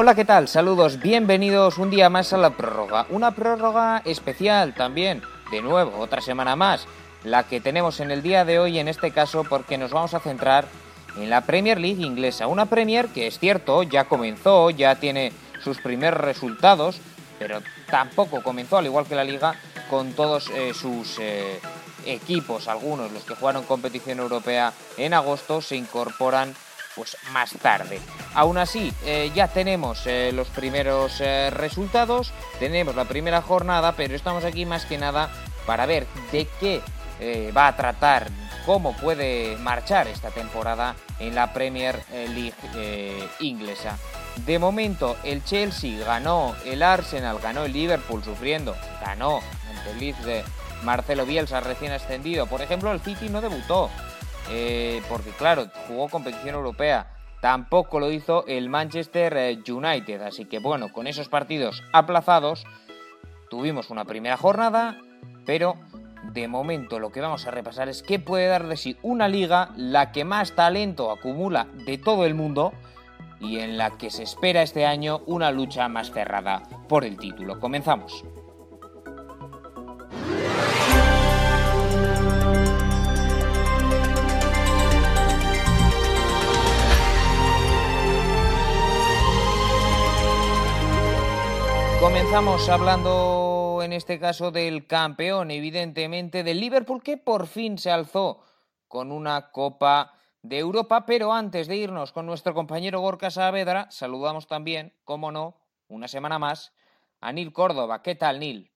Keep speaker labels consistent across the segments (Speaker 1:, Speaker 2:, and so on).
Speaker 1: Hola, ¿qué tal? Saludos, bienvenidos un día más a la prórroga. Una prórroga especial también, de nuevo, otra semana más, la que tenemos en el día de hoy, en este caso, porque nos vamos a centrar en la Premier League inglesa. Una Premier que es cierto, ya comenzó, ya tiene sus primeros resultados, pero tampoco comenzó, al igual que la liga, con todos eh, sus eh, equipos. Algunos, los que jugaron competición europea en agosto, se incorporan pues más tarde. Aún así, eh, ya tenemos eh, los primeros eh, resultados, tenemos la primera jornada, pero estamos aquí más que nada para ver de qué va a tratar, cómo puede marchar esta temporada en la Premier League inglesa. De momento, el Chelsea ganó, el Arsenal ganó, el Liverpool sufriendo, ganó ante el Leeds de Marcelo Bielsa recién ascendido. Por ejemplo, el City no debutó, eh, porque claro, jugó competición europea. Tampoco lo hizo el Manchester eh, United, así que bueno, con esos partidos aplazados, tuvimos una primera jornada, pero de momento lo que vamos a repasar es qué puede dar de sí una liga, la que más talento acumula de todo el mundo y en la que se espera este año una lucha más cerrada por el título. Comenzamos. Comenzamos hablando en este caso del campeón, evidentemente, del Liverpool, que por fin se alzó con una Copa de Europa. Pero antes de irnos con nuestro compañero Gorka Saavedra, saludamos también, como no, una semana más, a Nil Córdoba. ¿Qué tal, Nil?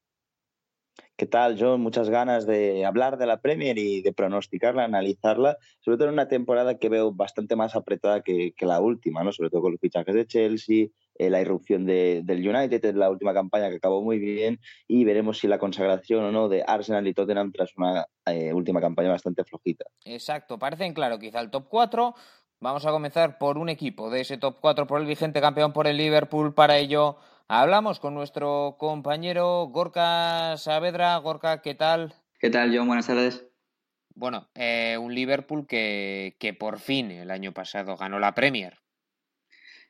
Speaker 2: ¿Qué tal, John? Muchas ganas de hablar de la Premier y de pronosticarla, analizarla, sobre todo en una temporada que veo bastante más apretada que, que la última, ¿no? Sobre todo con los fichajes de Chelsea, eh, la irrupción del United en la última campaña que acabó muy bien y veremos si la consagración o no de Arsenal y Tottenham tras una eh, última campaña bastante flojita.
Speaker 1: Exacto, parecen claro quizá el top 4. Vamos a comenzar por un equipo de ese top 4, por el vigente campeón, por el Liverpool. Para ello hablamos con nuestro compañero Gorka Saavedra. Gorka, ¿qué tal?
Speaker 3: ¿Qué tal, John? Buenas tardes.
Speaker 1: Bueno, eh, un Liverpool que, que por fin el año pasado ganó la Premier.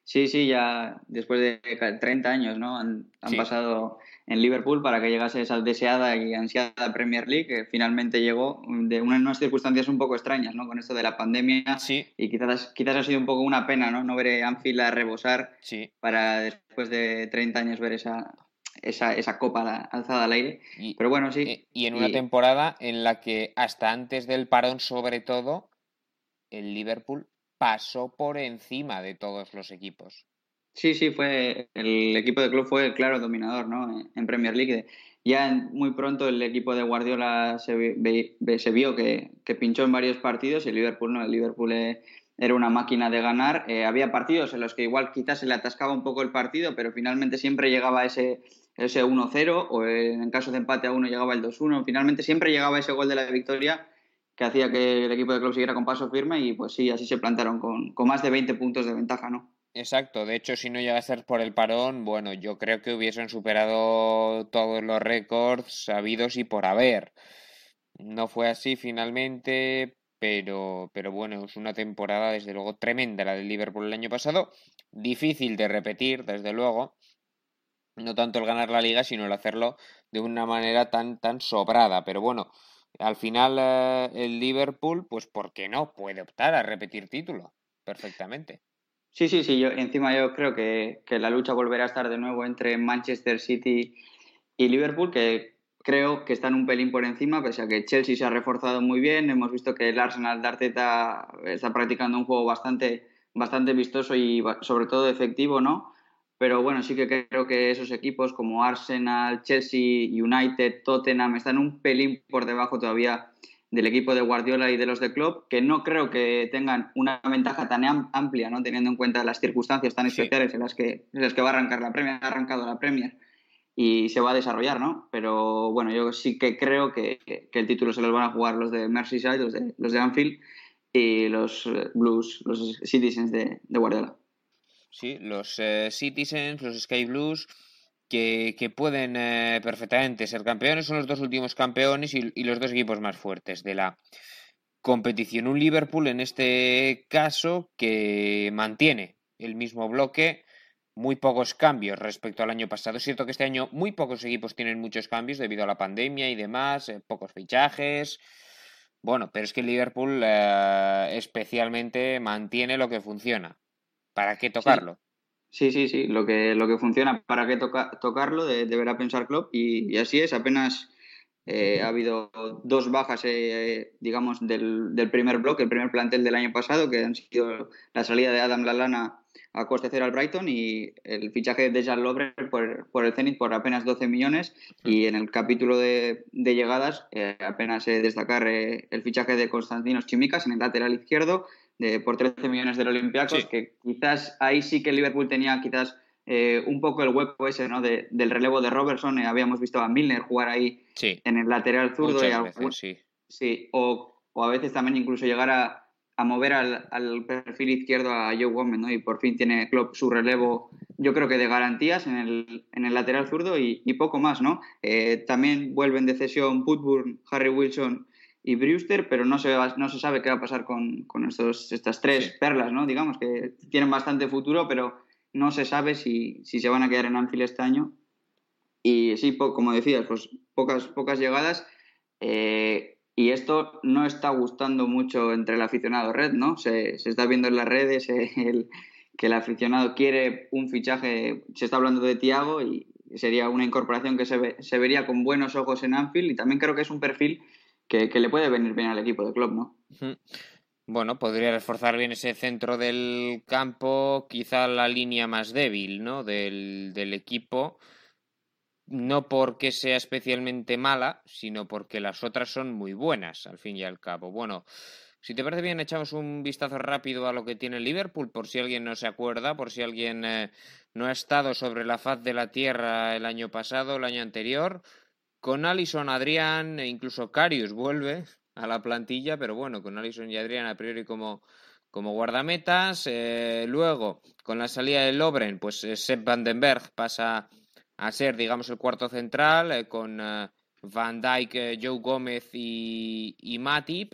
Speaker 3: Sí, sí, ya después de 30 años, ¿no? Han, pasado en Liverpool para que llegase esa deseada y ansiada Premier League, que finalmente llegó de unas circunstancias un poco extrañas, ¿no? Con esto de la pandemia.
Speaker 1: Sí.
Speaker 3: Y quizás, quizás ha sido un poco una pena, ¿no? No ver a Anfield a rebosar
Speaker 1: sí.
Speaker 3: para después de 30 años ver esa, esa, esa copa alzada al aire. Pero bueno, sí.
Speaker 1: Eh, y en una temporada en la que hasta antes del parón, sobre todo, el Liverpool pasó por encima de todos los equipos.
Speaker 3: Sí, sí, fue el equipo de club fue el claro dominador ¿no? en Premier League. Ya muy pronto el equipo de Guardiola se, vio que, que, pinchó en varios partidos y el Liverpool no. El Liverpool eh, era una máquina de ganar. Eh, había partidos en los que igual quizás se le atascaba un poco el partido, pero finalmente siempre llegaba ese, ese 1-0 o en caso de empate a uno llegaba el 2-1. Finalmente siempre llegaba ese gol de la victoria que hacía que el equipo de club siguiera con paso firme y pues sí, así se plantaron con, más de 20 puntos de ventaja, ¿no?
Speaker 1: Exacto, de hecho si no llega a ser por el parón, bueno, yo creo que hubiesen superado todos los récords sabidos y por haber. No fue así finalmente, pero, pero bueno, es una temporada desde luego tremenda la del Liverpool el año pasado, difícil de repetir, desde luego, no tanto el ganar la liga, sino el hacerlo de una manera tan, tan sobrada, pero bueno, al final eh, el Liverpool, pues ¿por qué no? Puede optar a repetir título perfectamente.
Speaker 3: Sí, sí, sí. Yo, encima yo creo que, la lucha volverá a estar de nuevo entre Manchester City y Liverpool, que creo que están un pelín por encima, pese a que Chelsea se ha reforzado muy bien. Hemos visto que el Arsenal de Arteta está practicando un juego bastante, bastante vistoso y sobre todo efectivo, ¿no? Pero bueno, sí que creo que esos equipos como Arsenal, Chelsea, United, Tottenham están un pelín por debajo todavía del equipo de Guardiola y de los de Klopp, que no creo que tengan una ventaja tan amplia, ¿no? teniendo en cuenta las circunstancias tan especiales en, las que, en las que va a arrancar la Premier, ha arrancado la Premier y se va a desarrollar, ¿no? Pero bueno, yo sí que creo que, que el título se lo van a jugar los de Merseyside, los de, los de Anfield y los Blues, los Citizens de, de Guardiola.
Speaker 1: Sí, los eh, Citizens, los Sky Blues, que, pueden eh, perfectamente ser campeones, son los dos últimos campeones y, y, los dos equipos más fuertes de la competición. Un Liverpool en este caso que mantiene el mismo bloque, muy pocos cambios respecto al año pasado. Es cierto que este año muy pocos equipos tienen muchos cambios debido a la pandemia y demás, eh, pocos fichajes. Bueno, pero es que Liverpool especialmente mantiene lo que funciona. ¿Para qué tocarlo?
Speaker 3: Sí, sí, sí. Lo, que, lo que funciona, ¿para qué tocarlo? deberá pensar Klopp. Y, así es, apenas eh, ha habido dos bajas, digamos, del, del, primer bloque, el primer plantel del año pasado, que han sido la salida de Adam Lallana a coste cero al Brighton y el fichaje de Jan Lovren por, por, el Zenit por apenas 12 millones y en el capítulo de, de llegadas eh, apenas eh, destacar eh, el fichaje de Constantinos Chimicas en el lateral izquierdo de, por 13 millones del Olympiacos que quizás ahí sí que el Liverpool tenía quizás un poco el hueco ese ¿no? De, del relevo de Robertson habíamos visto a Milner jugar ahí en el lateral zurdo y
Speaker 1: sí.
Speaker 3: sí o, o a veces también incluso llegar a a mover al, al, perfil izquierdo a Joe Gómez, ¿no? Y por fin tiene Klopp su relevo, yo creo que de garantías en el, en el lateral zurdo y, poco más, ¿no? Eh, también vuelven de cesión Putburn, Harry Wilson y Brewster, pero no se, no se sabe qué va a pasar con, con estos, estas tres perlas, ¿no? Digamos que tienen bastante futuro, pero no se sabe si, si se van a quedar en Anfield este año. Y sí, como decías, pues pocas, pocas llegadas. Eh, y esto no está gustando mucho entre el aficionado red, ¿no? Se, se está viendo en las redes el, que el aficionado quiere un fichaje, se está hablando de Tiago y sería una incorporación que se, se vería con buenos ojos en Anfield y también creo que es un perfil que, le puede venir bien al equipo de club, ¿no?
Speaker 1: Bueno, podría reforzar bien ese centro del campo, quizá la línea más débil, ¿no? Del, del equipo no porque sea especialmente mala, sino porque las otras son muy buenas, al fin y al cabo. Bueno, si te parece bien, echamos un vistazo rápido a lo que tiene Liverpool, por si alguien no se acuerda, por si alguien eh, no ha estado sobre la faz de la tierra el año pasado, el año anterior. Con Alison, Adrián e incluso Carius vuelve a la plantilla, pero bueno, con Alison y Adrián a priori como, como guardametas. Eh, luego, con la salida de Lobren, pues eh, Sepp Vandenberg pasa a ser, digamos, el cuarto central eh, con Van Dijk, Joe Gómez y, y, Matip.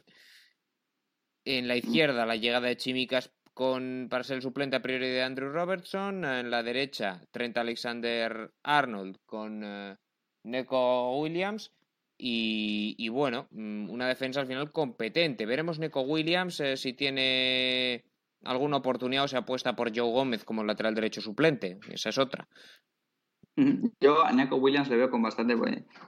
Speaker 1: En la izquierda, la llegada de Chimicas con, para ser el suplente a priori de Andrew Robertson. En la derecha, Trent Alexander Arnold con Neko Williams. Y, y, bueno, mm, una defensa al final competente. Veremos Neko Williams si tiene alguna oportunidad o se apuesta por Joe Gómez como lateral derecho suplente. Esa es otra.
Speaker 3: Yo a Neco Williams le veo con bastante,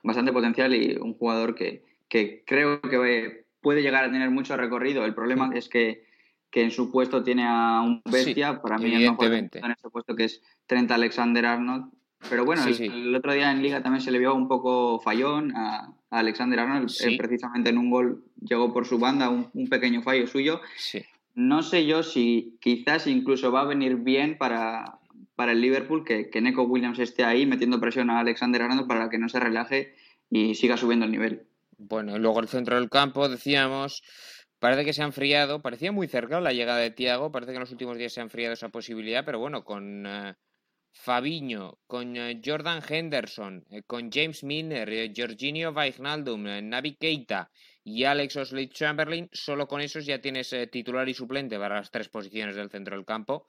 Speaker 3: bastante potencial y un jugador que, que creo que puede llegar a tener mucho recorrido. El problema es que, que en su puesto tiene a un bestia, para mí no puede en ese puesto que es Trent Alexander Arnold. Pero bueno, el, otro día en Liga también se le vio un poco fallón a, Alexander Arnold. precisamente en un gol llegó por su banda, un, un pequeño fallo suyo. No sé yo si quizás incluso va a venir bien para, para el Liverpool que, que Neko Williams esté ahí metiendo presión a Alexander Arnold para que no se relaje y siga subiendo el nivel.
Speaker 1: Bueno, luego el centro del campo, decíamos, parece que se ha enfriado, parecía muy cerca la llegada de Tiago, parece que en los últimos días se ha enfriado esa posibilidad, pero bueno, con uh, Fabiño, con uh, Jordan Henderson, uh, con James Milner, Jorginho Wijnaldum, Navi Keita y Alex Oxlade-Chamberlain, solo con esos ya tienes titular y suplente para las tres posiciones del centro del campo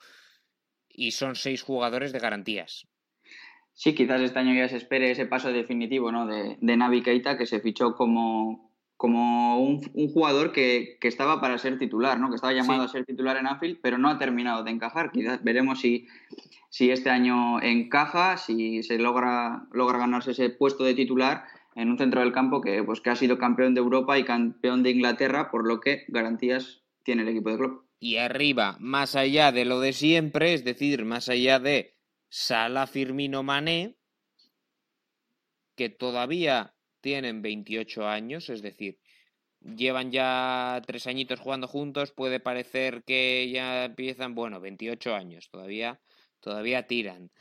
Speaker 1: y son seis jugadores de garantías.
Speaker 3: Sí, quizás este año ya se espere ese paso definitivo ¿no? de, de Navi Keita, que se fichó como, como un, jugador que, estaba para ser titular, ¿no? que estaba llamado a ser titular en Anfield, pero no ha terminado de encajar. Quizás veremos si, si este año encaja, si se logra, logra ganarse ese puesto de titular en un centro del campo que, pues, que ha sido campeón de Europa y campeón de Inglaterra, por lo que garantías tiene el equipo de club
Speaker 1: y arriba, más allá de lo de siempre, es decir, más allá de Sala Firmino Mané, que todavía tienen 28 años, es decir, llevan ya tres añitos jugando juntos, puede parecer que ya empiezan, bueno, 28 años, todavía, todavía tiran.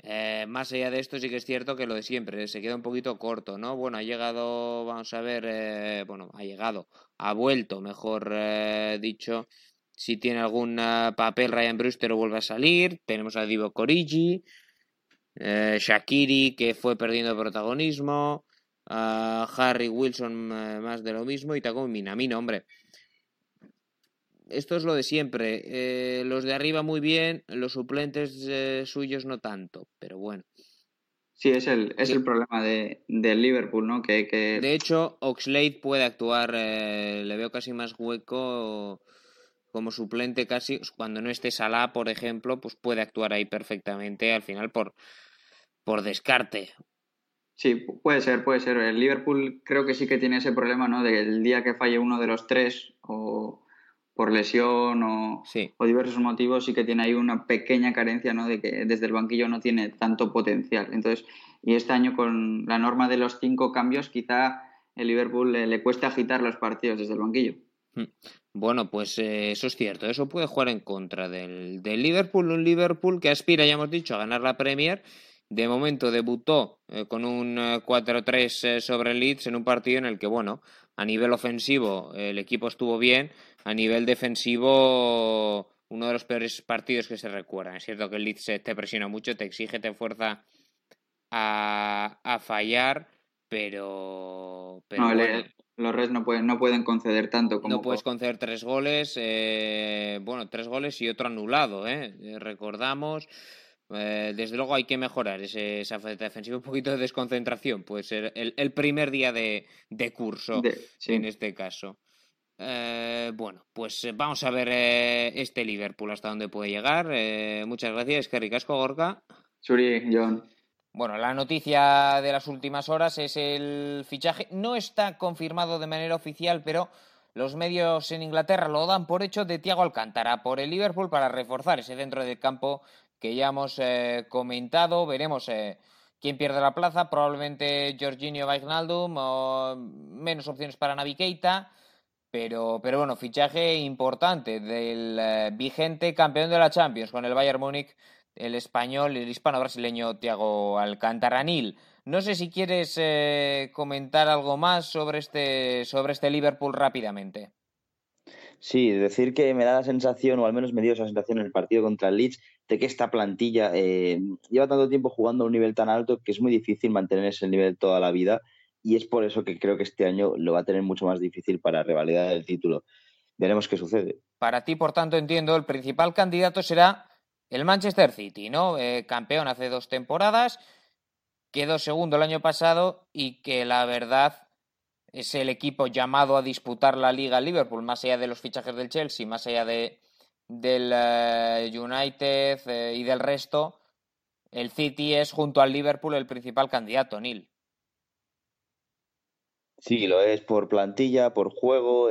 Speaker 1: Eh, más allá de esto, sí que es cierto que lo de siempre se queda un poquito corto, ¿no? Bueno, ha llegado, vamos a ver, eh, bueno, ha llegado, ha vuelto, mejor eh, dicho, si tiene algún papel Ryan Brewster vuelve a salir. Tenemos a Divo Corigi, eh, Shakiri que fue perdiendo protagonismo, a Harry Wilson eh, más de lo mismo y Takumi Minamino, hombre. Esto es lo de siempre. Eh, los de arriba muy bien, los suplentes suyos no tanto, pero bueno.
Speaker 3: Sí, es el, es el problema de, del Liverpool, ¿no? Que, que...
Speaker 1: De hecho, Oxlade puede actuar, le veo casi más hueco como suplente casi, cuando no esté Salah, por ejemplo, pues puede actuar ahí perfectamente al final por, por descarte.
Speaker 3: Sí, puede ser, puede ser. El Liverpool creo que sí que tiene ese problema, ¿no? Del día que falle uno de los tres o por lesión o, o, diversos motivos, sí que tiene ahí una pequeña carencia, ¿no? De que desde el banquillo no tiene tanto potencial. Entonces, y este año con la norma de los cinco cambios, quizá el Liverpool le, le cuesta agitar los partidos desde el banquillo.
Speaker 1: Hmm. Bueno, pues eh, eso es cierto, eso puede jugar en contra del, Liverpool, un Liverpool que aspira, ya hemos dicho, a ganar la Premier. De momento debutó eh, con un 4-3 eh, sobre el Leeds en un partido en el que, bueno, a nivel ofensivo el equipo estuvo bien, a nivel defensivo uno de los peores partidos que se recuerdan. Es cierto que el Leeds te presiona mucho, te exige, te fuerza a, a fallar, pero... pero
Speaker 3: los Reds no pueden, no pueden conceder tanto como.
Speaker 1: No puedes conceder tres goles, eh, bueno, tres goles y otro anulado, ¿eh? eh recordamos. Eh, desde luego hay que mejorar ese, esa faceta defensiva, un poquito de desconcentración, puede ser el, primer día de, curso en este caso. bueno, pues vamos a ver este Liverpool hasta dónde puede llegar. muchas gracias, que ricasco, Gorka.
Speaker 3: Suri, John.
Speaker 1: Bueno, la noticia de las últimas horas es el fichaje. No está confirmado de manera oficial, pero los medios en Inglaterra lo dan por hecho de Thiago Alcántara por el Liverpool para reforzar ese centro del campo que ya hemos eh, comentado. Veremos eh, quién pierde la plaza. Probablemente Jorginho Wijnaldum o menos opciones para Navi. Pero, pero bueno, fichaje importante del eh, vigente campeón de la Champions con el Bayern Múnich el español, el hispano-brasileño Tiago Alcantaranil. No sé si quieres comentar algo más sobre este, sobre este Liverpool rápidamente.
Speaker 2: Sí, decir que me da la sensación, o al menos me dio esa sensación en el partido contra el Leeds, de que esta plantilla eh, lleva tanto tiempo jugando a un nivel tan alto que es muy difícil mantener ese nivel toda la vida y es por eso que creo que este año lo va a tener mucho más difícil para revalidar el título. Veremos qué sucede.
Speaker 1: Para ti, por tanto, entiendo, el principal candidato será el Manchester City, ¿no? Eh, campeón hace dos temporadas, quedó segundo el año pasado y que la verdad es el equipo llamado a disputar la Liga Liverpool, más allá de los fichajes del Chelsea, más allá de, del eh, United eh, y del resto, el City es junto al Liverpool el principal candidato, Neil.
Speaker 2: Sí, lo es por plantilla, por juego,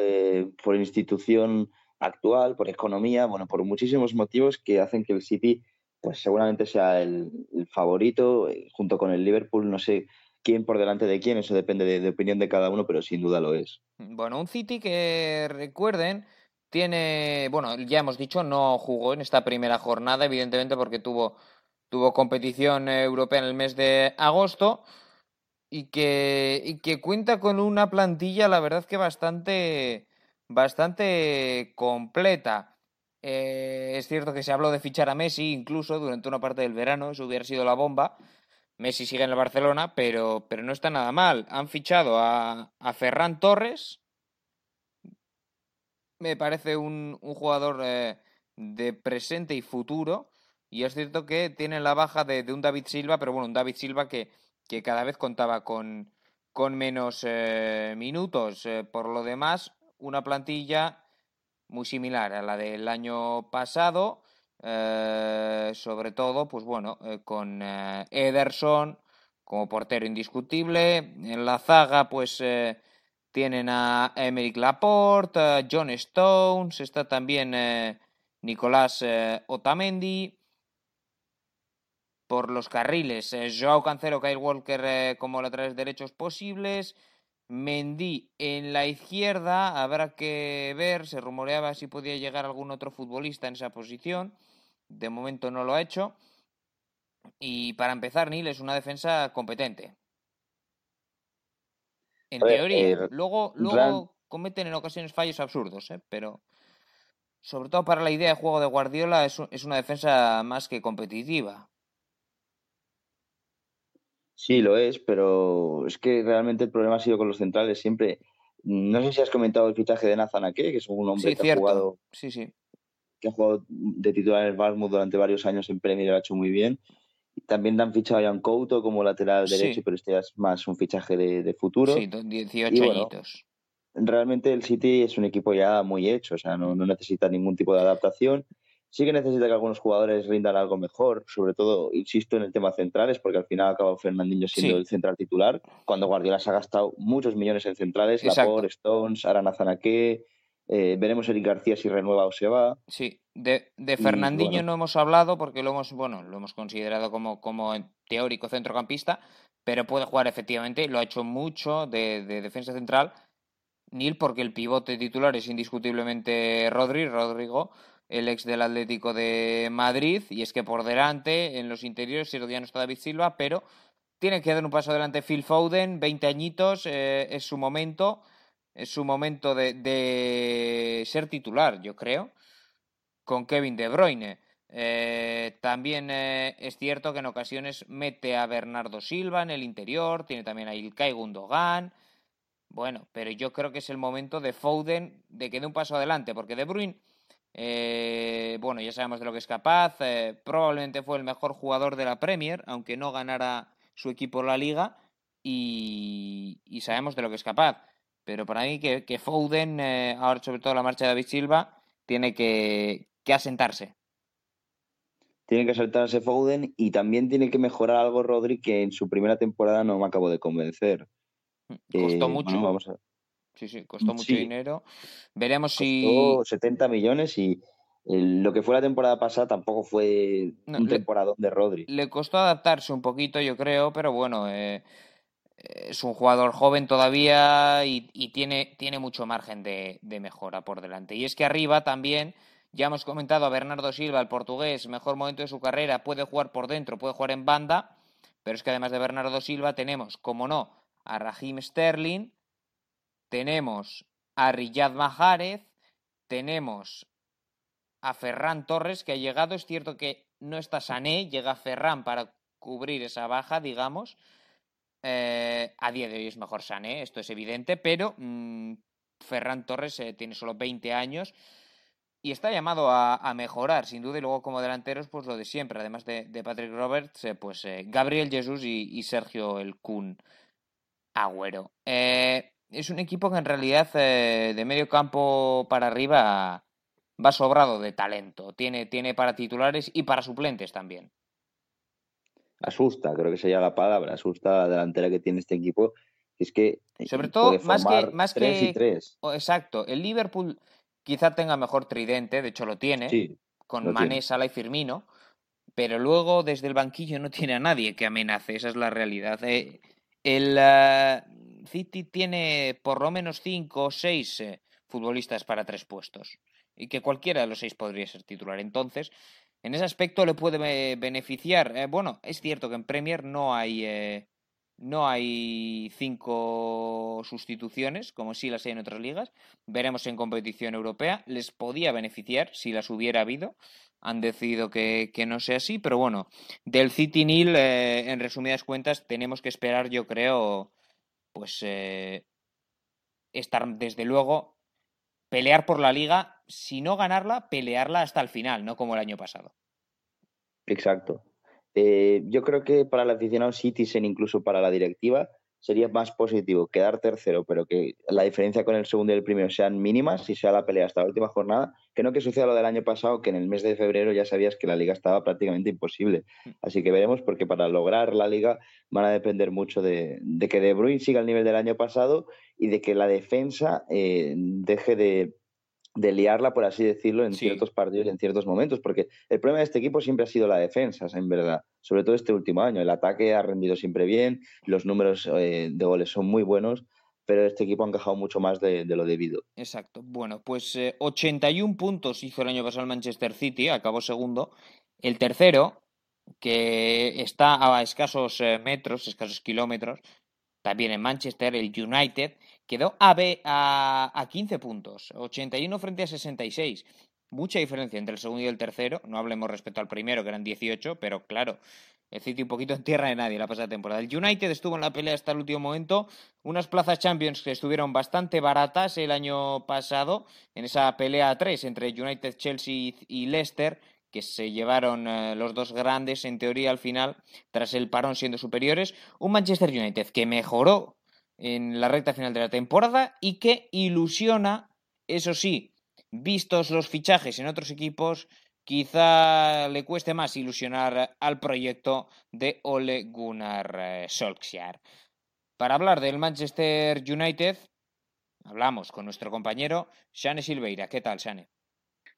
Speaker 2: por institución actual, por economía, bueno, por muchísimos motivos que hacen que el City pues seguramente sea el, favorito eh, junto con el Liverpool, no sé quién por delante de quién, eso depende de, opinión de cada uno, pero sin duda lo es.
Speaker 1: Bueno, un City que recuerden tiene, bueno, ya hemos dicho, no jugó en esta primera jornada, evidentemente porque tuvo, tuvo competición europea en el mes de agosto y que, y que cuenta con una plantilla, la verdad que bastante bastante completa. Eh, es cierto que se habló de fichar a Messi incluso durante una parte del verano, eso hubiera sido la bomba. Messi sigue en el Barcelona, pero, pero no está nada mal. Han fichado a, a Ferran Torres. Me parece un, un jugador eh, de presente y futuro. Y es cierto que tiene la baja de, de, un David Silva, pero bueno, un David Silva que, que cada vez contaba con, con menos eh, minutos. por lo demás, una plantilla muy similar a la del año pasado, eh, sobre todo, pues bueno, eh, con eh, Ederson como portero indiscutible. En la zaga, pues tienen a Emerick Laporte, John Stones, está también Nicolás Otamendi. Por los carriles, Joao Cancelo, Kyle Walker como laterales derechos posibles. Mendy en la izquierda, habrá que ver, se rumoreaba si podía llegar algún otro futbolista en esa posición, de momento no lo ha hecho. Y para empezar, Nil es una defensa competente. En teoría, eh, luego, luego cometen en ocasiones fallos absurdos, ¿eh? pero sobre todo para la idea de juego de Guardiola, es, es una defensa más que competitiva.
Speaker 2: Sí, lo es, pero es que realmente el problema ha sido con los centrales siempre. No sé si has comentado el fichaje de Nathan Ake, que es un hombre que ha jugado.
Speaker 1: Sí, sí.
Speaker 2: Que ha jugado de titular en el Barmouth durante varios años en Premier y lo ha hecho muy bien. También han fichado a Jan Couto como lateral derecho, pero este es más un fichaje de, futuro.
Speaker 1: Sí, 18 añitos.
Speaker 2: Realmente el City es un equipo ya muy hecho, o sea, no, no necesita ningún tipo de adaptación. Sí que necesita que algunos jugadores rindan algo mejor, sobre todo, insisto, en el tema centrales, porque al final ha acabado Fernandinho siendo el central titular, cuando Guardiola se ha gastado muchos millones en centrales, Laporte, Stones, Aranazanaque, eh, veremos Eric García si renueva o se va.
Speaker 1: Sí, de, de Fernandinho no hemos hablado porque lo hemos, bueno, lo hemos considerado como, como teórico centrocampista, pero puede jugar efectivamente, lo ha hecho mucho de, de defensa central, Nil, porque el pivote titular es indiscutiblemente Rodri, Rodrigo, el ex del Atlético de Madrid, y es que por delante, en los interiores, si ya no está David Silva, pero tiene que dar un paso adelante Phil Foden, 20 añitos, eh, es su momento, es su momento de, ser titular, yo creo, con Kevin De Bruyne. Eh, también eh, es cierto que en ocasiones mete a Bernardo Silva en el interior, tiene también a Ilkay Gundogan. Bueno, pero yo creo que es el momento de Foden de que dé un paso adelante, porque De Bruyne eh, bueno, ya sabemos de lo que es capaz. Probablemente fue el mejor jugador de la Premier, aunque no ganara su equipo la liga. Y, sabemos de lo que es capaz. Pero para mí que, que Foden, eh, ahora sobre todo la marcha de David Silva, tiene que, asentarse.
Speaker 2: Tiene que asentarse Foden y también tiene que mejorar algo Rodri que en su primera temporada no me acabo de convencer.
Speaker 1: Costó mucho. vamos a... Sí, sí, costó mucho dinero. Veremos si.
Speaker 2: Costó 70 millones y lo que fue la temporada pasada tampoco fue un temporadón de Rodri.
Speaker 1: Le costó adaptarse un poquito, yo creo, pero bueno, eh, es un jugador joven todavía y, tiene, tiene mucho margen de, de, mejora por delante. Y es que arriba también, ya hemos comentado a Bernardo Silva, el portugués, mejor momento de su carrera, puede jugar por dentro, puede jugar en banda, pero es que además de Bernardo Silva tenemos, como no, a Raheem Sterling tenemos a Riyad Mahrez, tenemos a Ferran Torres, que ha llegado. Es cierto que no está Sané, llega Ferran para cubrir esa baja, digamos. Eh, a día de hoy es mejor Sané, esto es evidente, pero mm, Ferran Torres eh, tiene solo 20 años y está llamado a, mejorar, sin duda, y luego como delanteros, pues lo de siempre, además de, Patrick Roberts, eh, pues Gabriel Jesús y, Sergio El Kun Agüero es un equipo que en realidad de medio campo para arriba va sobrado de talento. Tiene, tiene para titulares y para suplentes también.
Speaker 2: Asusta, creo que sería la palabra, asusta la delantera que tiene este equipo. Es que
Speaker 1: sobre todo más que más que exacto, el Liverpool quizá tenga mejor tridente, de hecho lo tiene, con Mané, Sala y Firmino, pero luego desde el banquillo no tiene a nadie que amenace, esa es la realidad. Eh, el, eh, City tiene por lo menos cinco o seis eh, futbolistas para tres puestos y que cualquiera de los seis podría ser titular. Entonces, en ese aspecto le puede beneficiar. Eh, bueno, es cierto que en Premier no hay eh, no hay cinco sustituciones, como sí las hay en otras ligas. Veremos en competición europea. Les podía beneficiar si las hubiera habido. Han decidido que, no sea así, pero bueno, del City Nil, en resumidas cuentas, tenemos que esperar, yo creo, pues eh, estar desde luego, pelear por la liga, si no ganarla, pelearla hasta el final, no como el año pasado.
Speaker 2: Exacto. Eh, yo creo que para el aficionado Citizen, incluso para la directiva, sería más positivo quedar tercero, pero que la diferencia con el segundo y el primero sean mínimas y sea la pelea hasta la última jornada, que no que suceda lo del año pasado, que en el mes de febrero ya sabías que la liga estaba prácticamente imposible. Mm. Así que veremos, porque para lograr la liga van a depender mucho de, que De Bruyne siga el nivel del año pasado y de que la defensa eh, deje de de liarla, por así decirlo, en ciertos partidos y en ciertos momentos, porque el problema de este equipo siempre ha sido la defensa, en verdad, sobre todo este último año. El ataque ha rendido siempre bien, los números eh, de goles son muy buenos, pero este equipo ha encajado mucho más de, lo debido.
Speaker 1: Exacto. Bueno, pues 81 eh, puntos hizo el año pasado el Manchester City, acabó segundo. El tercero, que está a escasos eh, metros, escasos kilómetros, también en Manchester, el United, quedó a, a, a 15 puntos, 81 frente a 66. mucha diferencia entre el segundo y el tercero. No hablemos respecto al primero, que eran 18, pero claro, el City un poquito en tierra de nadie la pasada temporada. El United estuvo en la pelea hasta el último momento. Unas plazas Champions que estuvieron bastante baratas el año pasado, en esa pelea a tres entre United, Chelsea y Leicester, que se llevaron eh, los dos grandes en teoría al final, tras el parón siendo superiores. Un Manchester United que mejoró en la recta final de la temporada y que ilusiona, eso sí, vistos los fichajes en otros equipos, quizá le cueste más ilusionar al proyecto de Ole Gunnar eh, Solskjaer. Para hablar del Manchester United, hablamos con nuestro compañero Shane Silveira. ¿Qué tal, Shane?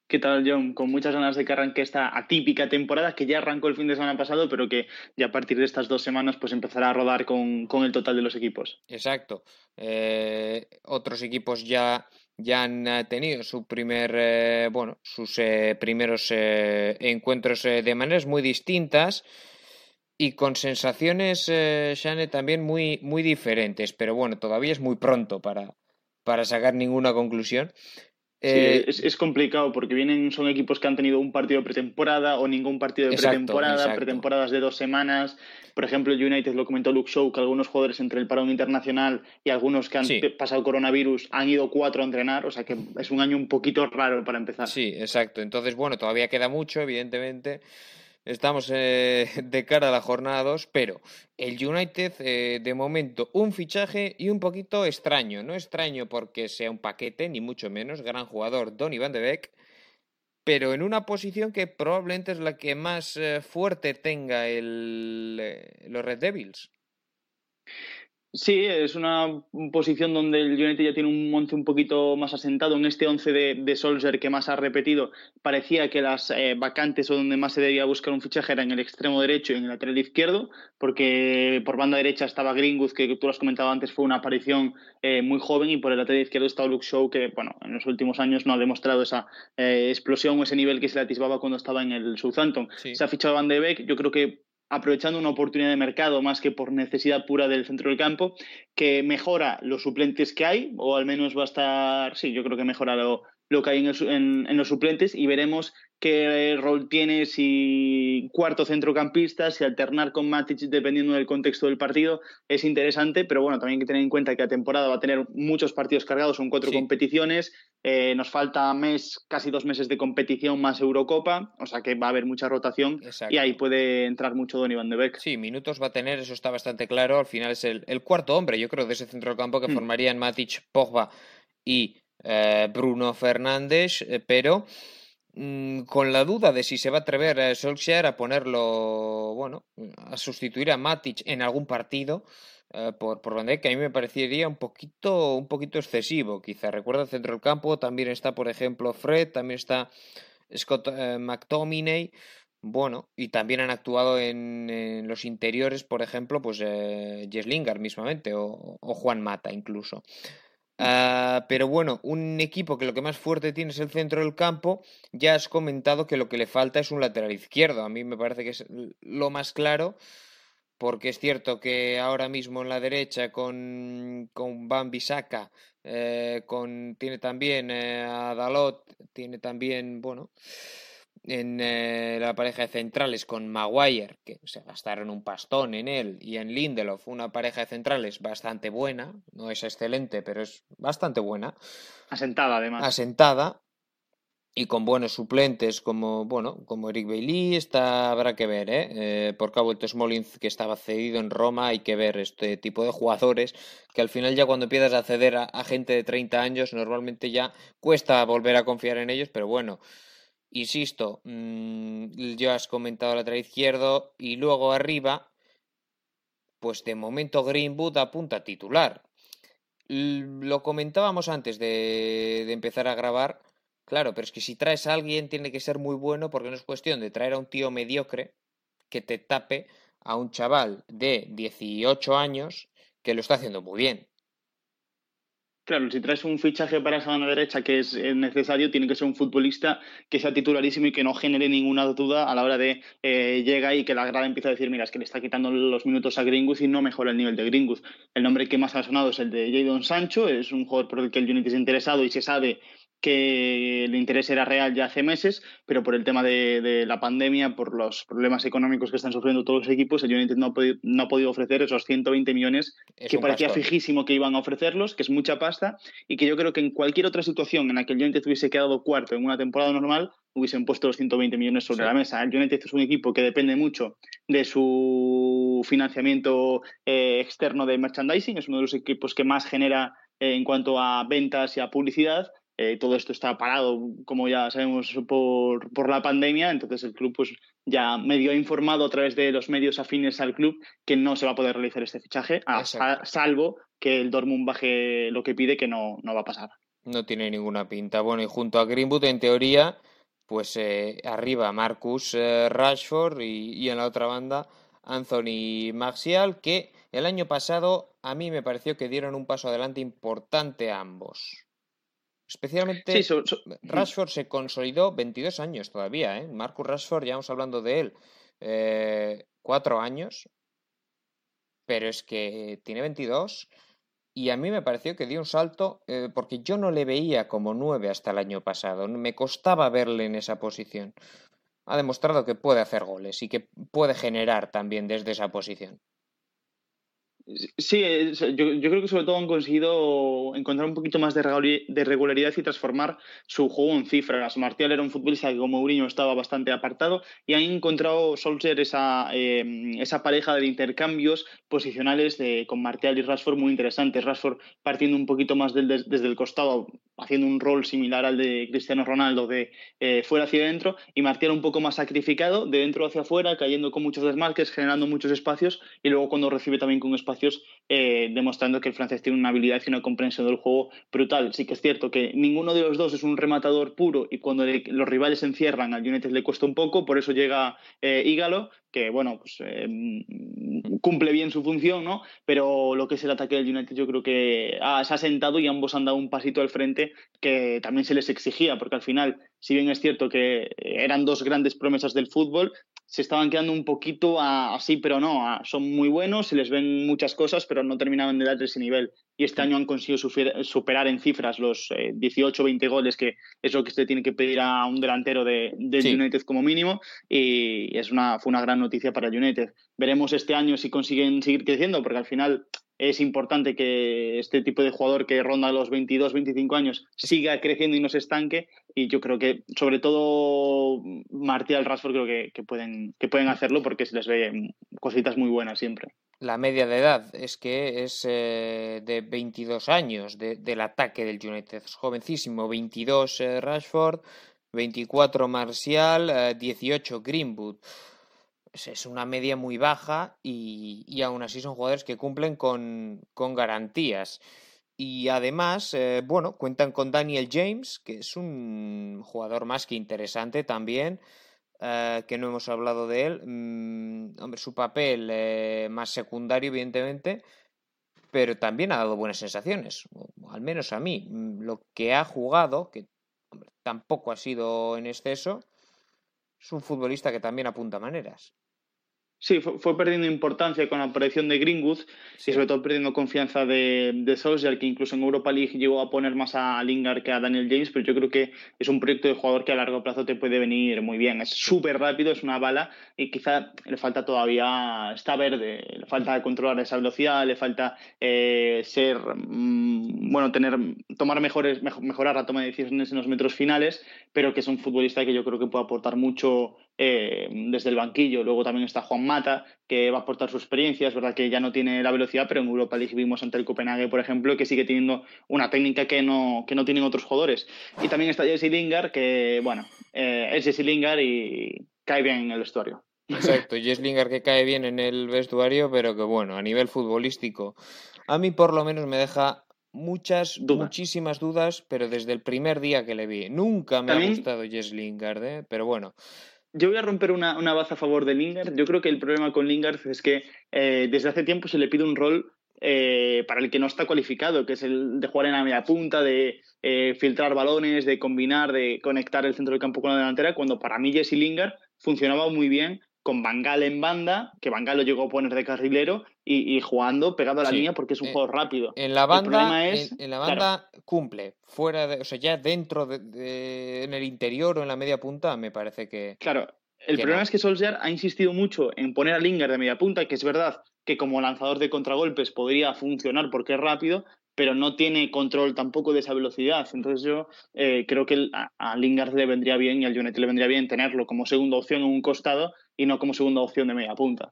Speaker 4: ¿Qué tal, John? Con muchas ganas de que arranque esta atípica temporada que ya arrancó el fin de semana pasado, pero que ya a partir de estas dos semanas pues empezará a rodar con, el total de los equipos.
Speaker 1: Exacto. Eh, otros equipos ya, ya han eh, tenido su primer, eh, bueno, sus primeros encuentros de maneras muy distintas y con sensaciones, Shane, también muy, muy diferentes. Pero bueno, todavía es muy pronto para, para sacar ninguna conclusión.
Speaker 4: Eh, es, complicado porque vienen, son equipos que han tenido un partido pretemporada o ningún partido de pretemporada, pretemporadas de dos semanas. Por ejemplo, el United lo comentó Luke Show, que algunos jugadores entre el parón internacional y algunos que han pasado coronavirus han ido cuatro a entrenar, o sea que es un año un poquito raro para empezar.
Speaker 1: Sí, exacto. Entonces, bueno, todavía queda mucho, evidentemente. Estamos eh, de cara a la jornada 2, pero el United, eh, de momento, un fichaje y un poquito extraño. No extraño porque sea un paquete, ni mucho menos. Gran jugador, Donny Van de Beek. Pero en una posición que probablemente es la que más eh, fuerte tenga los Red Devils.
Speaker 4: Sí, es una posición donde el United ya tiene un once un poquito más asentado. En este once de, de Solskjaer que más ha repetido, parecía que las eh, vacantes o donde más se debía buscar un fichaje era en el extremo derecho y en el lateral izquierdo, porque por banda derecha estaba Greenwood, que tú lo has comentado antes, fue una aparición eh, muy joven, y por el lateral izquierdo estaba Luke Shaw, que bueno, en los últimos años no ha demostrado esa eh, explosión o ese nivel que se le atisbaba cuando estaba en el Southampton. Se ha fichado Van de Beek, yo creo que aprovechando una oportunidad de mercado más que por necesidad pura del centro del campo, que mejora los suplentes que hay, o al menos va a estar, sí, yo creo que mejora lo, lo que hay en, los suplentes y veremos qué rol tiene si cuarto centrocampista, si alternar con Matic dependiendo del contexto del partido es interesante, pero bueno, también hay que tener en cuenta que la temporada va a tener muchos partidos cargados, son cuatro competiciones, eh, nos falta mes, casi dos meses de competición más Eurocopa, o sea que va a haber mucha rotación y ahí puede entrar mucho Don Iván de Beck.
Speaker 1: Sí, minutos va a tener, eso está bastante claro, al final es el, cuarto hombre, yo creo, de ese centrocampo que hmm. formarían Matic, Pogba y eh, Bruno Fernández, eh, pero mm, con la duda de si se va a atrever a Solskjaer a ponerlo, bueno, a sustituir a Matic en algún partido. Eh, por, por que a mí me parecería un poquito, un poquito excesivo, quizá. Recuerda el centro del campo, también está, por ejemplo, Fred, también está Scott McTominay, bueno, y también han actuado en, los interiores, por ejemplo, pues eh, Jess Lingard mismamente, o, Juan Mata incluso. Ah, pero bueno, un equipo que lo que más fuerte tiene es el centro del campo, ya has comentado que lo que le falta es un lateral izquierdo. A mí me parece que es lo más claro, porque es cierto que ahora mismo en la derecha con, con Van Bissaka, eh, con, tiene también eh, a Dalot, tiene también, bueno, en eh, la pareja de centrales con Maguire, que se gastaron un pastón en él, y en Lindelof, una pareja de centrales bastante buena, no es excelente, pero es bastante buena.
Speaker 4: Asentada, además.
Speaker 1: Asentada, y con buenos suplentes como, bueno, como Eric Bailey, está, habrá que ver, ¿eh? eh porque ha vuelto Smolins, que estaba cedido en Roma, hay que ver este tipo de jugadores, que al final ya cuando empiezas a ceder a, a gente de 30 años, normalmente ya cuesta volver a confiar en ellos, pero bueno Insisto, mmm, ya has comentado lateral izquierdo y luego arriba, pues de momento Greenwood apunta titular. Lo comentábamos antes de, de empezar a grabar, claro, pero es que si traes a alguien tiene que ser muy bueno porque no es cuestión de traer a un tío mediocre que te tape a un chaval de 18 años que lo está haciendo muy bien.
Speaker 4: Claro, si traes un fichaje para esa mano derecha que es necesario, tiene que ser un futbolista que sea titularísimo y que no genere ninguna duda a la hora de eh, llega y que la grada empieza a decir, mira, es que le está quitando los minutos a Greenwood y no mejora el nivel de Greenwood. El nombre que más ha sonado es el de Jadon Sancho, es un jugador por el que el Unity es interesado y se sabe que el interés era real ya hace meses, pero por el tema de, la pandemia, por los problemas económicos que están sufriendo todos los equipos, el United no ha podido, no ha podido ofrecer esos 120 millones que parecía fijísimo que iban a ofrecerlos, que es mucha pasta, y que yo creo que en cualquier otra situación en la que el United hubiese quedado cuarto en una temporada normal, hubiesen puesto los 120 millones sobre la mesa. El United es un equipo que depende mucho de su financiamiento eh, externo de merchandising, es uno de los equipos que más genera eh, en cuanto a ventas y a publicidad eh, todo esto está parado, como ya sabemos, por, por, la pandemia, entonces el club pues, ya medio ha informado a través de los medios afines al club que no se va a poder realizar este fichaje, a, salvo que el Dortmund baje lo que pide, que no, no va a pasar.
Speaker 1: No tiene ninguna pinta. Bueno, y junto a Greenwood, en teoría, pues eh, arriba Marcus eh, Rashford y, y, en la otra banda Anthony Martial, que el año pasado a mí me pareció que dieron un paso adelante importante a ambos. Especialmente Rashford se consolidó 22 años todavía, ¿eh? Marcus Rashford, ya vamos hablando de él, eh, cuatro años, pero es que tiene 22 y a mí me pareció que dio un salto eh, porque yo no le veía como 9 hasta el año pasado, me costaba verle en esa posición. Ha demostrado que puede hacer goles y que puede generar también desde esa posición.
Speaker 4: Sí, yo, creo que sobre todo han conseguido encontrar un poquito más de regularidad y transformar su juego en cifras. Martial era un futbolista que como Mourinho estaba bastante apartado y han encontrado Solskjaer esa, eh, esa pareja de intercambios posicionales con Martial y Rashford muy interesantes. Rashford partiendo un poquito más desde el costado, haciendo un rol similar al de Cristiano Ronaldo de eh, fuera hacia adentro y Martial un poco más sacrificado, de dentro hacia afuera, cayendo con muchos desmarques, generando muchos espacios y luego cuando recibe también con espacio eh, demostrando que el francés tiene una habilidad y una comprensión del juego brutal. Sí que es cierto que ninguno de los dos es un rematador puro y cuando los rivales se encierran al United le cuesta un poco, por eso llega eh, que bueno, pues eh, cumple bien su función, ¿no? Pero lo que es el ataque del United yo creo que se ha sentado y ambos han dado un pasito al frente que también se les exigía, porque al final, si bien es cierto que eran dos grandes promesas del fútbol, se estaban quedando un poquito así, pero no, son muy buenos, se les ven muchas cosas, pero no terminaban de dar ese nivel. Y este año han conseguido superar en cifras los 18 18-20 goles, que es lo que se tiene que pedir a un delantero de, del United como mínimo, y es una, fue una gran noticia para el United. Veremos este año si consiguen seguir creciendo, porque al final es importante que este tipo de jugador que ronda los 22, 25 años siga creciendo y no se estanque. Y yo creo que, sobre todo, Martial Rashford creo que, pueden, que pueden hacerlo porque se les ve cositas muy buenas siempre.
Speaker 1: La media de edad es que es eh, de 22 años del ataque del United. Es jovencísimo, 22 eh, Rashford, 24 Martial, 18 eh, Greenwood es una media muy baja y, y, aún así son jugadores que cumplen con, con garantías. Y además, eh, bueno, cuentan con Daniel James, que es un jugador más que interesante también, eh, que no hemos hablado de él. Mm, hombre, su papel eh, más secundario, evidentemente, pero también ha dado buenas sensaciones, al menos a mí. Mm, lo que ha jugado, que tampoco ha sido en exceso, es un futbolista que también apunta maneras.
Speaker 4: Sí, fue, perdiendo importancia con la aparición de Greenwood y sobre todo perdiendo confianza de, de Solskjaer, que incluso en Europa League llegó a poner más a Lingard que a Daniel James, pero yo creo que es un proyecto de jugador que a largo plazo te puede venir muy bien. Es súper rápido, es una bala y quizá le falta todavía, está verde, le falta controlar esa velocidad, le falta eh, ser, mm, bueno, tener, tomar mejores, mejorar la toma de decisiones en los metros finales, pero que es un futbolista que yo creo que puede aportar mucho eh, desde el banquillo. Luego también está Juan Mata, que va a aportar su experiencia. Es verdad que ya no tiene la velocidad, pero en Europa League vimos ante el Copenhague, por ejemplo, que sigue teniendo una técnica que no, que no tienen otros jugadores. Y también está Jesse Lingard, que, bueno, eh, es Jesse Lingard y cae bien en el vestuario.
Speaker 1: Exacto, Jesse Lingard que cae bien en el vestuario, pero que, bueno, a nivel futbolístico, a mí por lo menos me deja muchas, muchísimas dudas, pero desde el primer día que le vi. Nunca me ha gustado Jess Lingard, ¿eh? pero bueno,
Speaker 4: yo voy a romper una, una baza a favor de Lingard. Yo creo que el problema con Lingard es que eh, desde hace tiempo se le pide un rol eh, para el que no está cualificado, que es el de jugar en la media punta, de eh, filtrar balones, de combinar, de conectar el centro del campo con la delantera, cuando para mí Jesse Lingard funcionaba muy bien con Bangal en banda, que Bangal lo llegó a poner de carrilero y, jugando pegado a la línea porque es un eh, juego rápido.
Speaker 1: En la banda, en, la banda cumple, fuera de, o sea, ya dentro de, en el interior o en la media punta, me parece que.
Speaker 4: Claro, el problema es que Solskjaer ha insistido mucho en poner a Lingard de media punta, que es verdad que como lanzador de contragolpes podría funcionar porque es rápido, pero no tiene control tampoco de esa velocidad. Entonces yo eh, creo que a, Lingard le vendría bien y al United le vendría bien tenerlo como segunda opción en un costado y no como segunda opción de media punta.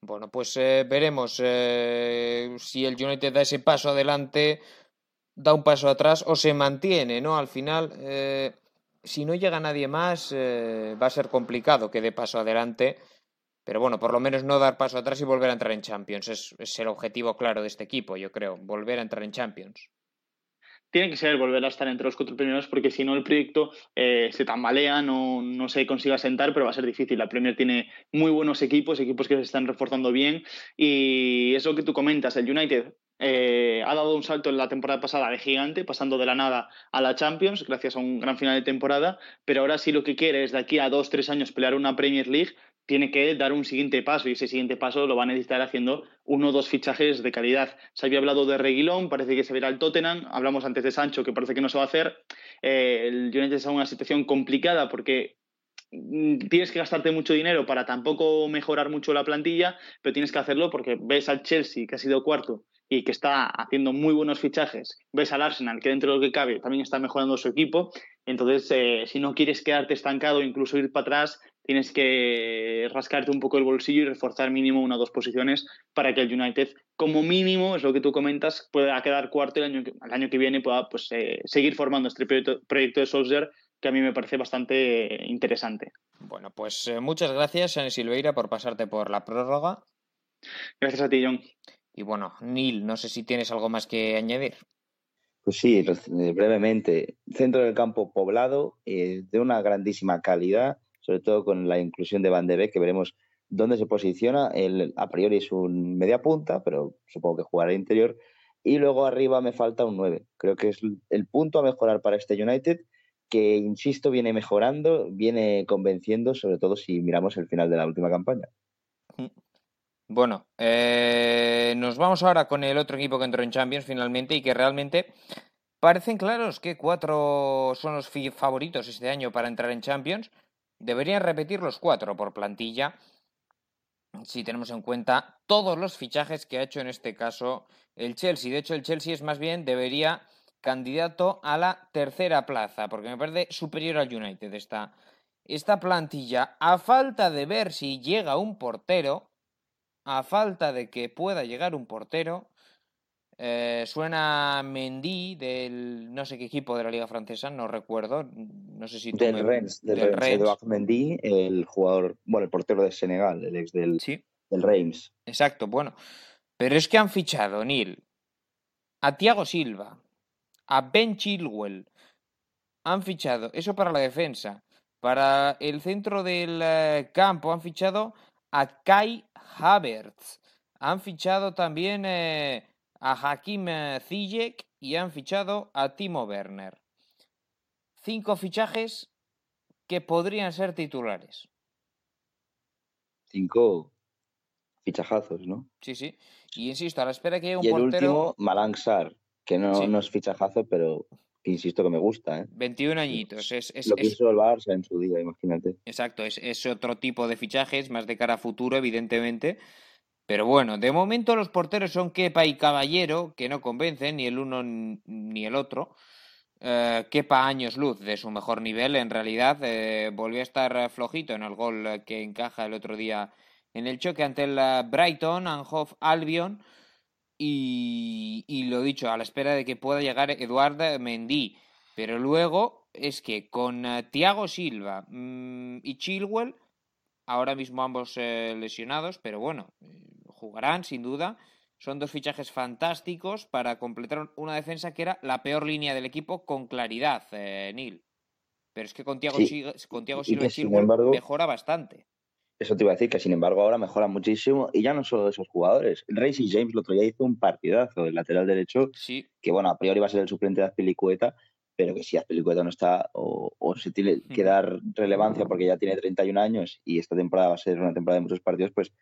Speaker 1: Bueno, pues eh, veremos eh, si el United da ese paso adelante, da un paso atrás o se mantiene, ¿no? Al final, si no llega nadie más, va a ser complicado que dé paso adelante pero bueno, por lo menos no dar paso atrás y volver a entrar en Champions. Es, el objetivo claro de este equipo, yo creo, volver a entrar en Champions.
Speaker 4: Tiene que ser volver a estar entre los cuatro primeros porque si no el proyecto eh, se tambalea, no, no se consiga sentar, pero va a ser difícil. La Premier tiene muy buenos equipos, equipos que se están reforzando bien y es lo que tú comentas, el United eh, ha dado un salto en la temporada pasada de gigante, pasando de la nada a la Champions, gracias a un gran final de temporada, pero ahora sí lo que quiere es de aquí a dos, tres años pelear una Premier League, tiene que dar un siguiente paso y ese siguiente paso lo va a necesitar haciendo uno o dos fichajes de calidad. Se había hablado de Reguilón, parece que se verá el Tottenham, hablamos antes de Sancho, que parece que no se va a hacer. Eh, el United está en una situación complicada porque mm, tienes que gastarte mucho dinero para tampoco mejorar mucho la plantilla, pero tienes que hacerlo porque ves al Chelsea, que ha sido cuarto y que está haciendo muy buenos fichajes, ves al Arsenal, que dentro de lo que cabe también está mejorando su equipo, entonces eh, si no quieres quedarte estancado, incluso ir para atrás, tienes que rascarte un poco el bolsillo y reforzar mínimo una o dos posiciones para que el United, como mínimo, es lo que tú comentas, pueda quedar cuarto el año que, el año que viene pueda pues, eh, seguir formando este proyecto, de Solskjaer que a mí me parece bastante interesante.
Speaker 1: Bueno, pues eh, muchas gracias, Ana Silveira, por pasarte por la prórroga.
Speaker 4: Gracias a ti, John.
Speaker 1: Y bueno, Neil, no sé si tienes algo más que añadir.
Speaker 2: Pues sí, brevemente. Centro del campo poblado, eh, de una grandísima calidad sobre todo con la inclusión de Van de Beek, que veremos dónde se posiciona. El, a priori es un media punta, pero supongo que jugará interior. Y luego arriba me falta un 9. Creo que es el punto a mejorar para este United, que, insisto, viene mejorando, viene convenciendo, sobre todo si miramos el final de la última campaña.
Speaker 1: Bueno, eh, nos vamos ahora con el otro equipo que entró en Champions finalmente y que realmente parecen claros que cuatro son los favoritos este año para entrar en Champions. Deberían repetir los cuatro por plantilla si tenemos en cuenta todos los fichajes que ha hecho en este caso el Chelsea. De hecho, el Chelsea es más bien, debería candidato a la tercera plaza, porque me parece superior al United esta, esta plantilla. A falta de ver si llega un portero, a falta de que pueda llegar un portero, eh, suena Mendy del no sé qué equipo de la liga francesa, no recuerdo, no sé si
Speaker 2: del Rennes, del, Rennes, Mendy, el jugador, bueno, el portero de Senegal, el ex del, del Reims.
Speaker 1: Exacto, bueno, pero es que han fichado Neil a Thiago Silva, a Ben Chilwell, han fichado eso para la defensa, para el centro del eh, campo han fichado a Kai Havertz, han fichado también eh, a Hakim Ziyech y han fichado a Timo Werner. Cinco fichajes que podrían ser titulares.
Speaker 2: Cinco fichajazos, ¿no?
Speaker 1: Sí, sí. Y insisto, a la espera que haya un
Speaker 2: y
Speaker 1: el
Speaker 2: último, Malangsar, que no, no es fichajazo, pero insisto que me gusta. ¿eh?
Speaker 1: 21 añitos. Es,
Speaker 2: Lo quiso el Barça en su día, imagínate.
Speaker 1: Exacto, es, es, otro tipo de fichajes, más de cara a futuro, evidentemente. Pero bueno, de momento los porteros son Kepa y Caballero, que no convencen ni el uno ni el otro. Eh, Kepa años luz de su mejor nivel, en realidad eh, volvió a estar flojito en el gol que encaja el otro día en el choque ante el eh, Brighton, Anhoff Albion. Y, y lo dicho, a la espera de que pueda llegar Eduard Mendy. Pero luego es que con Thiago Silva mm, y Chilwell, ahora mismo ambos lesionados, pero bueno, jugarán sin duda. Son dos fichajes fantásticos para completar una defensa que era la peor línea del equipo con claridad, eh, Neil. Pero es que con Tiago, Silva mejora bastante.
Speaker 2: Eso te iba a decir, que sin embargo ahora mejora muchísimo. Y ya no solo esos jugadores. Racing James el otro día hizo un partidazo, el lateral derecho,
Speaker 1: sí.
Speaker 2: que bueno, a priori va a ser el suplente de Azpilicueta, pero que si Azpilicueta no está o, se tiene que dar relevancia porque ya tiene 31 años y esta temporada va a ser una temporada de muchos partidos, pues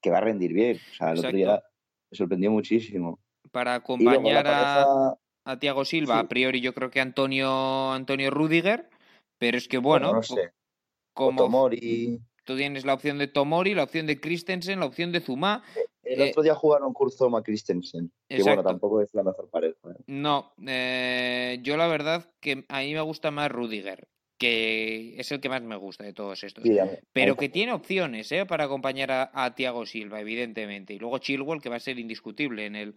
Speaker 2: que va a rendir bien. O sea, el otro día me sorprendió muchísimo.
Speaker 1: Para acompañar a, a Tiago Silva, a priori yo creo que Antonio, Antonio Rudiger, pero es que bueno, no
Speaker 2: sé. como Tomori.
Speaker 1: tú tienes la opción de Tomori, la opción de Christensen, la opción de Zuma.
Speaker 2: Eh, el otro día jugaron Kurzoma Christensen, que bueno, tampoco es la mejor pareja. ¿eh?
Speaker 1: No, eh, yo la verdad que a mí me gusta más Rudiger, que es el que más me gusta de todos estos. pero que tiene opciones ¿eh? para acompañar a, a Thiago Silva, evidentemente. Y luego Chilwell, que va a ser indiscutible en el,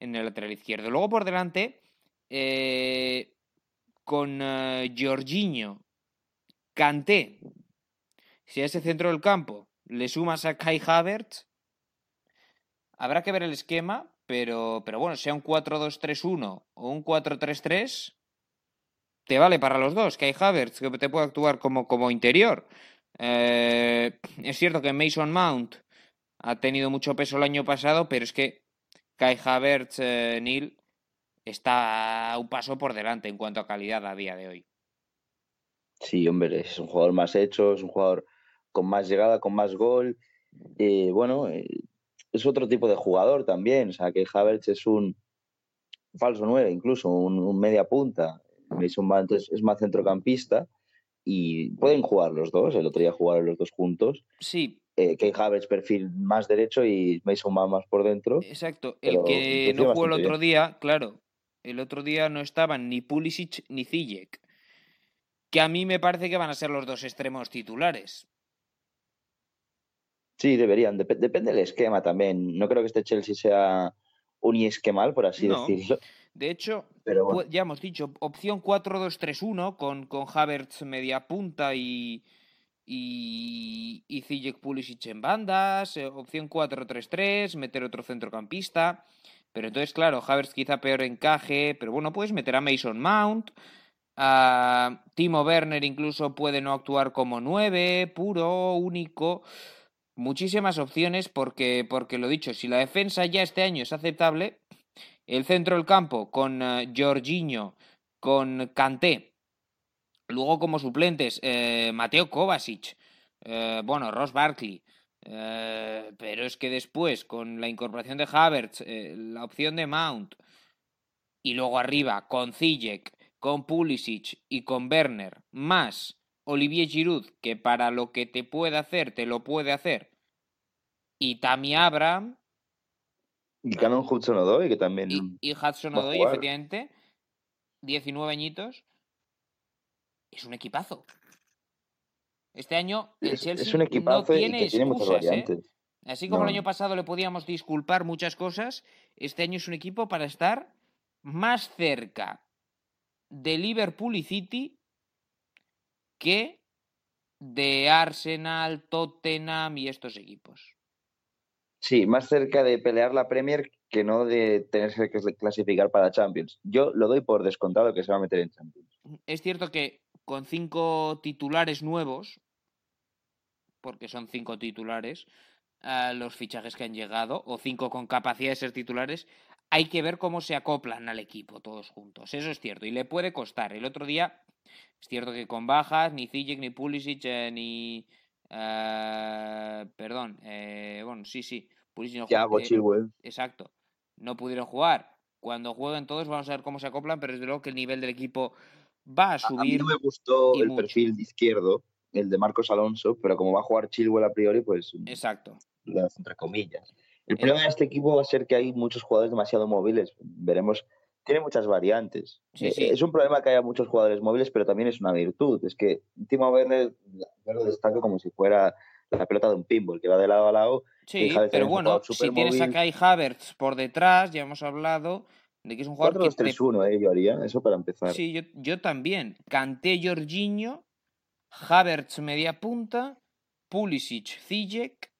Speaker 1: en el lateral izquierdo. Luego por delante, eh, con uh, Jorginho, Kanté, si a ese centro del campo le sumas a Kai Havertz, habrá que ver el esquema, pero, pero bueno, sea un 4-2-3-1 o un 4-3-3 te vale para los dos, hay Havertz que te puede actuar como, como interior. Eh, es cierto que Mason Mount ha tenido mucho peso el año pasado, pero es que Kai Havertz, eh, Neil, está un paso por delante en cuanto a calidad a día de hoy.
Speaker 2: Sí, hombre, es un jugador más hecho, es un jugador con más llegada, con más gol. Eh, bueno, es otro tipo de jugador también. O sea, que Havertz es un falso nueve, incluso un media punta. Mason Mount es, más centrocampista y pueden jugar los dos. El otro día jugaron los dos juntos.
Speaker 1: Sí.
Speaker 2: Eh, Kay Havertz perfil más derecho y Mason Mount más por dentro.
Speaker 1: Exacto. El que no jugó el otro día, claro, el otro día no estaban ni Pulisic ni Zijek. Que a mí me parece que van a ser los dos extremos titulares.
Speaker 2: Sí, deberían. depende del esquema también. No creo que este Chelsea sea un esquemal, por así decirlo.
Speaker 1: De hecho, ya hemos dicho, opción 4-2-3-1 con, con Havertz media punta y, y, y Zijek Pulisic en bandas, eh, opción 4-3-3, meter otro centrocampista. Pero entonces, claro, Havertz quizá peor encaje, pero bueno, puedes meter a Mason Mount. A Timo Werner incluso puede no actuar como 9, puro, único. Muchísimas opciones porque, porque lo dicho, si la defensa ya este año es aceptable, el centro del campo con uh, Jorginho, con Kanté. Luego como suplentes, eh, Mateo Kovacic, eh, bueno, Ross Barkley. Eh, pero es que después, con la incorporación de Havertz, la opción de Mount, y luego arriba con Zijek, con Pulisic y con Werner, más Olivier Giroud, que para lo que te puede hacer, te lo puede hacer, y Tammy Abraham,
Speaker 2: y Canon Hudson Odoi, que también.
Speaker 1: Y, y Hudson Odoi, efectivamente. 19 añitos. Es un equipazo. Este año el
Speaker 2: es,
Speaker 1: Chelsea
Speaker 2: es un equipazo
Speaker 1: no tiene,
Speaker 2: y que tiene muchas
Speaker 1: ¿eh?
Speaker 2: variantes.
Speaker 1: Así como el año pasado le podíamos disculpar muchas cosas, este año es un equipo para estar más cerca de Liverpool y City que de Arsenal, Tottenham y estos equipos.
Speaker 2: Sí, más cerca de pelear la Premier que no de tenerse que clasificar para Champions. Yo lo doy por descontado que se va a meter en Champions.
Speaker 1: Es cierto que con cinco titulares nuevos, porque son cinco titulares, a los fichajes que han llegado, o cinco con capacidad de ser titulares, hay que ver cómo se acoplan al equipo todos juntos. Eso es cierto, y le puede costar. El otro día, es cierto que con bajas, ni Zijek, ni Pulisic, eh, ni Uh, perdón, eh, bueno, sí, sí.
Speaker 2: Pulisic no eh,
Speaker 1: Exacto. No pudieron jugar. Cuando jueguen todos vamos a ver cómo se acoplan, pero desde luego que el nivel del equipo va a subir. A mí
Speaker 2: no me gustó el perfil de izquierdo, el de Marcos Alonso, pero como va a jugar Chilwell a priori, pues.
Speaker 1: Exacto.
Speaker 2: Entre comillas. El problema de este equipo va a ser que hay muchos jugadores demasiado móviles. Veremos tiene muchas variantes. Eh, es un problema que haya muchos jugadores móviles, pero también es una virtud. Es que Timo Werner lo destaca como si fuera la pelota de un pinball, que va de lado a lado.
Speaker 1: Sí, pero bueno, si tienes a Kai Havertz por detrás, ya hemos hablado de que es un jugador 4, 2,
Speaker 2: que 3, 1, eh, yo haría, eso para empezar.
Speaker 1: Sí, yo, yo también. Canté Jorginho, Havertz media punta, Pulisic, Zijek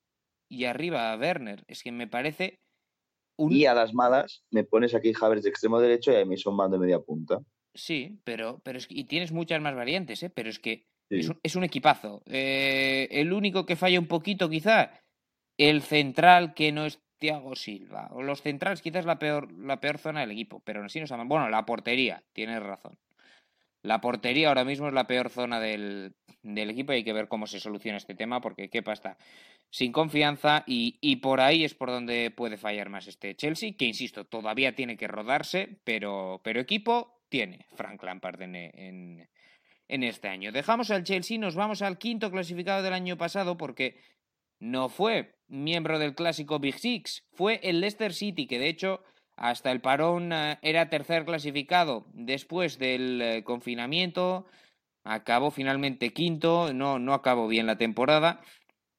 Speaker 1: y arriba Werner. Es que me parece
Speaker 2: y a las malas me pones aquí Havertz de extremo derecho y a Mason Mount de media punta.
Speaker 1: Sí, pero, pero es y tienes muchas más variantes, ¿eh? pero es que es, un, equipazo. Eh, el único que falla un poquito, quizá, el central que no es Thiago Silva. O los centrales quizás la peor, la peor zona del equipo, pero así nos Bueno, la portería, tienes razón. La portería ahora mismo es la peor zona del, del equipo y hay que ver cómo se soluciona este tema porque Kepa está sin confianza y, y, por ahí es por donde puede fallar más este Chelsea, que insisto, todavía tiene que rodarse, pero, pero equipo tiene Frank Lampard en, en, este año. Dejamos al Chelsea, nos vamos al quinto clasificado del año pasado porque no fue miembro del clásico Big Six, fue el Leicester City, que de hecho hasta el parón eh, era tercer clasificado después del eh, confinamiento, acabó finalmente quinto, no, no acabó bien la temporada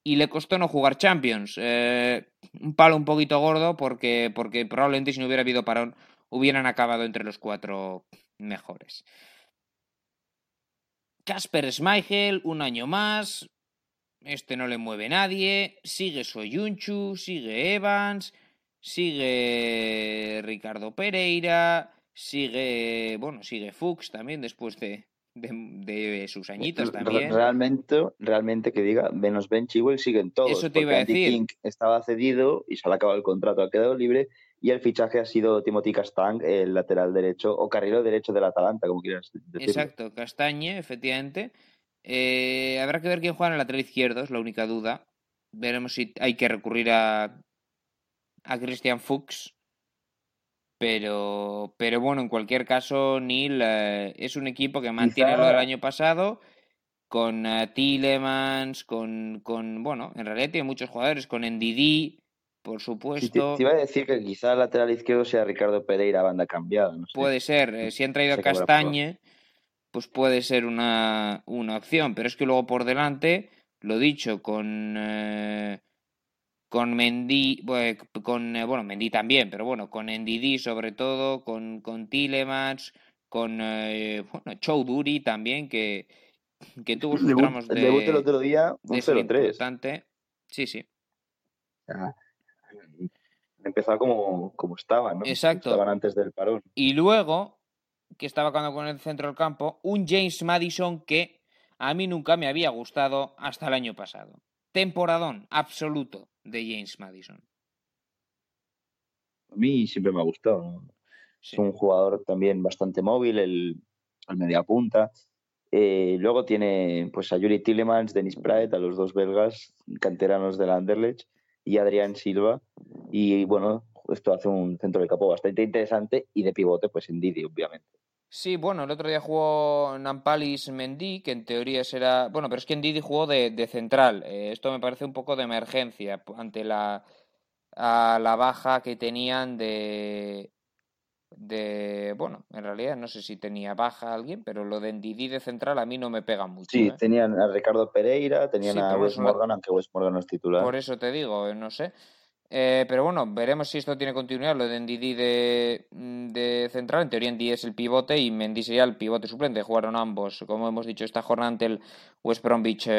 Speaker 1: y le costó no jugar Champions. Eh, un palo un poquito gordo porque, porque probablemente si no hubiera habido parón hubieran acabado entre los cuatro mejores. Casper Schmeichel, un año más. Este no le mueve nadie. Sigue Soyunchu, sigue Evans, sigue Ricardo Pereira, sigue, bueno, sigue Fuchs también después de, de, sus añitos también.
Speaker 2: Realmente, realmente que diga, menos Ben Chilwell siguen todos.
Speaker 1: Eso te iba a decir.
Speaker 2: King estaba cedido y se le ha acabado el contrato, ha quedado libre y el fichaje ha sido Timothy Castang, el lateral derecho o carrilero derecho del Atalanta, como quieras decir.
Speaker 1: Exacto, Castañe, efectivamente. Eh, habrá que ver quién juega en el lateral izquierdo, es la única duda. Veremos si hay que recurrir a, a Christian Fuchs. Pero, pero bueno, en cualquier caso, Neil eh, es un equipo que mantiene lo del año pasado con uh, Tillemans, con, con, bueno, en realidad tiene muchos jugadores, con NDD, por supuesto.
Speaker 2: te, iba a decir que quizá el lateral izquierdo sea Ricardo Pereira, banda cambiada. No
Speaker 1: Puede ser. Eh, si han traído a Castañe, pues puede ser una, una, opción. Pero es que luego por delante, lo dicho, con. Eh, con Mendy, con, eh, bueno, Mendy también, pero bueno, con Ndidi sobre todo, con, con Tillemans, con, eh, bueno, Choudhury también, que, que tuvo sus tramos de...
Speaker 2: El el otro día, un
Speaker 1: 0-3. Sí, sí.
Speaker 2: Ah, empezaba como, como estaban, ¿no?
Speaker 1: Exacto.
Speaker 2: Estaban antes del parón.
Speaker 1: Y luego, que estaba cuando con el centro del campo, un James Madison que a mí nunca me había gustado hasta el año pasado. Temporadón absoluto de James Madison.
Speaker 2: A mí siempre me ha gustado. Es un jugador también bastante móvil, el, el media punta. Eh, luego tiene pues a Yuri Tillemans, Dennis Pratt, a los dos belgas canteranos del Anderlecht y Adrián Silva. Y bueno, esto hace un centro de campo bastante interesante y de pivote, pues en Didi, obviamente.
Speaker 1: Sí, bueno, el otro día jugó Nampalis Mendy, que en teoría será. Bueno, pero es que Didi jugó de, de central. Eh, esto me parece un poco de emergencia ante la, a la baja que tenían de, de, bueno, en realidad no sé si tenía baja alguien, pero lo de Ndidi de central a mí no me pega mucho.
Speaker 2: Sí, ¿eh? tenían a Ricardo Pereira, tenían a Wes Morgan, aunque Wes Morgan no es titular.
Speaker 1: Por eso te digo, eh, no sé. Eh, pero bueno, veremos si esto tiene continuidad. Lo de Ndidi de, de central, en teoría Ndidi es el pivote y Mendy sería el pivote suplente. Jugaron ambos, como hemos dicho, esta jornada ante el West Bromwich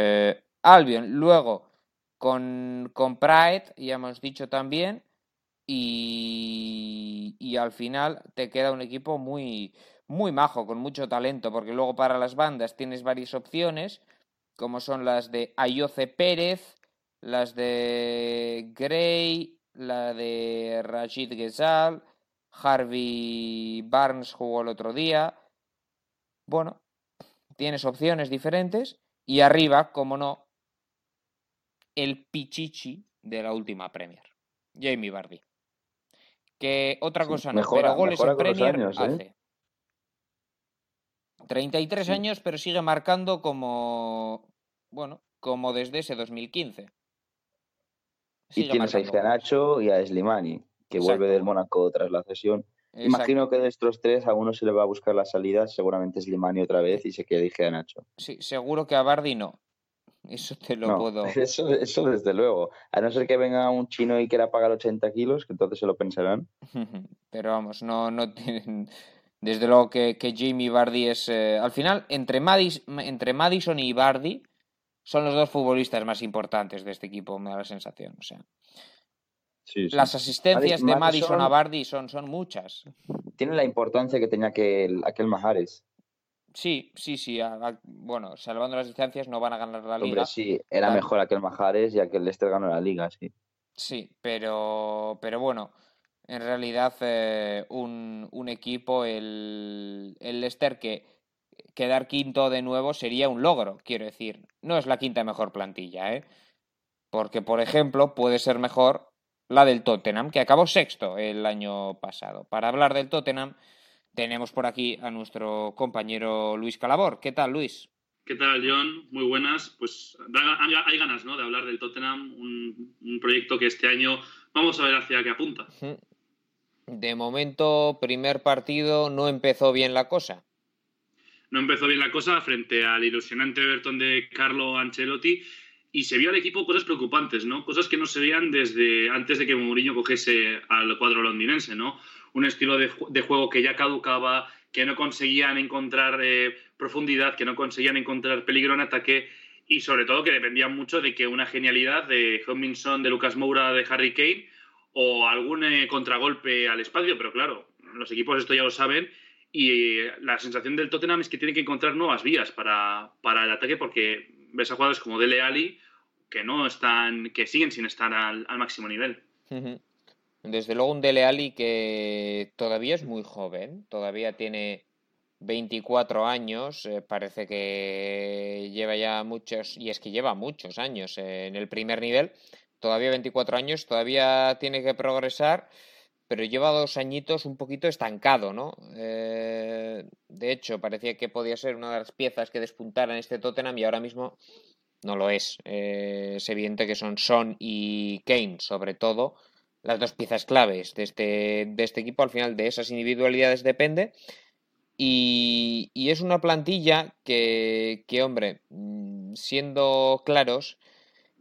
Speaker 1: Albion. Luego, con, con Pride, ya hemos dicho también, y, y, al final te queda un equipo muy, muy majo, con mucho talento, porque luego para las bandas tienes varias opciones, como son las de Ayoce Pérez, las de Gray, la de Rashid Ghezal, Harvey Barnes jugó el otro día. Bueno, tienes opciones diferentes y arriba, como no, el Pichichi de la última Premier, Jamie Bardi. Que otra cosa no, pero goles en Premier años, ¿eh? hace. 33 sí. años, pero sigue marcando como. Bueno, como desde ese 2015.
Speaker 2: Y tienes a Nacho y a Slimani, que Exacto. vuelve del Mónaco tras la cesión. Exacto. Imagino que de estos tres a uno se le va a buscar la salida, seguramente Slimani otra vez y se queda a Nacho.
Speaker 1: Sí, seguro que a Bardi no. Eso te lo
Speaker 2: no,
Speaker 1: puedo.
Speaker 2: Eso, eso desde luego. A no ser que venga un chino y quiera pagar 80 kilos, que entonces se lo pensarán.
Speaker 1: Pero vamos, no, no tienen. Desde luego que, que Jamie Bardi es. Eh, al final, entre, Madis, entre Madison y Bardi son los dos futbolistas más importantes de este equipo, me da la sensación. O sea.
Speaker 2: Sí, sí.
Speaker 1: Las asistencias Madison, de Madison a Bardi son, son muchas.
Speaker 2: Tiene la importancia que tenía aquel, aquel Majares.
Speaker 1: Sí, sí, sí. A, a, bueno, salvando las distancias no van a ganar la
Speaker 2: Hombre,
Speaker 1: liga.
Speaker 2: sí, era claro. mejor aquel Majares y aquel Leicester ganó la liga, sí.
Speaker 1: Sí, pero, pero bueno, en realidad eh, un, un, equipo, el, el Leicester, que, quedar quinto de nuevo sería un logro, quiero decir. No es la quinta mejor plantilla, ¿eh? Porque, por ejemplo, puede ser mejor la del Tottenham, que acabó sexto el año pasado. Para hablar del Tottenham, tenemos por aquí a nuestro compañero Luis Calabor. ¿Qué tal, Luis?
Speaker 5: ¿Qué tal, John? Muy buenas. Pues hay ganas ¿no? de hablar del Tottenham, un, un, proyecto que este año vamos a ver hacia qué apunta.
Speaker 1: De momento, primer partido, no empezó bien la cosa.
Speaker 5: No empezó bien la cosa frente al ilusionante Everton de Carlo Ancelotti y se vio al equipo cosas preocupantes, ¿no? Cosas que no se veían desde antes de que Mourinho cogiese al cuadro londinense, ¿no? Un estilo de, juego que ya caducaba, que no conseguían encontrar eh, profundidad, que no conseguían encontrar peligro en ataque y sobre todo que dependían mucho de que una genialidad de Minson, de Lucas Moura, de Harry Kane o algún eh, contragolpe al espacio, pero claro, los equipos esto ya lo saben y eh, la sensación del Tottenham es que tiene que encontrar nuevas vías para, para el ataque porque ves a jugadores como Dele Ali que no están, que siguen sin estar al, máximo nivel.
Speaker 1: Desde luego un Dele Ali que todavía es muy joven, todavía tiene 24 años, eh, parece que lleva ya muchos, y es que lleva muchos años en el primer nivel, todavía 24 años, todavía tiene que progresar pero lleva dos añitos un poquito estancado, ¿no? Eh, de hecho, parecía que podía ser una de las piezas que despuntaran este Tottenham y ahora mismo no lo es. Eh, es evidente que son Son y Kane, sobre todo, las dos piezas claves de este, de este equipo. Al final, de esas individualidades depende. Y, y es una plantilla que, que, hombre, mm, siendo claros,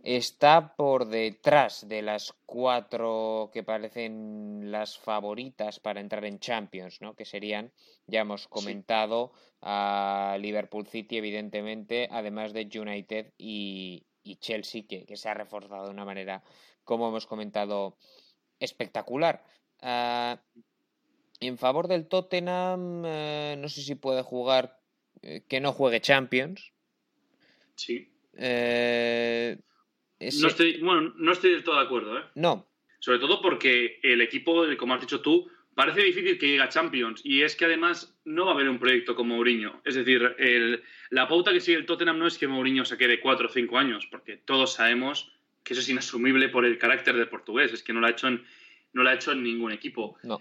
Speaker 1: Está por detrás de las cuatro que parecen las favoritas para entrar en Champions, ¿no? Que serían, ya hemos comentado, a Liverpool City, evidentemente, además de United y, Chelsea, que, se ha reforzado de una manera, como hemos comentado, espectacular. Ah, en favor del Tottenham, eh, no sé si puede jugar eh, que no juegue Champions.
Speaker 5: Sí.
Speaker 1: Eh,
Speaker 5: no estoy, bueno, no estoy del todo de acuerdo, ¿eh?
Speaker 1: No.
Speaker 5: Sobre todo porque el equipo, como has dicho tú, parece difícil que llegue a Champions. Y es que además no va a haber un proyecto como Mourinho. Es decir, la pauta que sigue el Tottenham no es que Mourinho se quede cuatro o cinco años, porque todos sabemos que eso es inasumible por el carácter del portugués. Es que no lo ha hecho en, no lo ha hecho en ningún equipo.
Speaker 1: No.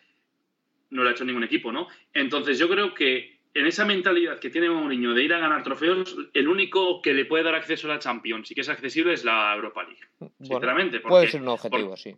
Speaker 5: No lo ha hecho en ningún equipo, ¿no? Entonces yo creo que en esa mentalidad que tiene Mourinho de ir a ganar trofeos, el único que le puede dar acceso a la Champions y que es accesible es la Europa League. sinceramente.
Speaker 1: puede ser un objetivo, sí.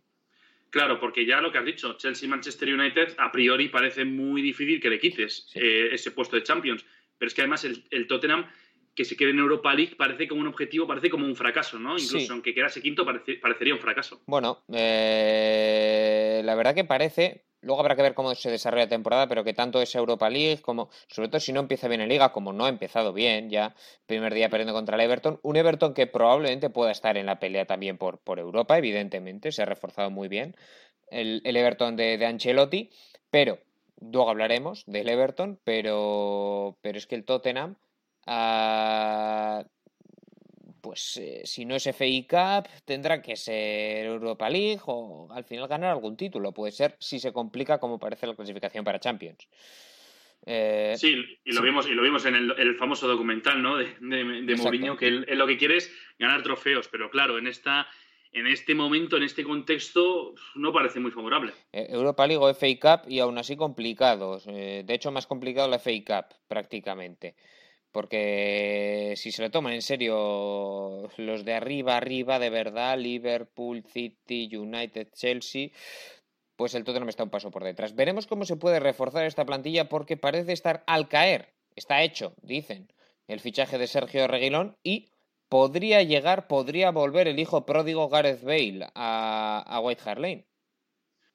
Speaker 5: Claro, porque ya lo que has dicho, Chelsea y Manchester United, a priori parece muy difícil que le quites eh, ese puesto de Champions. Pero es que además el, Tottenham, que se quede en Europa League, parece como un objetivo, parece como un fracaso, ¿no? Incluso aunque quedase quinto, parecería un fracaso.
Speaker 1: Bueno, eh, la verdad que parece, Luego habrá que ver cómo se desarrolla la temporada, pero que tanto es Europa League como, sobre todo si no empieza bien en Liga, como no ha empezado bien, ya primer día perdiendo contra el Everton, un Everton que probablemente pueda estar en la pelea también por, por Europa, evidentemente, se ha reforzado muy bien el, Everton de, Ancelotti, pero luego hablaremos del Everton, pero, pero es que el Tottenham ah, pues eh, si no es FI Cup, tendrá que ser Europa League o al final ganar algún título. Puede ser si se complica como parece la clasificación para Champions.
Speaker 5: Eh, sí, y lo, Vimos, y lo vimos en el, famoso documental ¿no? de, de, Mourinho, que él, lo que quiere es ganar trofeos, pero claro, en esta, en este momento, en este contexto, no parece muy favorable.
Speaker 1: Eh, Europa League o FA Cup y aún así complicados. de hecho, más complicado la FA Cup prácticamente porque si se lo toman en serio los de arriba, arriba, de verdad, Liverpool, City, United, Chelsea, pues el Tottenham está un paso por detrás. Veremos cómo se puede reforzar esta plantilla porque parece estar al caer. Está hecho, dicen, el fichaje de Sergio Reguilón y podría llegar, podría volver el hijo pródigo Gareth Bale a, a White Hart Lane.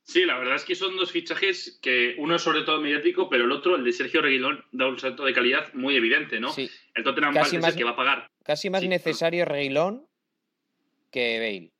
Speaker 5: Sí, la verdad es que son dos fichajes que uno es sobre todo mediático, pero el otro, el de Sergio Reguilón, da un salto de calidad muy evidente, ¿no?
Speaker 1: Sí.
Speaker 5: El Tottenham casi más, que va a pagar.
Speaker 1: Casi más necesario Reguilón que Bale.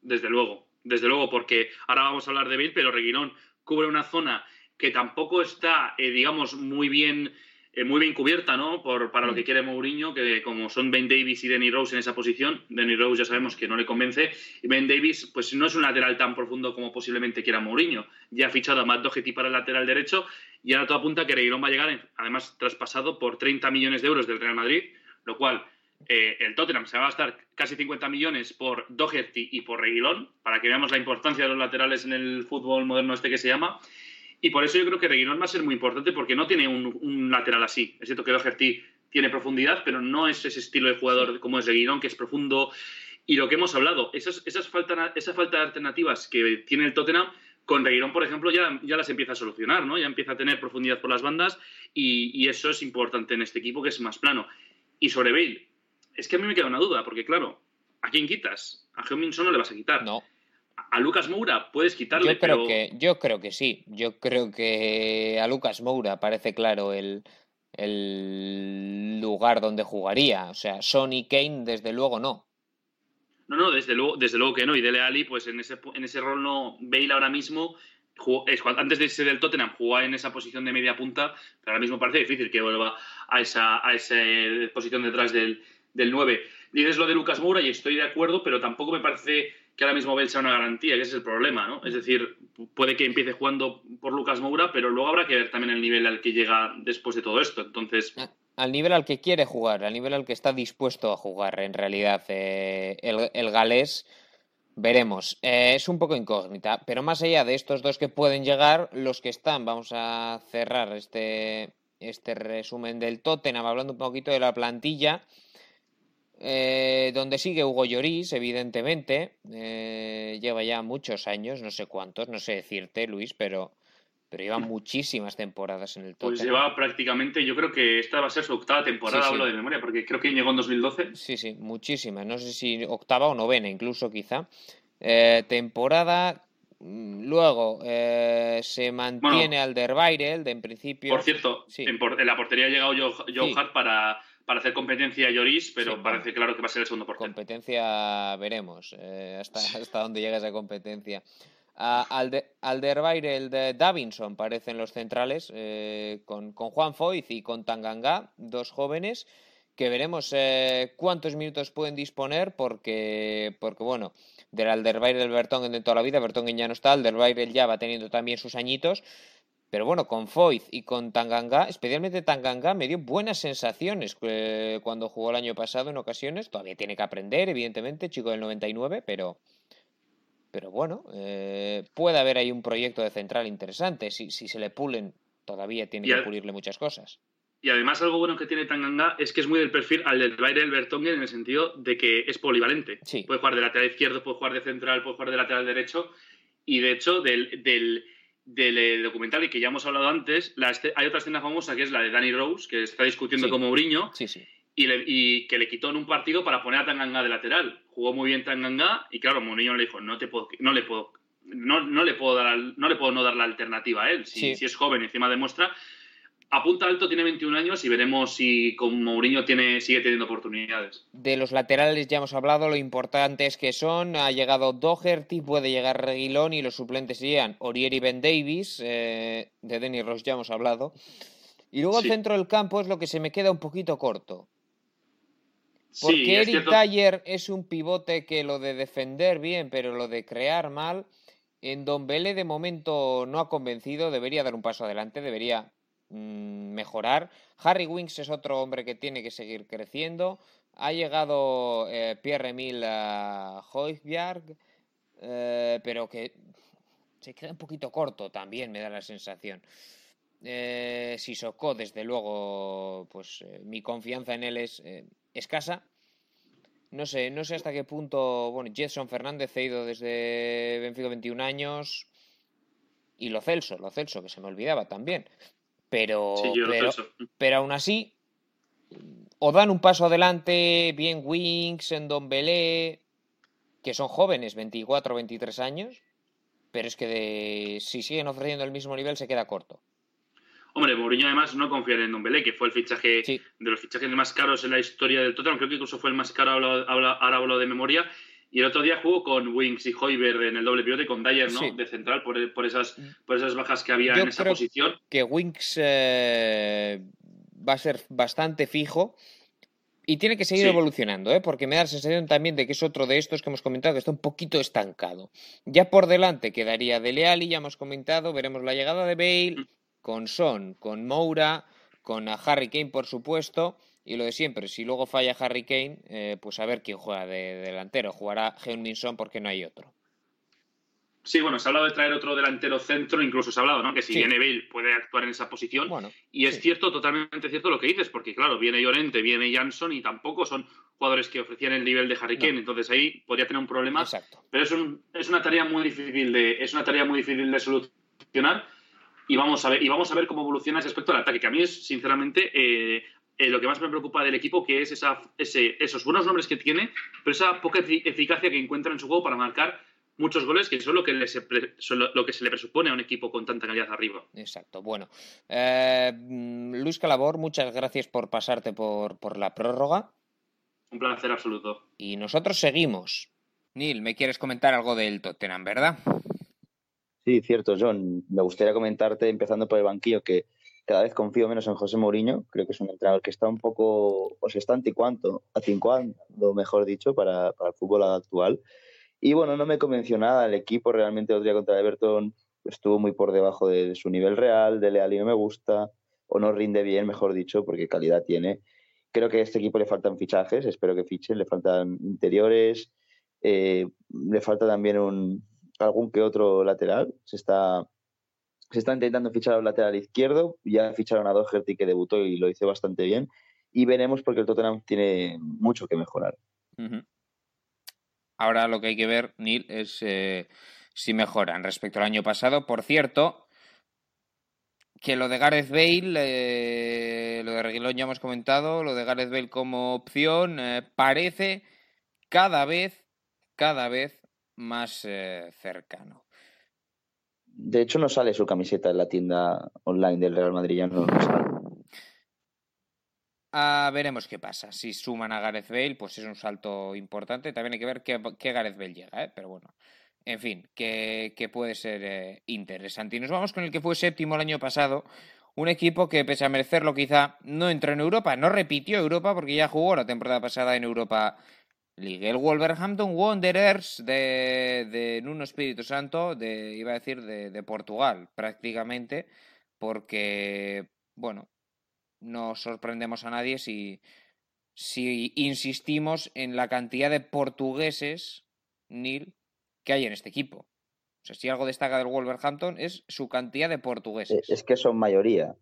Speaker 5: Desde luego, desde luego, porque ahora vamos a hablar de Bale, pero Reguilón cubre una zona que tampoco está, eh, digamos, muy bien eh, muy bien cubierta, ¿no? Por, para lo que mm. quiere Mourinho, que como son Ben Davis y Danny Rose en esa posición, Danny Rose ya sabemos que no le convence, y Ben Davis, pues no es un lateral tan profundo como posiblemente quiera Mourinho. Ya ha fichado a Matt Doherty para el lateral derecho, y ahora todo apunta que Reguilón va a llegar, además traspasado por 30 millones de euros del Real Madrid, lo cual eh, el Tottenham se va a gastar casi 50 millones por Doherty y por Reguilón, para que veamos la importancia de los laterales en el fútbol moderno este que se llama. Y por eso yo creo que Reguilón va a ser muy importante porque no tiene un, lateral así. Es cierto que Doherty tiene profundidad, pero no es ese estilo de jugador como es Reguilón, que es profundo. Y lo que hemos hablado, esas, esas falta, esa falta de alternativas que tiene el Tottenham, con Reguilón, por ejemplo, ya, ya las empieza a solucionar, ¿no? Ya empieza a tener profundidad por las bandas y, eso es importante en este equipo que es más plano. Y sobre Bale, es que a mí me queda una duda, porque claro, ¿a quién quitas? A heung no le vas a quitar.
Speaker 1: No
Speaker 5: a Lucas Moura puedes quitarle,
Speaker 1: yo creo que Yo creo que sí. Yo creo que a Lucas Moura parece claro el, el lugar donde jugaría. O sea, Sonny Kane, desde luego, no.
Speaker 5: No, no, desde luego, desde luego que no. Y Dele Ali, pues en ese, en ese rol no. Bale ahora mismo, antes de ser del Tottenham, jugaba en esa posición de media punta, pero ahora mismo parece difícil que vuelva a esa, a esa posición detrás del, del 9. Dices lo de Lucas Moura y estoy de acuerdo, pero tampoco me parece que ahora mismo Bale sea una garantía, que ese es el problema, ¿no? Es decir, puede que empiece jugando por Lucas Moura, pero luego habrá que ver también el nivel al que llega después de todo esto. Entonces.
Speaker 1: Al nivel al que quiere jugar, al nivel al que está dispuesto a jugar, en realidad, eh, el, galés. Veremos. Eh, es un poco incógnita, pero más allá de estos dos que pueden llegar, los que están, vamos a cerrar este, este resumen del Tottenham, hablando un poquito de la plantilla. Eh, donde sigue Hugo Lloris, evidentemente. Eh, lleva ya muchos años, no sé cuántos, no sé decirte, Luis, pero, pero lleva muchísimas temporadas en el
Speaker 5: Tottenham. Pues lleva prácticamente, yo creo que esta va a ser su octava temporada, hablo de memoria, porque creo que llegó en 2012.
Speaker 1: Sí, sí, muchísimas. No sé si octava o novena, incluso quizá. Eh, temporada mm, Luego se mantiene al Alderweireld, en principio.
Speaker 5: Por cierto, en, la portería ha llegado Joe, Hart para para hacer competencia a Lloris, pero parece claro que va a ser el segundo portero.
Speaker 1: Competencia veremos eh, hasta, hasta dónde llega esa competencia. Uh, el de Davinson parecen los centrales, eh, con, Juan Foyz y con Tanganga, dos jóvenes, que veremos eh, cuántos minutos pueden disponer, porque, porque bueno, del Alderweireld Bertongen de toda la vida, Bertongen ya no está, Alderweireld ya va teniendo también sus añitos, pero bueno, con Foyt y con Tanganga, especialmente Tanganga, me dio buenas sensaciones eh, cuando jugó el año pasado en ocasiones. Todavía tiene que aprender, evidentemente, chico del 99, pero, pero bueno, eh, puede haber ahí un proyecto de central interesante. Si, si se le pulen, todavía tiene que pulirle muchas cosas.
Speaker 5: Y además algo bueno que tiene Tanganga es que es muy del perfil al del Bayern Bertongen en el sentido de que es polivalente. Puede jugar de lateral izquierdo, puede jugar de central, puede jugar de lateral derecho. Y de hecho, del, del del eh, documental y que ya hemos hablado antes, la hay otra escena famosa que es la de Danny Rose, que está discutiendo con Mourinho, y, que le quitó en un partido para poner a Tanganga de lateral. Jugó muy bien Tanganga y claro, Mourinho le dijo, no te puedo, no le puedo, no, no le puedo dar, no le puedo no dar la alternativa a él. Si, si es joven y encima demuestra, apunta alto, tiene 21 años y veremos si con Mourinho tiene, sigue teniendo oportunidades.
Speaker 1: De los laterales ya hemos hablado, lo importante es que son, ha llegado Doherty, puede llegar Reguilón y los suplentes serían Orier y Ben Davis, eh, de Denny Ross ya hemos hablado. Y luego el centro del campo es lo que se me queda un poquito corto. Porque Eric Taller es un pivote que lo de defender bien, pero lo de crear mal, en Don Bele de momento no ha convencido, debería dar un paso adelante, debería mejorar. Harry Winks es otro hombre que tiene que seguir creciendo. Ha llegado eh, Pierre-Emile Hoijbjerg, eh, pero que se queda un poquito corto también, me da la sensación. Eh, Sissoko, desde luego, pues eh, mi confianza en él es escasa. No sé, no sé hasta qué punto. Bueno, Jetson Fernández ha ido desde Benfica 21 años. Y lo Celso, lo Celso, que se me olvidaba también. Pero, pero, aún así, o dan un paso adelante bien Wings, en Don Belé, que son jóvenes, 24 o 23 años, pero es que de, si siguen ofreciendo el mismo nivel se queda corto.
Speaker 5: Hombre, Mourinho además no confía en Don Belé, que fue el fichaje de los fichajes más caros en la historia del Tottenham, creo que incluso fue el más caro, ahora hablo de memoria, y el otro día jugó con Wings y Hoiberg en el doble pivote con Dyer, ¿no? De central, por, esas, por esas bajas que había en esa posición.
Speaker 1: Que Wings eh, va a ser bastante fijo y tiene que seguir evolucionando, ¿eh? porque me da la sensación también de que es otro de estos que hemos comentado que está un poquito estancado. Ya por delante quedaría Dele Alli, ya hemos comentado, veremos la llegada de Bale, mm. con Son, con Moura, con Harry Kane, por supuesto, y lo de siempre, si luego falla Harry Kane, eh, pues a ver quién juega de, delantero. Jugará Heung-Min Son porque no hay otro.
Speaker 5: Sí, bueno, se ha hablado de traer otro delantero centro, incluso se ha hablado, ¿no? Que si viene Bale puede actuar en esa posición. y es cierto, totalmente cierto lo que dices, porque claro, viene Llorente, viene Jansson y tampoco son jugadores que ofrecían el nivel de Harry Kane, entonces ahí podría tener un problema. Exacto. Pero es, un, es una tarea muy difícil de, es una tarea muy difícil de solucionar y vamos a ver, y vamos a ver cómo evoluciona ese aspecto del ataque, que a mí es, sinceramente, eh, eh, lo que más me preocupa del equipo, que es esa, ese, esos buenos nombres que tiene, pero esa poca eficacia que encuentra en su juego para marcar muchos goles, que son lo que, lo, que se le presupone a un equipo con tanta calidad arriba.
Speaker 1: Exacto. Bueno, eh, Luis Calabor, muchas gracias por pasarte por, por la prórroga.
Speaker 5: Un placer absoluto.
Speaker 1: Y nosotros seguimos. Neil, ¿me quieres comentar algo del Tottenham, verdad?
Speaker 2: Sí, cierto, John. Me gustaría comentarte, empezando por el banquillo, que cada vez confío menos en José Mourinho. Creo que es un entrenador que está un poco, o se está anticuando, lo mejor dicho, para, el fútbol actual. Y bueno, no me convenció nada. El equipo realmente otro día contra Everton estuvo muy por debajo de, su nivel real. De Leal y no me gusta, o no rinde bien, mejor dicho, porque calidad tiene. Creo que a este equipo le faltan fichajes, espero que fichen, le faltan interiores, eh, le falta también algún que otro lateral. Se está, se está intentando fichar al lateral izquierdo, ya ficharon a Doherty que debutó y lo hizo bastante bien. Y veremos porque el Tottenham tiene mucho que mejorar.
Speaker 1: Ahora lo que hay que ver, Neil, es eh, si mejoran respecto al año pasado. Por cierto, que lo de Gareth Bale, eh, lo de Reguilón ya hemos comentado, lo de Gareth Bale como opción, eh, parece cada vez, cada vez más cercano.
Speaker 2: De hecho, no sale su camiseta en la tienda online del Real Madrid, ya no,
Speaker 1: Ah, veremos qué pasa. Si suman a Gareth Bale, pues es un salto importante. También hay que ver qué, Gareth Bale llega, ¿eh? pero bueno. En fin, que, puede ser eh, interesante. Y nos vamos con el que fue séptimo el año pasado. Un equipo que, pese a merecerlo, quizá no entró en Europa, no repitió Europa porque ya jugó la temporada pasada en Europa League. El Wolverhampton Wanderers de, de Nuno Espíritu Santo, de, iba a decir de, de Portugal, prácticamente, porque, bueno, no sorprendemos a nadie si, si insistimos en la cantidad de portugueses, Neil, que hay en este equipo. O sea, si algo destaca del Wolverhampton es su cantidad de portugueses.
Speaker 2: Es que son mayoría.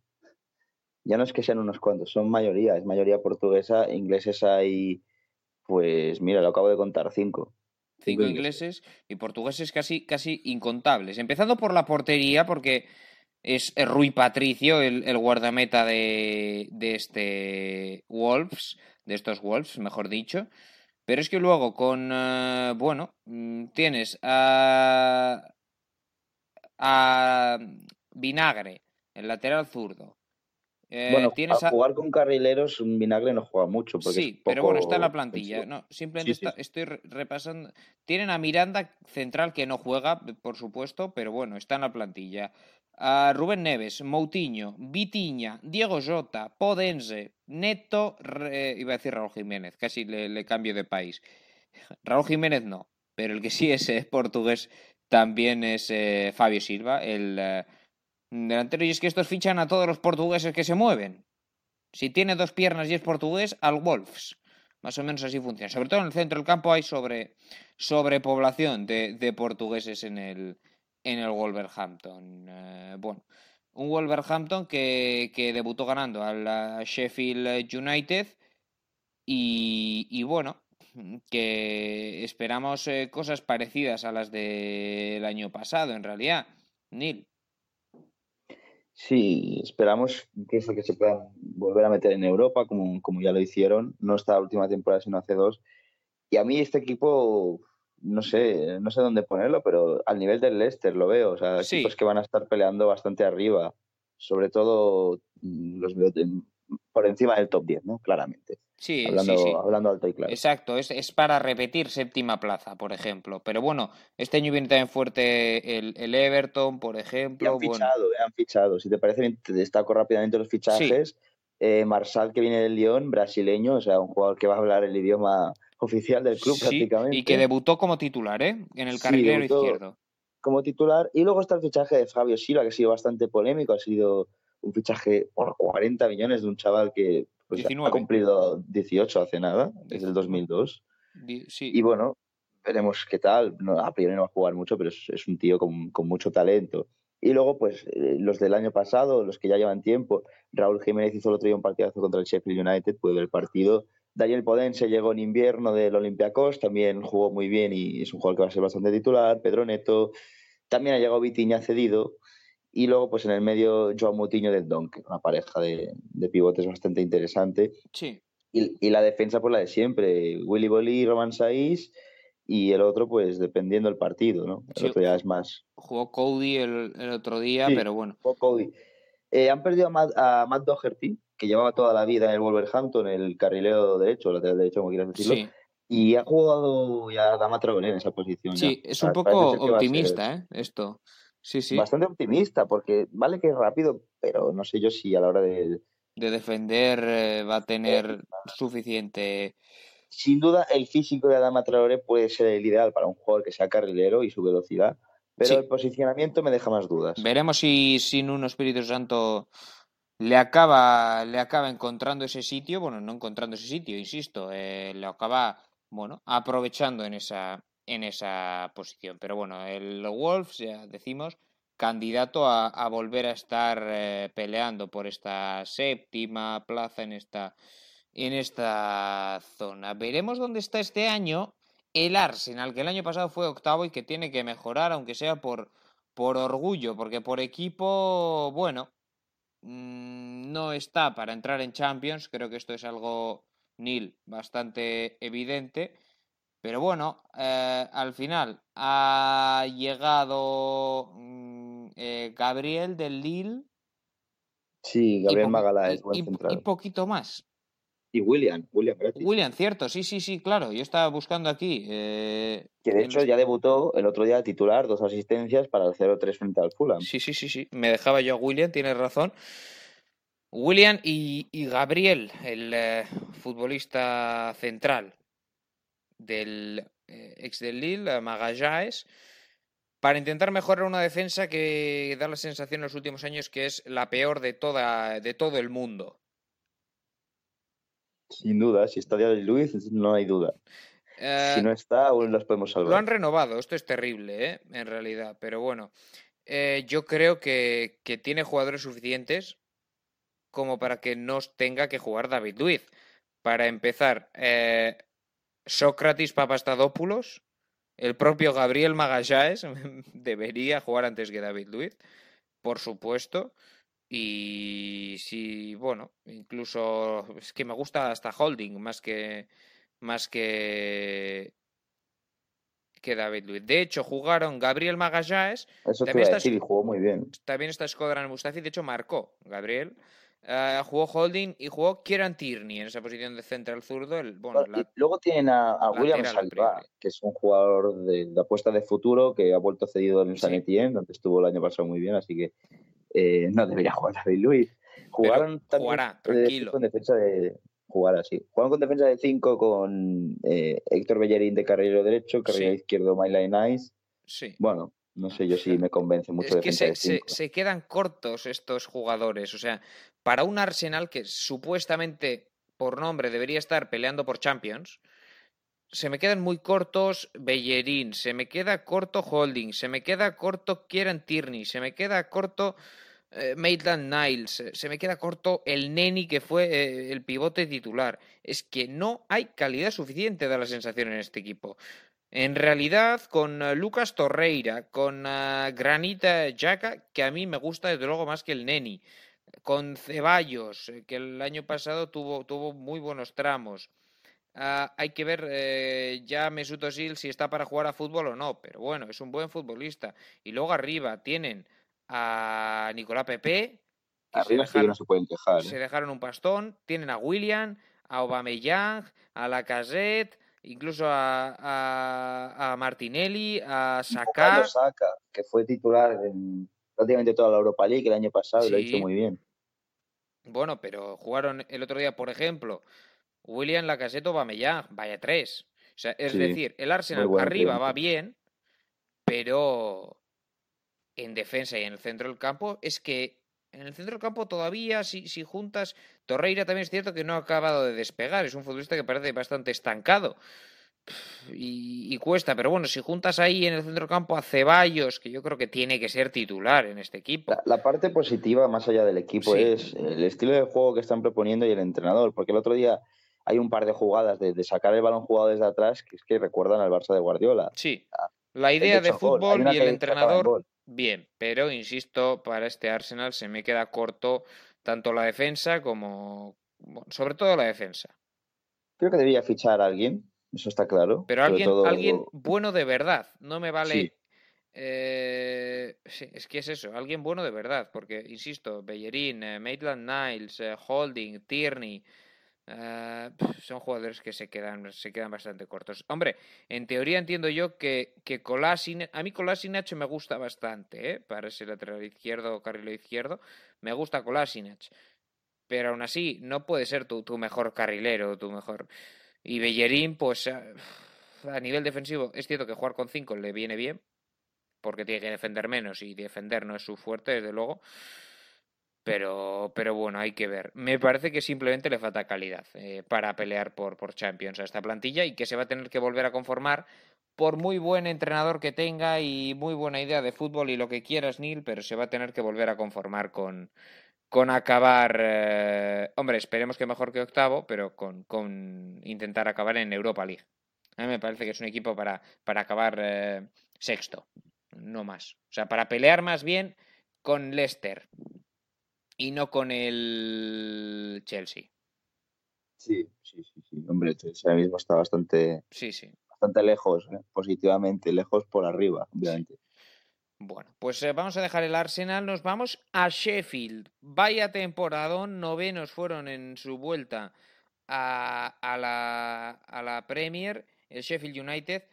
Speaker 2: Ya no es que sean unos cuantos, son mayoría. Es mayoría portuguesa, ingleses hay, pues mira, lo acabo de contar, cinco.
Speaker 1: Cinco, ingleses y portugueses casi, casi incontables. Empezando por la portería, porque es Rui Patricio, el, guardameta de, este Wolves, de estos Wolves, mejor dicho. Pero es que luego con, eh, bueno, mm, tienes a, a Vinagre, el lateral zurdo.
Speaker 2: Eh, bueno, tienes a, jugar con carrileros, un Vinagre no juega mucho. Porque sí,
Speaker 1: pero bueno, está en la plantilla. No, simplemente estoy repasando. Tienen a Miranda central que no juega, por supuesto, pero bueno, está en la plantilla a Rubén Neves, Moutinho, Vitiña, Diego Jota, Podense, Neto, iba a decir Raúl Jiménez, casi le, cambio de país. Raúl Jiménez no, pero el que sí es eh, portugués también es eh, Fabio Silva, el eh, delantero. Y es que estos fichan a todos los portugueses que se mueven. Si tiene dos piernas y es portugués, al Wolves. Más o menos así funciona. Sobre todo en el centro del campo hay sobre, sobrepoblación de, de portugueses en el, en el Wolverhampton. Eh, bueno, un Wolverhampton que, debutó ganando al Sheffield United y, bueno, que esperamos eh, cosas parecidas a las del año pasado, en realidad. Neil.
Speaker 2: Sí, esperamos que, que se puedan volver a meter en Europa, como, como ya lo hicieron, no esta última temporada, sino hace dos. Y a mí este equipo no sé, no sé dónde ponerlo, pero al nivel del Leicester lo veo. O sea, equipos que van a estar peleando bastante arriba. Sobre todo mm, los veo por encima del top 10, ¿no? Claramente.
Speaker 1: Sí,
Speaker 2: hablando,
Speaker 1: sí,
Speaker 2: hablando alto y claro.
Speaker 1: Exacto, es, es, para repetir séptima plaza, por ejemplo. Pero bueno, este año viene también fuerte el, el Everton, por ejemplo.
Speaker 2: han fichado, han fichado. Si te parece bien, te destaco rápidamente los fichajes. eh, Marsal, que viene del Lyon, brasileño, o sea, un jugador que va a hablar el idioma oficial del club prácticamente.
Speaker 1: Y que debutó como titular, ¿eh? En el carrilero izquierdo.
Speaker 2: Como titular. Y luego está el fichaje de Fabio Silva, que ha sido bastante polémico, ha sido un fichaje por 40 millones de un chaval que pues, ha cumplido 18 hace nada, desde el 2002. Sí. Y bueno, veremos qué tal. No, a priori no va a jugar mucho, pero es, un tío con, mucho talento. Y luego, pues, eh, los del año pasado, los que ya llevan tiempo, Raúl Jiménez hizo el otro día un partidazo contra el Sheffield United, puede ver el partido. Daniel Podense llegó en invierno del Olympiacos, también jugó muy bien y es un jugador que va a ser bastante titular. Pedro Neto, también ha llegado Vitiña cedido. Y luego, pues en el medio, Joao Mutiño del Donk, una pareja de, de pivotes bastante interesante.
Speaker 1: Sí.
Speaker 2: Y, la defensa, pues la de siempre. Willy Bolí, Roman Saiz y el otro, pues dependiendo del partido, ¿no? El otro ya es más.
Speaker 1: Jugó Cody el, otro día, pero bueno.
Speaker 2: Jugó Cody. Eh, han perdido a Matt, Doherty, que llevaba toda la vida en el Wolverhampton, el carrilero derecho, lateral derecho, como quieras decirlo. Sí. Y ha jugado ya Dama Traoré en esa posición.
Speaker 1: Sí, es un poco optimista, ¿eh? Esto. Sí, sí.
Speaker 2: Bastante optimista, porque vale que es rápido, pero no sé yo si a la hora de.
Speaker 1: De defender eh, va a tener suficiente.
Speaker 2: Sin duda, el físico de Adama Traoré puede ser el ideal para un jugador que sea carrilero y su velocidad, pero el posicionamiento me deja más dudas.
Speaker 1: Veremos si sin un Espíritu Santo le acaba, le acaba encontrando ese sitio, bueno, no encontrando ese sitio, insisto, eh, lo acaba, bueno, aprovechando en esa, en esa posición. Pero bueno, el Wolves, ya decimos, candidato a, volver a estar eh, peleando por esta séptima plaza en esta, en esta zona. Veremos dónde está este año el Arsenal, que el año pasado fue octavo y que tiene que mejorar, aunque sea por, por orgullo, porque por equipo, bueno, mm, no está para entrar en Champions. Creo que esto es algo, Nil, bastante evidente. Pero bueno, eh, al final ha llegado mm, eh, Gabriel del Lille.
Speaker 2: Sí, Gabriel Magala es buen central.
Speaker 1: Y poquito más.
Speaker 2: Y William, William
Speaker 1: William, cierto, sí, sí, sí, claro. Yo estaba buscando aquí.
Speaker 2: Eh, que de hecho ya debutó el otro día titular, dos asistencias para el 0-3 frente al Fulham.
Speaker 1: Sí, sí, sí, sí. Me dejaba yo a William, tienes razón. William y, Gabriel, el futbolista central del eh, ex del Lille, Magallanes, para intentar mejorar una defensa que da la sensación en los últimos años que es la peor de, toda, de todo el mundo.
Speaker 2: Sin duda, si está David Luis, no hay duda. si eh, no está, aún los podemos salvar.
Speaker 1: Lo han renovado, esto es terrible, ¿eh? en realidad. Pero bueno, yo creo que, que, tiene jugadores suficientes como para que no tenga que jugar David Luiz. Para empezar, Sócrates Papastadopoulos, el propio Gabriel Magallanes debería jugar antes que David Luiz, por supuesto. Y sí, bueno, incluso es que me gusta hasta Holding más que más que que David Luiz. De hecho, jugaron Gabriel Magallanes.
Speaker 2: Eso también está, jugó muy bien.
Speaker 1: También está Mustafi, de hecho marcó Gabriel. Uh, jugó Holding y jugó Kieran Tierney en esa posición de central zurdo. El, bueno,
Speaker 2: luego tienen a, William Saliba, que es un jugador de, apuesta de futuro que ha vuelto cedido en San Etienne, donde estuvo el año pasado muy bien, así que eh, no debería jugar David Luis. Jugaron
Speaker 1: jugará, tranquilo.
Speaker 2: con defensa de jugar así. Jugaron con defensa de 5 con eh, Héctor Bellerín de carrilero derecho, carrilero izquierdo Myline Nice.
Speaker 1: Sí.
Speaker 2: Bueno, no sé yo si me convence mucho.
Speaker 1: Es que se, se, quedan cortos estos jugadores. O sea, para un Arsenal que supuestamente por nombre debería estar peleando por Champions, se me quedan muy cortos Bellerín, se me queda corto Holding, se me queda corto Kieran Tierney, se me queda corto eh, Maitland Niles, se me queda corto el Neni que fue eh, el pivote titular. Es que no hay calidad suficiente, da la sensación en este equipo. En realidad, con eh, Lucas Torreira, con eh, Granita Jaca, que a mí me gusta desde luego más que el Neni, con Ceballos, eh, que el año pasado tuvo, tuvo muy buenos tramos. Ah, hay que ver ya Mesut Özil si está para jugar a fútbol o no, pero bueno, es un buen futbolista. Y luego arriba tienen a Nicolás Pepe.
Speaker 2: arriba sí no se pueden quejar.
Speaker 1: Se dejaron un pastón. Tienen a William, a Aubameyang, a Lacazette incluso a, a, Martinelli, a Saka.
Speaker 2: que fue titular en prácticamente toda la Europa League el año pasado y lo ha hecho muy bien.
Speaker 1: Bueno, pero jugaron el otro día, por ejemplo, William Lacazette Bamellán, vaya tres. O sea, es decir, el Arsenal arriba va bien, pero en defensa y en el centro del campo es que en el centro del campo todavía, si, si juntas, Torreira también es cierto que no ha acabado de despegar, es un futbolista que parece bastante estancado. Y, cuesta, pero bueno, si juntas ahí en el centro campo a Ceballos, que yo creo que tiene que ser titular en este equipo.
Speaker 2: La, parte positiva, más allá del equipo, es el estilo de juego que están proponiendo y el entrenador, porque el otro día hay un par de jugadas de, sacar el balón jugado desde atrás que es que recuerdan al Barça de Guardiola.
Speaker 1: Sí, la idea de fútbol y el entrenador, bien, pero insisto, para este Arsenal se me queda corto tanto la defensa como, sobre todo la defensa.
Speaker 2: Creo que debía fichar a alguien, eso está claro.
Speaker 1: Pero alguien, alguien bueno de verdad, no me vale... Eh, sí. es que es eso, alguien bueno de verdad, porque, insisto, Bellerín, eh, Maitland Niles, eh, Holding, Tierney, son jugadores que se quedan, se quedan bastante cortos. Hombre, en teoría entiendo yo que, que a mí Kolasinac me gusta bastante, ¿eh? para ese lateral izquierdo o carril izquierdo, me gusta Kolasinac. Pero aún así, no puede ser tu, tu mejor carrilero, tu mejor... Y Bellerín, pues a, a nivel defensivo, es cierto que jugar con 5 le viene bien, porque tiene que defender menos y defender no es su fuerte, desde luego. Pero, pero bueno, hay que ver. Me parece que simplemente le falta calidad eh, para pelear por, por Champions a esta plantilla y que se va a tener que volver a conformar por muy buen entrenador que tenga y muy buena idea de fútbol y lo que quieras, Neil, pero se va a tener que volver a conformar con, con acabar, eh, hombre, esperemos que mejor que octavo, pero con, con, intentar acabar en Europa League. A mí me parece que es un equipo para, para acabar eh, sexto, no más. O sea, para pelear más bien con Leicester, y no con el Chelsea.
Speaker 2: Sí, sí, sí, sí. Hombre, el Chelsea ahora mismo está bastante,
Speaker 1: sí, sí.
Speaker 2: bastante lejos, ¿eh? positivamente, lejos por arriba, obviamente.
Speaker 1: Bueno, pues eh, vamos a dejar el Arsenal, nos vamos a Sheffield. Vaya temporada, novenos fueron en su vuelta a, a, la, a la Premier, el Sheffield United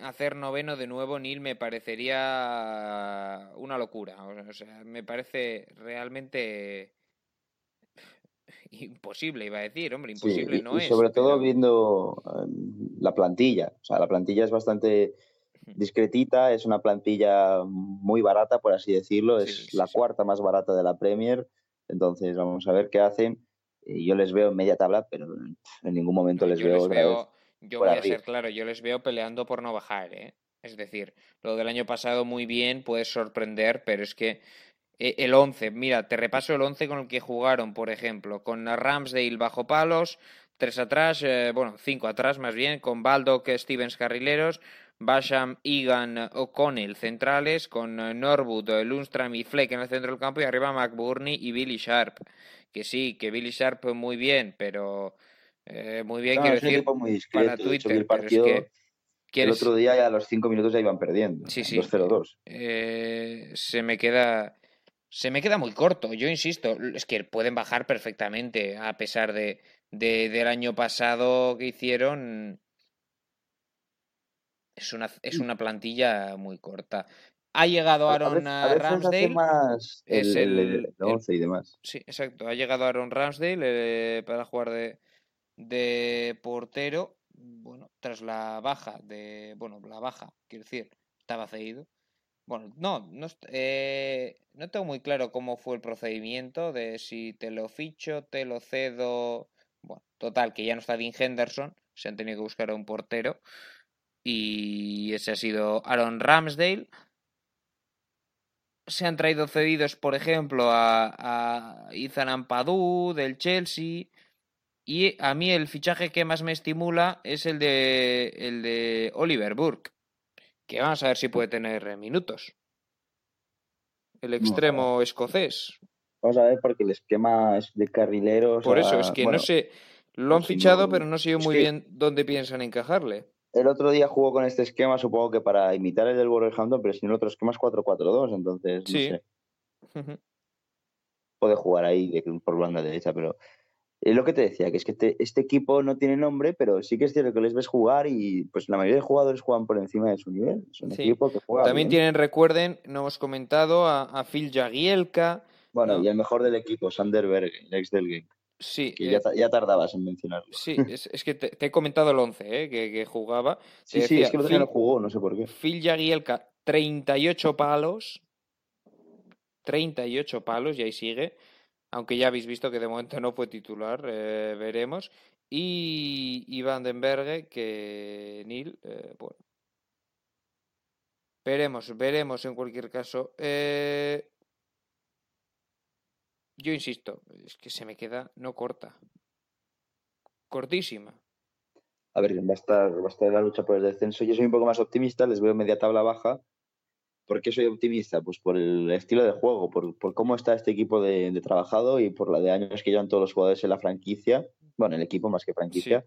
Speaker 1: hacer noveno de nuevo, Neil, me parecería una locura. O sea, me parece realmente imposible, iba a decir, hombre, imposible no
Speaker 2: y Sobre todo viendo em, la plantilla. O sea, la plantilla es bastante discretita, es una plantilla muy barata, por así decirlo, es la cuarta más barata de la Premier. Entonces, vamos a ver qué hacen. Yo les veo en media tabla, pero en ningún momento les veo,
Speaker 1: yo voy a ser claro, yo les veo peleando por no bajar, ¿eh? Es decir, lo del año pasado muy bien, puede sorprender, pero es que eh, el 11, mira, te repaso el 11 con el que jugaron, por ejemplo, con Ramsdale bajo palos, tres atrás, eh, bueno, cinco atrás más bien, con Baldock, Stevens carrileros, Basham, Egan, O'Connell centrales, con eh, Norwood, Lundstram y Fleck en el centro del campo y arriba McBurney y Billy Sharp. Que sí, que Billy Sharp muy bien, pero eh, muy bien, quiero decir,
Speaker 2: muy para Twitter, el partido, El otro día ya a los cinco minutos ya iban perdiendo.
Speaker 1: Sí, sí. 2-0-2. Eh, se me queda... Se me queda muy corto, yo insisto, es que pueden bajar perfectamente a pesar de, del año pasado que hicieron. Es una, es una plantilla muy corta. Ha llegado Aaron Ramsdale.
Speaker 2: es el, 11 y demás.
Speaker 1: Sí, exacto. Ha llegado Aaron Ramsdale eh, para jugar de, de portero, bueno, tras la baja de, bueno, la baja, quiero decir, estaba cedido. Bueno, no, no, eh, no tengo muy claro cómo fue el procedimiento de si te lo ficho, te lo cedo. Bueno, total, que ya no está Dean Henderson, se han tenido que buscar a un portero. Y ese ha sido Aaron Ramsdale. Se han traído cedidos, por ejemplo, a, a Ethan Ampadu del Chelsea. Y a mí el fichaje que más me estimula es el de, el de Oliver Burke, que vamos a ver si puede tener minutos. El extremo escocés.
Speaker 2: Vamos a ver porque el esquema es de carrileros.
Speaker 1: Por eso, es que no sé, lo han fichado, pero no sé muy bien dónde piensan encajarle.
Speaker 2: El otro día jugó con este esquema, supongo que para imitar el del Wolverhampton, pero si no el otro esquema es 4-4-2, entonces no sé. Puede jugar ahí por banda derecha, pero es lo que te decía, que es que este equipo no tiene nombre, pero sí que es cierto que les ves jugar y pues la mayoría de jugadores juegan por encima de su nivel. Es un equipo que juega.
Speaker 1: También tienen, recuerden, no hemos comentado, a, Phil Jagielka,
Speaker 2: Bueno, y el mejor del equipo, Sander Berg, el ex del game.
Speaker 1: Sí.
Speaker 2: Que ya, ya, tardabas en mencionarlo.
Speaker 1: Sí, es, es que te, he comentado el 11 ¿eh? que, que, jugaba.
Speaker 2: Sí, sí, es que no jugó, no sé por qué.
Speaker 1: Phil Jagielka, 38 palos. 38 palos y ahí sigue. Aunque ya habéis visto que de momento no fue titular, eh, veremos. Y, y Vandenberg, que Neil, eh, bueno. Veremos, veremos en cualquier caso. Eh, yo insisto, es que se me queda no corta. Cortísima.
Speaker 2: A ver, va a estar, va a estar la lucha por el descenso. Yo soy un poco más optimista, les veo media tabla baja. ¿Por qué soy optimista? Pues por el estilo de juego, por, por cómo está este equipo de, trabajado y por la de años que llevan todos los jugadores en la franquicia, bueno, el equipo más que franquicia,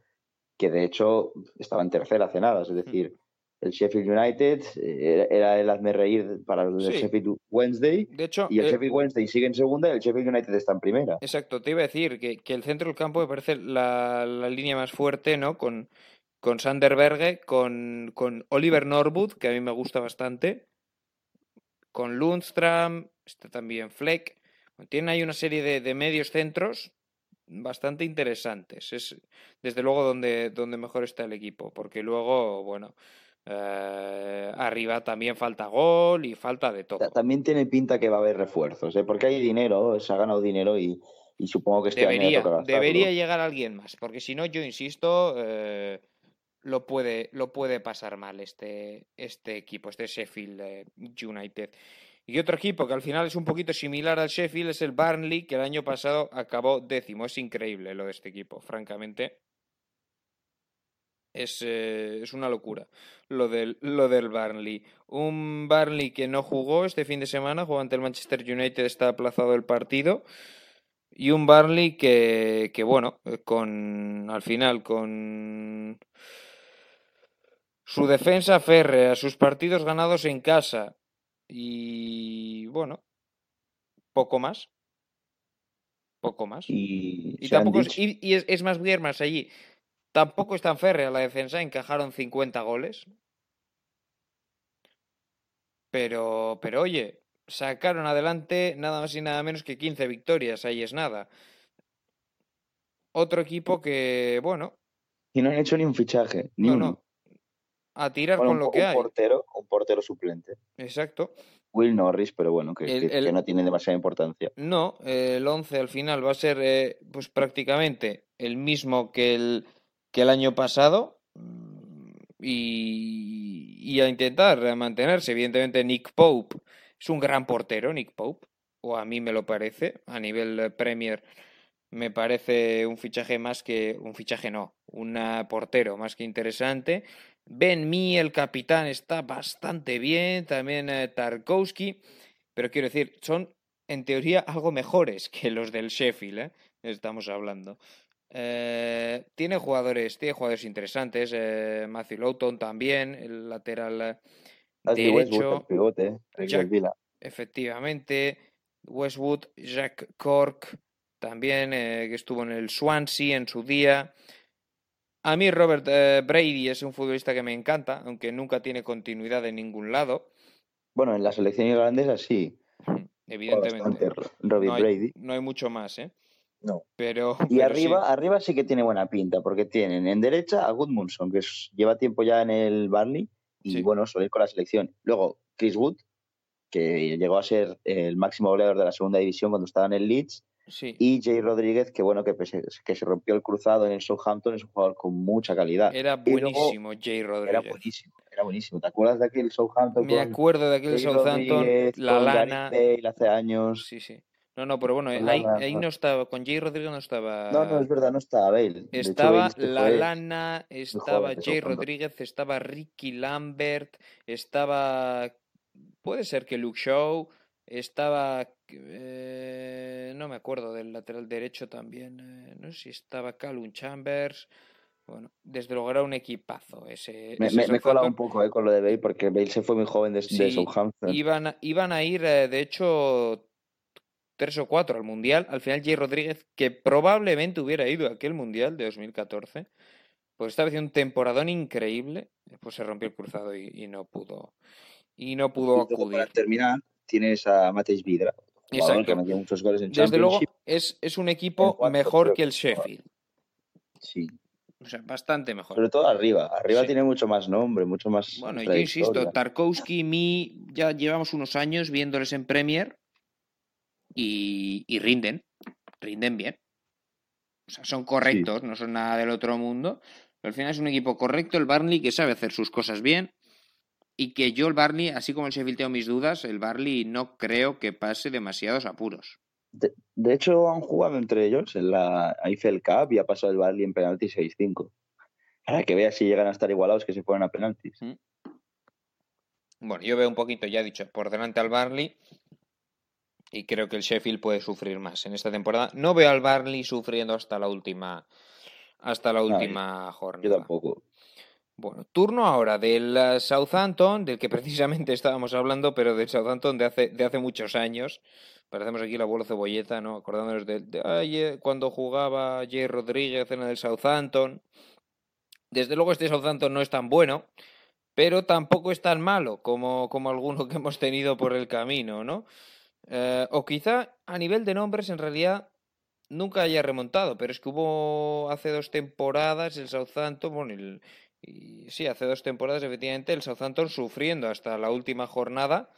Speaker 2: que de hecho estaba en tercera hace nada, es decir, el Sheffield United eh, era el hazme reír para el Sheffield Wednesday.
Speaker 1: De hecho,
Speaker 2: y el eh, Sheffield Wednesday sigue en segunda y el Sheffield United está en primera.
Speaker 1: Exacto, te iba a decir que, el centro del campo me parece la, línea más fuerte, ¿no? Con, con Sander Berge, con, con Oliver Norwood, que a mí me gusta bastante, con Lundstram, está también Fleck. Tienen ahí una serie de, de medios centros bastante interesantes. Es desde luego donde, donde mejor está el equipo, porque luego, bueno, eh, arriba también falta gol y falta de todo.
Speaker 2: También tiene pinta que va a haber refuerzos, ¿eh? porque hay dinero, se ha ganado dinero y, supongo que este
Speaker 1: debería, debería llegar alguien más, porque si no, yo insisto, eh, lo, puede, lo puede pasar mal este, este equipo, este Sheffield United. Y otro equipo que al final es un poquito similar al Sheffield es el Burnley, que el año pasado acabó décimo. Es increíble lo de este equipo, francamente es, eh, es una locura lo del, lo del Burnley. Un Burnley que no jugó este fin de semana, jugó ante el Manchester United, está aplazado el partido. Y un Burnley que, que bueno, eh, con al final con su defensa férrea, sus partidos ganados en casa y bueno, poco más. Poco más.
Speaker 2: Y,
Speaker 1: tampoco es, y, es, es, más más allí. Tampoco es tan férrea la defensa, encajaron 50 goles. Pero, pero oye, sacaron adelante nada más y nada menos que 15 victorias, ahí es nada. Otro equipo que, bueno.
Speaker 2: Y no han hecho ni un fichaje, ni uno.
Speaker 1: A tirar con lo que hay.
Speaker 2: Portero, un portero suplente.
Speaker 1: Exacto.
Speaker 2: Will Norris, pero bueno, que, no tiene demasiada importancia.
Speaker 1: No, el 11 al final va a ser eh, pues prácticamente el mismo que el, que el año pasado mm, y, a intentar mantenerse. Evidentemente, Nick Pope es un gran portero, Nick Pope, o a mí me lo parece, a nivel Premier me parece un fichaje más que un fichaje no, un portero más que interesante. Ben Mee, el capitán, está bastante bien, también eh, Tarkowski, pero quiero decir, son en teoría algo mejores que los del Sheffield, ¿eh? estamos hablando. Eh, tiene jugadores, tiene jugadores interesantes. Eh, Matthew Lowton también, el lateral eh, derecho.
Speaker 2: pivote,
Speaker 1: efectivamente. Westwood, Jack Cork, también, que estuvo en el Swansea en su día. A mí Robert Brady es un futbolista que me encanta, aunque nunca tiene continuidad en ningún lado.
Speaker 2: Bueno, en la selección irlandesa sí.
Speaker 1: Evidentemente.
Speaker 2: Robert Brady.
Speaker 1: No hay mucho más, ¿eh?
Speaker 2: No.
Speaker 1: Pero,
Speaker 2: y arriba, sí. arriba sí que tiene buena pinta, porque tienen en derecha a Goodmunson, que lleva tiempo ya en el Barney y bueno, suele ir con la selección. Luego, Chris Wood, que llegó a ser el máximo goleador de la segunda división cuando estaba en el Leeds. Y Jay Rodríguez, que bueno, que, que se rompió el cruzado en el Southampton, es un jugador con mucha calidad.
Speaker 1: Era buenísimo, Jay Rodríguez.
Speaker 2: Era buenísimo, era buenísimo. ¿Te acuerdas de aquel Southampton?
Speaker 1: Me acuerdo de aquel Southampton, la lana.
Speaker 2: hace años.
Speaker 1: Sí, sí. No, no, pero bueno, ahí, ahí, no estaba, con Jay Rodríguez no estaba.
Speaker 2: No, no, es verdad, no estaba Bale.
Speaker 1: Estaba La Lana, estaba Jay Rodríguez, estaba Ricky Lambert, estaba. Puede ser que Luke Shaw, estaba. Eh, no me acuerdo del lateral derecho también. Eh, no sé si estaba Calum Chambers. Bueno, desde luego era un equipazo ese.
Speaker 2: Me, me, colado un poco eh, con lo de Bale porque Bale se fue muy joven de, Southampton.
Speaker 1: Iban, iban a ir, de hecho, tres o cuatro al Mundial. Al final, Jay Rodríguez, que probablemente hubiera ido a aquel Mundial de 2014, pues estaba haciendo un temporadón increíble, pues se rompió el cruzado y, no pudo y no pudo acudir.
Speaker 2: Para terminar, tienes a Matej Vidra, Jugador que metió muchos goles en
Speaker 1: Desde luego es, es un equipo
Speaker 2: cuatro,
Speaker 1: mejor que el Sheffield.
Speaker 2: Sí.
Speaker 1: O sea, bastante mejor.
Speaker 2: Sobre todo arriba. Arriba
Speaker 1: Sí.
Speaker 2: tiene mucho más nombre, mucho más.
Speaker 1: Bueno, yo insisto. Tarkowski, Mi, ya llevamos unos años viéndoles en Premier y, y rinden, rinden bien. O sea, son correctos, no son nada del otro mundo. Pero al final es un equipo correcto, el Barnley, que sabe hacer sus cosas bien. Y que yo el Barnley, así como el Sheffield tengo mis dudas, el Barnley no creo que pase demasiados apuros.
Speaker 2: De hecho, han jugado entre ellos en la Eiffel Cup y ha pasado el Barley en penalti 6-5. Para que veas si llegan a estar igualados que se fueran a penaltis.
Speaker 1: Bueno, yo veo un poquito, ya he dicho, por delante al Barnley. Y creo que el Sheffield puede sufrir más en esta temporada. No veo al Barnley sufriendo hasta la última, hasta la
Speaker 2: yo-
Speaker 1: última
Speaker 2: Yo
Speaker 1: jornada.
Speaker 2: tampoco.
Speaker 1: Bueno, turno ahora del eh, Southampton, del que precisamente estábamos hablando, pero del Southampton de hace, de hace muchos años. Parecemos aquí el abuelo cebolleta, ¿no? Acordándonos de, de, "Ay, eh, cuando jugaba Jay Rodríguez en el Southampton. Desde luego este Southampton no es tan bueno, pero tampoco es tan malo como, como alguno que hemos tenido por el camino, ¿no? Eh, o quizá a nivel de nombres en realidad nunca haya remontado, pero es que hubo hace dos temporadas el Southampton, bueno, y sí, hace dos temporadas efectivamente el Southampton sufriendo hasta la última jornada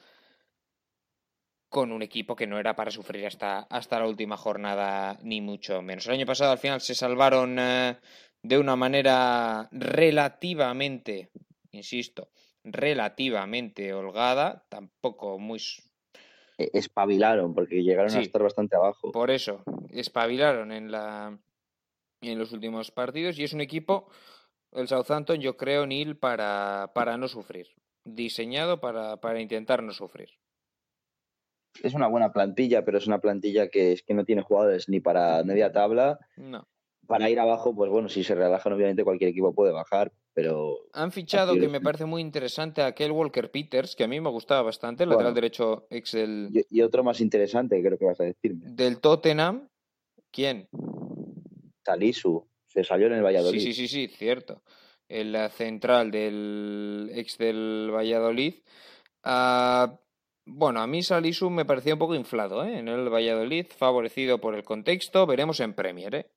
Speaker 1: con un equipo que no era para sufrir hasta, hasta la última jornada, ni mucho menos. El año pasado al final se salvaron eh, de una manera relativamente, insisto, relativamente holgada, tampoco muy...
Speaker 2: E- Espabilaron porque llegaron
Speaker 1: Sí.
Speaker 2: a estar bastante abajo.
Speaker 1: Por eso, espabilaron en, la, en los últimos partidos y es un equipo, el Southampton, yo creo, Neil, para, para no sufrir. Diseñado para, para intentar no sufrir.
Speaker 2: Es una buena plantilla, pero es una plantilla que es que no tiene jugadores ni para media tabla.
Speaker 1: No.
Speaker 2: Para ir abajo, pues bueno, si se relajan, obviamente cualquier equipo puede bajar, pero
Speaker 1: Han fichado, que me parece muy interesante, a aquel Walker Peters, que a mí me gustaba bastante, el lateral derecho ex del,
Speaker 2: y, y otro más interesante, creo que vas a decirme.
Speaker 1: del Tottenham. ¿Quién?
Speaker 2: Salisu, se salió en el Valladolid.
Speaker 1: Sí, sí, sí, sí, cierto. El eh, central del ex del Valladolid. Ah, bueno, a mí Salisu me parecía un poco inflado ¿eh? en el Valladolid, favorecido por el contexto. Veremos en Premier, ¿eh?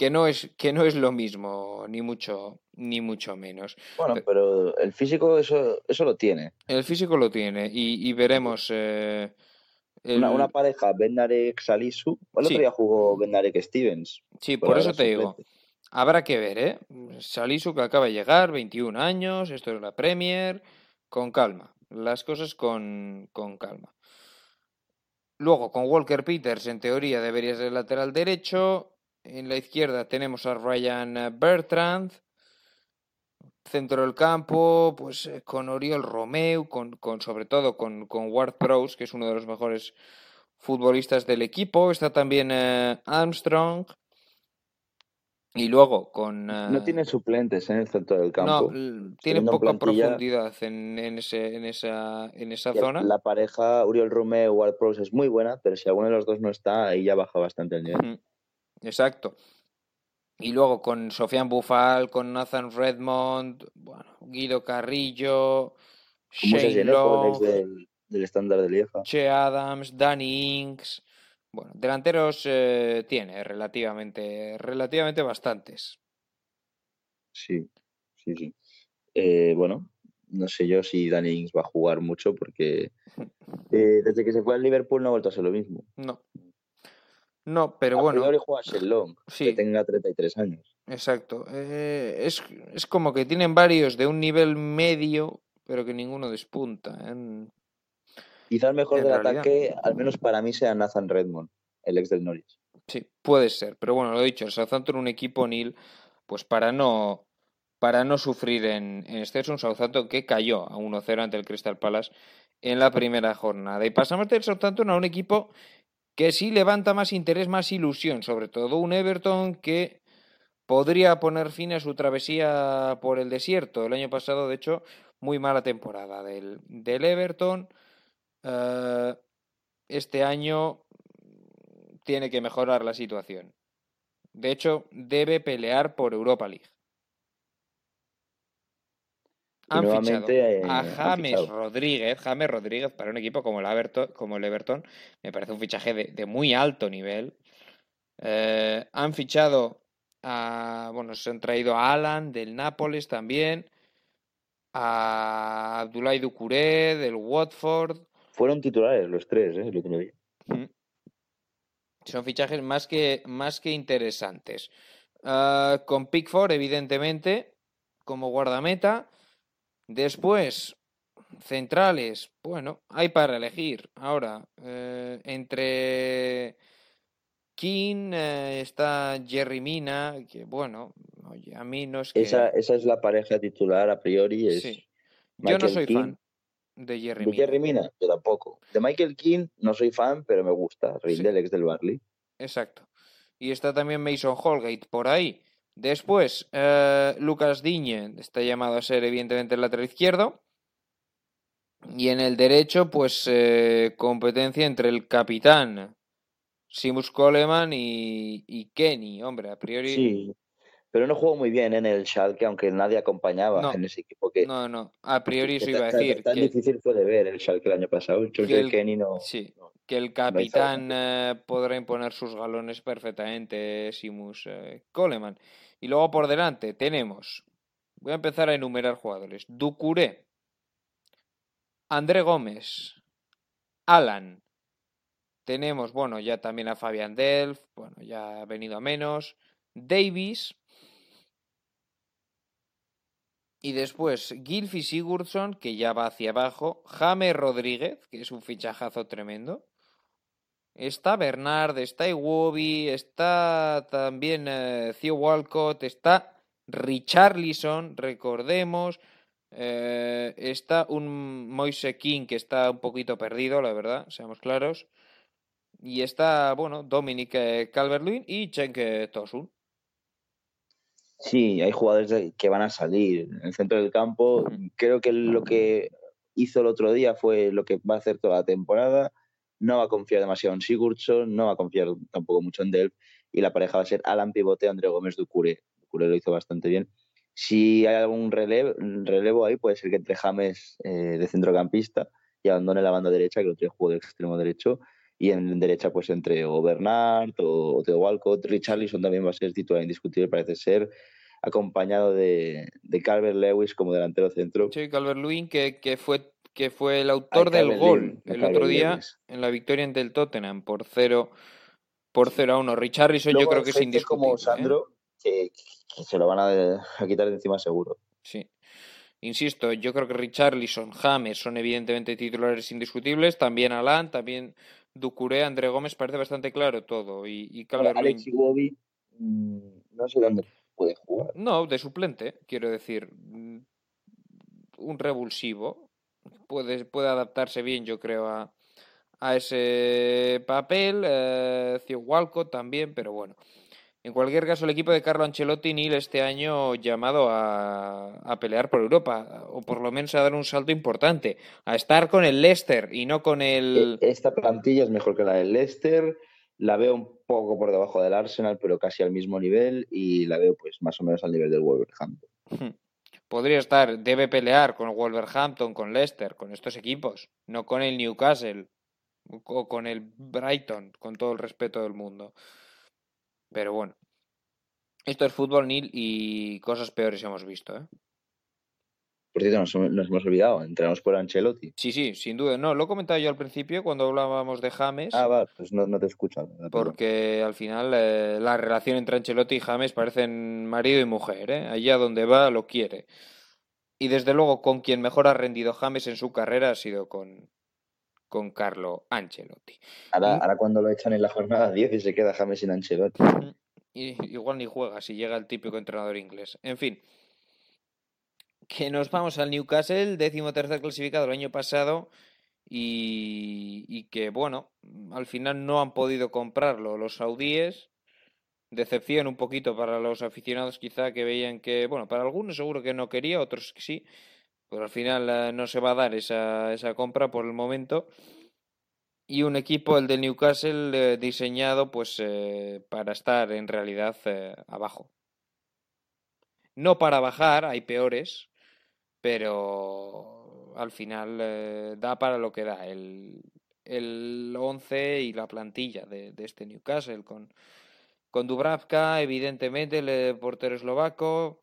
Speaker 1: Que no es que no es lo mismo, ni mucho ni mucho menos.
Speaker 2: Bueno,
Speaker 1: Pe-
Speaker 2: pero el físico eso, eso lo tiene.
Speaker 1: El físico lo tiene y, y veremos. eh,
Speaker 2: Una,
Speaker 1: el-
Speaker 2: una pareja, Bendarek Salisu. El
Speaker 1: Sí.
Speaker 2: otro día jugó Bendarek Stevens.
Speaker 1: Sí, por eso te digo. Habrá que ver, ¿eh? Salisu que acaba de llegar, 21 años, esto es la Premier, con calma, las cosas con, con calma. Luego, con Walker Peters, en teoría debería ser lateral derecho. En la izquierda tenemos a Ryan eh, Bertrand. Centro del campo, pues eh, con Oriol Romeu, con, con, sobre todo con, con Ward Prowse, que es uno de los mejores futbolistas del equipo. Está también eh, Armstrong. Y luego con...
Speaker 2: No
Speaker 1: eh,
Speaker 2: tiene suplentes en el centro del
Speaker 1: no,
Speaker 2: campo.
Speaker 1: l- tiene poca
Speaker 2: plantilla.
Speaker 1: profundidad en, en, ese, en, esa, en esa zona.
Speaker 2: La pareja Uriol Romeo Ward Prowse es muy buena, pero si alguno de los dos no está, ahí ya baja bastante el nivel.
Speaker 1: Exacto. Y luego con Sofian Bufal, con Nathan Redmond, bueno, Guido Carrillo, Shane
Speaker 2: del, del estándar de Lieja.
Speaker 1: Che Adams, Danny Inks. Bueno, delanteros eh, tiene relativamente, relativamente bastantes.
Speaker 2: Sí, sí, sí. Eh, bueno, no sé yo si Danny Ings va a jugar mucho porque eh, desde que se fue al Liverpool no ha vuelto a ser lo mismo.
Speaker 1: No. No, pero
Speaker 2: a
Speaker 1: bueno.
Speaker 2: priori juega Shenlong,
Speaker 1: Sí.
Speaker 2: que tenga 33 años.
Speaker 1: Exacto. Eh, es, es como que tienen varios de un nivel medio, pero que ninguno despunta. ¿eh?
Speaker 2: Quizá el mejor
Speaker 1: En
Speaker 2: del
Speaker 1: realidad.
Speaker 2: ataque, al menos para mí, sea Nathan Redmond, el ex del Norwich.
Speaker 1: Sí, puede ser. Pero bueno, lo he dicho, el Southampton un equipo Nil, pues para no para no sufrir en, en este es un Southampton que cayó a 1-0 ante el Crystal Palace en la primera jornada. Y pasamos del Southampton a un equipo que sí levanta más interés, más ilusión, sobre todo un Everton que podría poner fin a su travesía por el desierto. El año pasado, de hecho, muy mala temporada del, del Everton. Eh, este año tiene que mejorar la situación. De hecho, debe pelear por Europa League. Han fichado a James Rodríguez, James Rodríguez para un equipo como el Everton, como el Everton me parece un fichaje de, muy alto nivel. Eh, han fichado a, bueno, se han traído a Alan del Nápoles también, a Abdoulaye Ducouré del Watford.
Speaker 2: Fueron titulares los tres, ¿eh? el último día.
Speaker 1: Son fichajes más que, más que interesantes. Con Pickford, evidentemente, como guardameta. Después, centrales, bueno, hay para elegir. Ahora, eh, entre King eh, está Jerry Mina, que bueno, oye, a mí no es que...
Speaker 2: Esa, esa es la pareja titular a priori. Es sí.
Speaker 1: Yo no soy fan de Jerry
Speaker 2: Mina. Jerry Mina, yo tampoco. De Michael King no soy fan, pero me gusta. Rindelex del Barley.
Speaker 1: Exacto. Y está también Mason Holgate por ahí. Después, eh, Lucas Diñe está llamado a ser evidentemente el lateral izquierdo. Y en el derecho, pues eh, competencia entre el capitán Simus Coleman y, Kenny. Hombre, a priori.
Speaker 2: Sí, pero no jugó muy bien en el Schalke, aunque nadie acompañaba en ese equipo. Que,
Speaker 1: no, no, a priori eso iba a decir.
Speaker 2: Tan, difícil fue de ver el Schalke el año pasado. Que el, Kenny no.
Speaker 1: Sí, que el capitán eh, podrá imponer sus galones perfectamente, Simus Coleman. Y luego por delante tenemos, voy a empezar a enumerar jugadores, Ducuré, André Gómez, Alan, tenemos, bueno, ya también a Fabián Delf, bueno, ya ha venido a menos, Davis, y después Gilfi Sigurdsson, que ya va hacia abajo, James Rodríguez, que es un fichajazo tremendo, Está Bernard, está Iwobi, está también eh, Theo Walcott, está Richarlison, recordemos. Eh, está un Moise King que está un poquito perdido, la verdad, seamos claros. Y está, bueno, Dominic eh, Calvert-Lewin y Cenk Tosun.
Speaker 2: Sí, hay jugadores que van a salir en el centro del campo. Creo que lo que hizo el otro día fue lo que va a hacer toda la temporada no va a confiar demasiado en Sigurdsson, no va a confiar tampoco mucho en Delph y la pareja va a ser Alan Pivote, André Gómez Ducure. Ducure lo hizo bastante bien. Si hay algún relevo, ahí, puede ser que entre James eh, de centrocampista y abandone la banda derecha, que lo tiene juego de extremo derecho, y en derecha, pues entre o Bernard o, Theo Walcott. Richarlison también va a ser titular indiscutible, parece ser, acompañado de, de Calvert Lewis como delantero centro.
Speaker 1: Sí, Calvert Lewin, que, que fue que fue el autor del gol el otro día en la victoria ante el Tottenham por 0 por 0 a 1. Richarlison yo creo que es indiscutible.
Speaker 2: como ¿eh? Sandro, que, se lo van a, quitar de encima seguro.
Speaker 1: Sí. Insisto, yo creo que Richarlison, James son evidentemente titulares indiscutibles, también Alan, también Ducuré, André Gómez, parece bastante claro todo. Y, y
Speaker 2: Alex Iwobi, mm, no sé dónde puede jugar.
Speaker 1: No, de suplente, quiero decir. Mm, un revulsivo, puede, puede adaptarse bien, yo creo, a, a ese papel. Eh, Walcott también, pero bueno. En cualquier caso, el equipo de Carlo Ancelotti Nil este año llamado a, a, pelear por Europa, o por lo menos a dar un salto importante, a estar con el Leicester y no con el...
Speaker 2: E, esta plantilla es mejor que la del Leicester, la veo un poco por debajo del Arsenal, pero casi al mismo nivel, y la veo pues más o menos al nivel del Wolverhampton
Speaker 1: podría estar, debe pelear con Wolverhampton, con Leicester, con estos equipos, no con el Newcastle o con el Brighton, con todo el respeto del mundo. Pero bueno, esto es fútbol nil y cosas peores hemos visto, ¿eh?
Speaker 2: Por cierto, nos, hemos olvidado, entramos por Ancelotti.
Speaker 1: Sí, sí, sin duda. No, lo he comentado yo al principio cuando hablábamos de James.
Speaker 2: Ah, va, pues no, te escuchan.
Speaker 1: Porque al final eh, la relación entre Ancelotti y James parecen marido y mujer, ¿eh? Allá donde va lo quiere. Y desde luego con quien mejor ha rendido James en su carrera ha sido con, con Carlo Ancelotti.
Speaker 2: Ahora, ahora cuando lo echan en la jornada 10 y se queda James sin Ancelotti.
Speaker 1: Y, igual ni juega si llega el típico entrenador inglés. En fin que nos vamos al Newcastle, décimo tercer clasificado el año pasado, y, que, bueno, al final no han podido comprarlo los saudíes. Decepción un poquito para los aficionados, quizá que veían que, bueno, para algunos seguro que no quería, otros que sí, pero al final eh, no se va a dar esa, esa compra por el momento y un equipo, el de Newcastle, eh, diseñado pues eh, para estar en realidad abajo. No para bajar, hay peores, pero al final eh, da para lo que da el, el 11 y la plantilla de, de este Newcastle con, con Dubravka, evidentemente el portero eslovaco,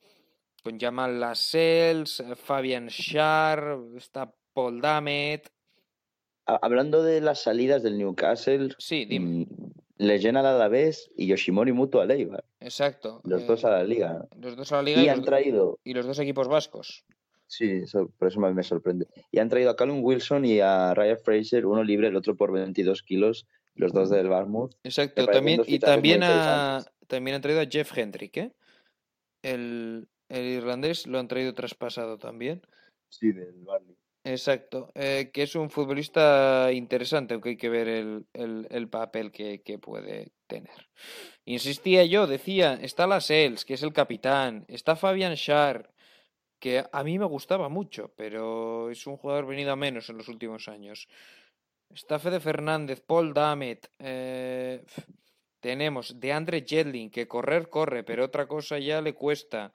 Speaker 1: con Jamal Lascelles, Fabian Schär, está Paul Damet.
Speaker 2: Hablando de las salidas del Newcastle,
Speaker 1: sí, dime.
Speaker 2: Mm, le llena la Alavés y Yoshimori Mutu a Leibar.
Speaker 1: Exacto.
Speaker 2: Los dos a la liga.
Speaker 1: Los dos a la liga.
Speaker 2: Y, han traído.
Speaker 1: Y los dos equipos vascos.
Speaker 2: Sí, por eso me sorprende. Y han traído a Callum Wilson y a Ryan Fraser, uno libre, el otro por 22 kilos, los dos del Barmouth.
Speaker 1: Exacto, también, y también, a, también han traído a Jeff Hendrick, ¿eh? El, el irlandés lo han traído traspasado también.
Speaker 2: Sí, del Barley.
Speaker 1: Exacto, eh, que es un futbolista interesante, aunque hay que ver el, el, el papel que, que, puede tener. Insistía yo, decía, está Lascelles, que es el capitán, está Fabian Schär, que a mí me gustaba mucho, pero es un jugador venido a menos en los últimos años. Está Fede Fernández, Paul Damet, eh, tenemos de Andre Jedlin, que correr corre, pero otra cosa ya le cuesta.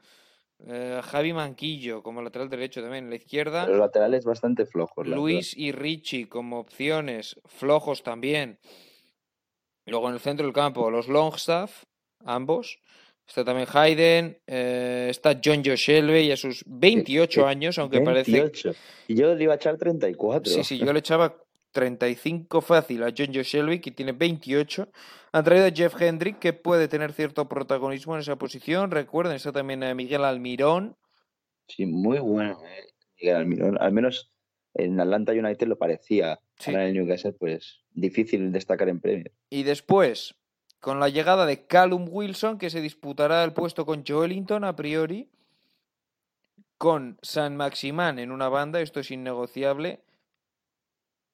Speaker 1: Eh, Javi Manquillo como lateral derecho también. En la izquierda.
Speaker 2: Los laterales bastante flojos.
Speaker 1: Luis y Richie como opciones. Flojos también. Luego en el centro del campo, los Longstaff, ambos. Está también Hayden. Eh, está John Joe Shelby a sus 28 años, aunque
Speaker 2: 28.
Speaker 1: parece.
Speaker 2: Y yo le iba a echar 34.
Speaker 1: Sí, sí, yo le echaba 35 fácil a John Joe Shelby, que tiene 28. Han traído a Jeff Hendrick, que puede tener cierto protagonismo en esa posición. Recuerden, está también a Miguel Almirón.
Speaker 2: Sí, muy bueno, eh, Miguel Almirón. Al menos en Atlanta United lo parecía.
Speaker 1: Sí.
Speaker 2: Ahora en el Newcastle, pues difícil destacar en Premier.
Speaker 1: Y después, con la llegada de Callum Wilson, que se disputará el puesto con Joelinton a priori, con San Maximán en una banda, esto es innegociable.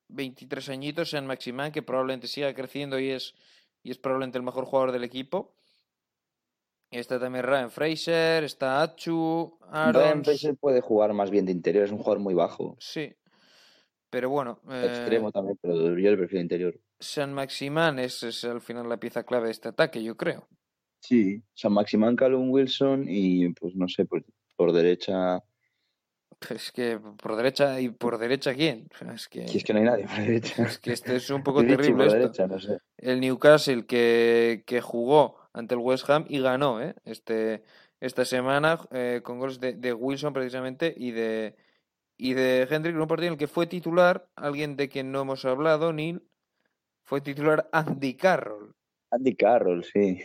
Speaker 1: 23 añitos, San Maximán, que probablemente siga creciendo y es, y es probablemente el mejor jugador del equipo. Está también Ryan Fraser, está Achu.
Speaker 2: Ryan Fraser puede jugar más bien de interior, es un jugador muy bajo.
Speaker 1: Sí. Pero bueno.
Speaker 2: Eh, Extremo también, pero yo le prefiero interior.
Speaker 1: San Maximán es, es, al final la pieza clave de este ataque, yo creo.
Speaker 2: Sí, San Maximán, Callum Wilson y pues no sé, por, por derecha.
Speaker 1: Pues que por derecha y por derecha quién? Es que,
Speaker 2: es que no hay nadie por derecha.
Speaker 1: Es que este es un poco terrible esto.
Speaker 2: Derecha, no sé.
Speaker 1: El Newcastle que, que jugó ante el West Ham y ganó ¿eh? este, esta semana eh, con goles de, de, Wilson precisamente y de y de Hendrick en un partido en el que fue titular alguien de quien no hemos hablado, Neil, fue titular Andy Carroll.
Speaker 2: Andy Carroll, sí.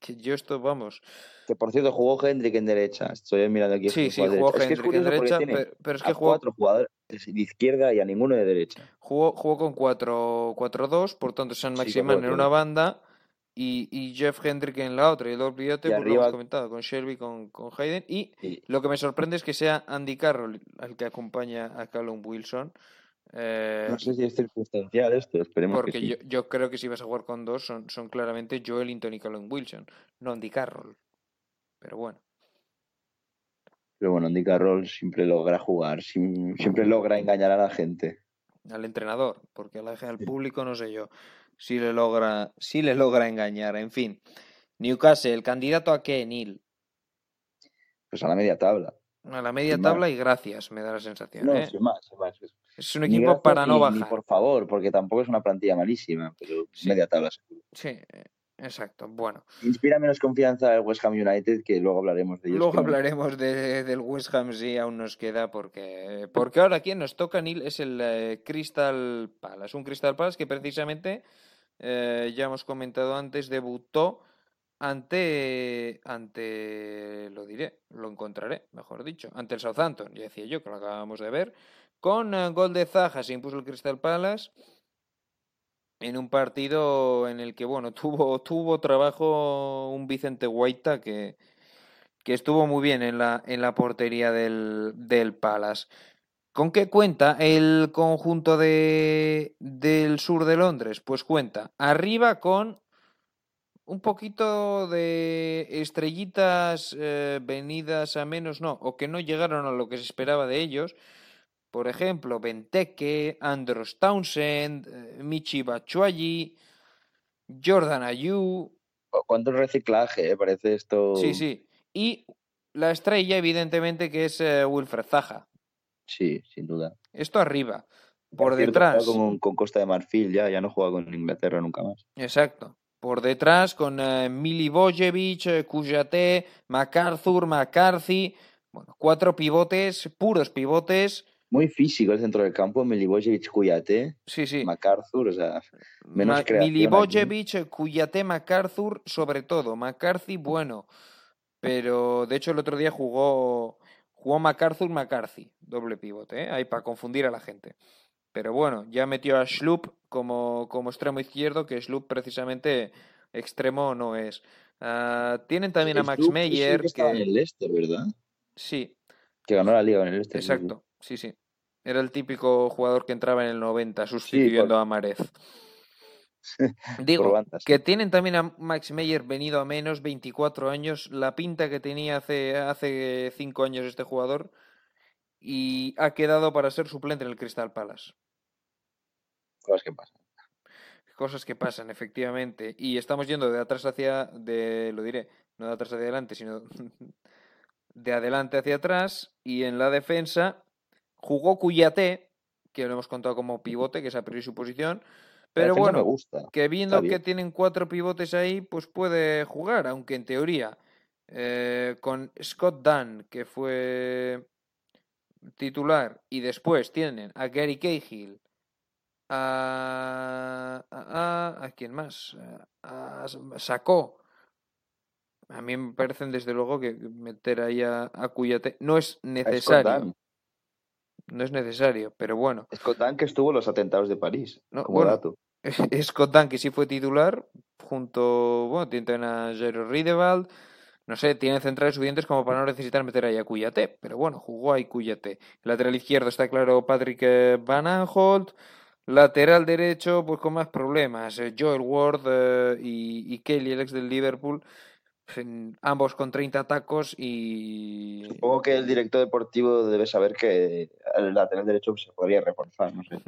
Speaker 1: Que yo esto, vamos.
Speaker 2: Que por cierto jugó Hendrick en derecha. Estoy mirando aquí.
Speaker 1: Sí, sí, jugó Hendrick es que en derecha, pero, pero, es que jugó.
Speaker 2: cuatro jugadores de izquierda y a ninguno de derecha.
Speaker 1: Jugó, jugó con 4-2, por tanto, San Maximán sí, en una banda y, y, Jeff Hendrick en la otra. Y el olvídate, pues lo hemos comentado, con Shelby, con, con Hayden. Y
Speaker 2: sí.
Speaker 1: lo que me sorprende es que sea Andy Carroll el que acompaña a Callum Wilson. Eh,
Speaker 2: no sé si es circunstancial esto, esperemos
Speaker 1: porque
Speaker 2: que sí.
Speaker 1: yo, yo, creo que si vas a jugar con dos son, son claramente Joelinton y Callum Wilson, no Andy Carroll. Pero bueno.
Speaker 2: Pero bueno, Andy Carroll siempre logra jugar, siempre logra engañar a la gente.
Speaker 1: Al entrenador, porque al, al público no sé yo si le logra, si le logra engañar. En fin, Newcastle, candidato a qué, Neil?
Speaker 2: Pues a la media tabla.
Speaker 1: A la media tabla y gracias, me da la sensación.
Speaker 2: No,
Speaker 1: ¿eh?
Speaker 2: sin más, sin más.
Speaker 1: Es un equipo para no
Speaker 2: ni,
Speaker 1: bajar.
Speaker 2: Ni por favor, porque tampoco es una plantilla malísima, pero sí. media tabla seguro.
Speaker 1: Sí, exacto. Bueno.
Speaker 2: Inspira menos confianza el West Ham United, que luego hablaremos de ellos.
Speaker 1: Luego hablaremos de, del West Ham, sí, aún nos queda, porque, porque ahora quien nos toca, Neil, es el eh, Crystal Palace. Un Crystal Palace que precisamente, eh, ya hemos comentado antes, debutó ante, ante, lo diré, lo encontraré, mejor dicho, ante el Southampton, ya decía yo que lo acabamos de ver, con uh, gol de Zaha se impuso el Crystal Palace en un partido en el que, bueno, tuvo, tuvo trabajo un Vicente Guaita que, que estuvo muy bien en la, en la portería del, del Palace. ¿Con qué cuenta el conjunto de, del sur de Londres? Pues cuenta arriba con un poquito de estrellitas eh, venidas a menos, no, o que no llegaron a lo que se esperaba de ellos. Por ejemplo, Benteke, Andros Townsend, eh, Michi Bachuagi, Jordan Ayu.
Speaker 2: ¿Cuánto reciclaje? Eh? Parece esto.
Speaker 1: Sí, sí. Y la estrella, evidentemente, que es eh, Wilfred Zaha.
Speaker 2: Sí, sin duda.
Speaker 1: Esto arriba. Por detrás.
Speaker 2: Con, con, Costa de Marfil ya, ya no juega con Inglaterra nunca más.
Speaker 1: Exacto. Por detrás con uh, Milivojevic, uh, MacArthur, McCarthy. Bueno, cuatro pivotes, puros pivotes.
Speaker 2: Muy físico el centro del campo, Milivojevic, Kuyate,
Speaker 1: sí, sí.
Speaker 2: MacArthur, o sea, menos
Speaker 1: Ma Milivojevic, Kuyate, MacArthur, sobre todo. McCarthy, bueno. Pero de hecho el otro día jugó, jugó MacArthur, McCarthy, doble pivote, ¿eh? ahí para confundir a la gente. Pero bueno, ya metió a Schlup como, como extremo izquierdo, que Schlup precisamente extremo no es. Uh, tienen también a Max Meyer.
Speaker 2: Que, en el Leicester, ¿verdad?
Speaker 1: Sí.
Speaker 2: Que ganó la liga en el Leicester.
Speaker 1: Exacto, sí, sí. Era el típico jugador que entraba en el 90 sustituyendo sí, por... a Marez. Digo, que tienen también a Max Meyer venido a menos, 24 años, la pinta que tenía hace, hace 5 años este jugador y ha quedado para ser suplente en el Crystal Palace.
Speaker 2: Cosas que pasan.
Speaker 1: Cosas que pasan, efectivamente. Y estamos yendo de atrás hacia, de, lo diré, no de atrás hacia adelante, sino de adelante hacia atrás. Y en la defensa jugó Cuyate, que lo hemos contado como pivote, que es a priori su posición. Pero bueno,
Speaker 2: gusta.
Speaker 1: que viendo que tienen cuatro pivotes ahí, pues puede jugar, aunque en teoría eh, con Scott Dunn, que fue titular, y después tienen a Gary Cahill, a, a, a, a quién más, a, Sacó. A mí me parecen desde luego que meter ahí a, a Cuyate no es necesario. No es necesario, pero bueno.
Speaker 2: Scott que estuvo en los atentados de París.
Speaker 1: No,
Speaker 2: como
Speaker 1: bueno,
Speaker 2: dato.
Speaker 1: Scott que sí fue titular, junto, bueno, tienen a Jairo Riedewald, no sé, tienen centrales suficientes como para no necesitar meter ahí a Cuyate, pero bueno, jugó ahí Cuyate. Lateral izquierdo está claro Patrick eh, Van Aanholt, lateral derecho pues con más problemas, eh, Joel Ward eh, y, y, Kelly, el ex del Liverpool, ambos con 30 tacos y...
Speaker 2: Supongo que el director deportivo debe saber que el lateral derecho se podría reforzar, no sé.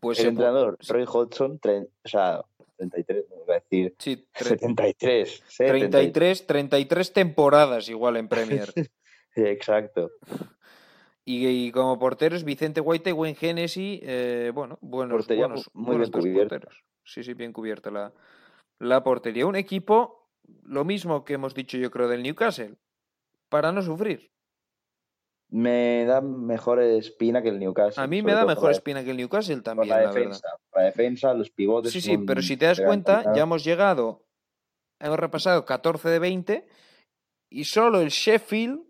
Speaker 1: Pues
Speaker 2: el entrenador, Roy Hodgson, o sea, 33, me iba a decir.
Speaker 1: Sí,
Speaker 2: 73.
Speaker 1: 33, 33 temporadas igual en Premier.
Speaker 2: Exacto.
Speaker 1: Y, y, como porteros, Vicente White, Wayne Hennessy, eh, bueno, buenos,
Speaker 2: portería
Speaker 1: buenos,
Speaker 2: muy
Speaker 1: buenos
Speaker 2: bien cubierta.
Speaker 1: porteros. Sí, sí, bien cubierta la, la portería. Un equipo, lo mismo que hemos dicho yo creo del Newcastle, para no sufrir.
Speaker 2: Me da mejor espina que el Newcastle.
Speaker 1: A mí me da mejor espina que el Newcastle también.
Speaker 2: La, defensa, la defensa, los pivotes.
Speaker 1: Sí, sí, pero si te das cuenta, ya hemos llegado, hemos repasado 14 de 20 y solo el Sheffield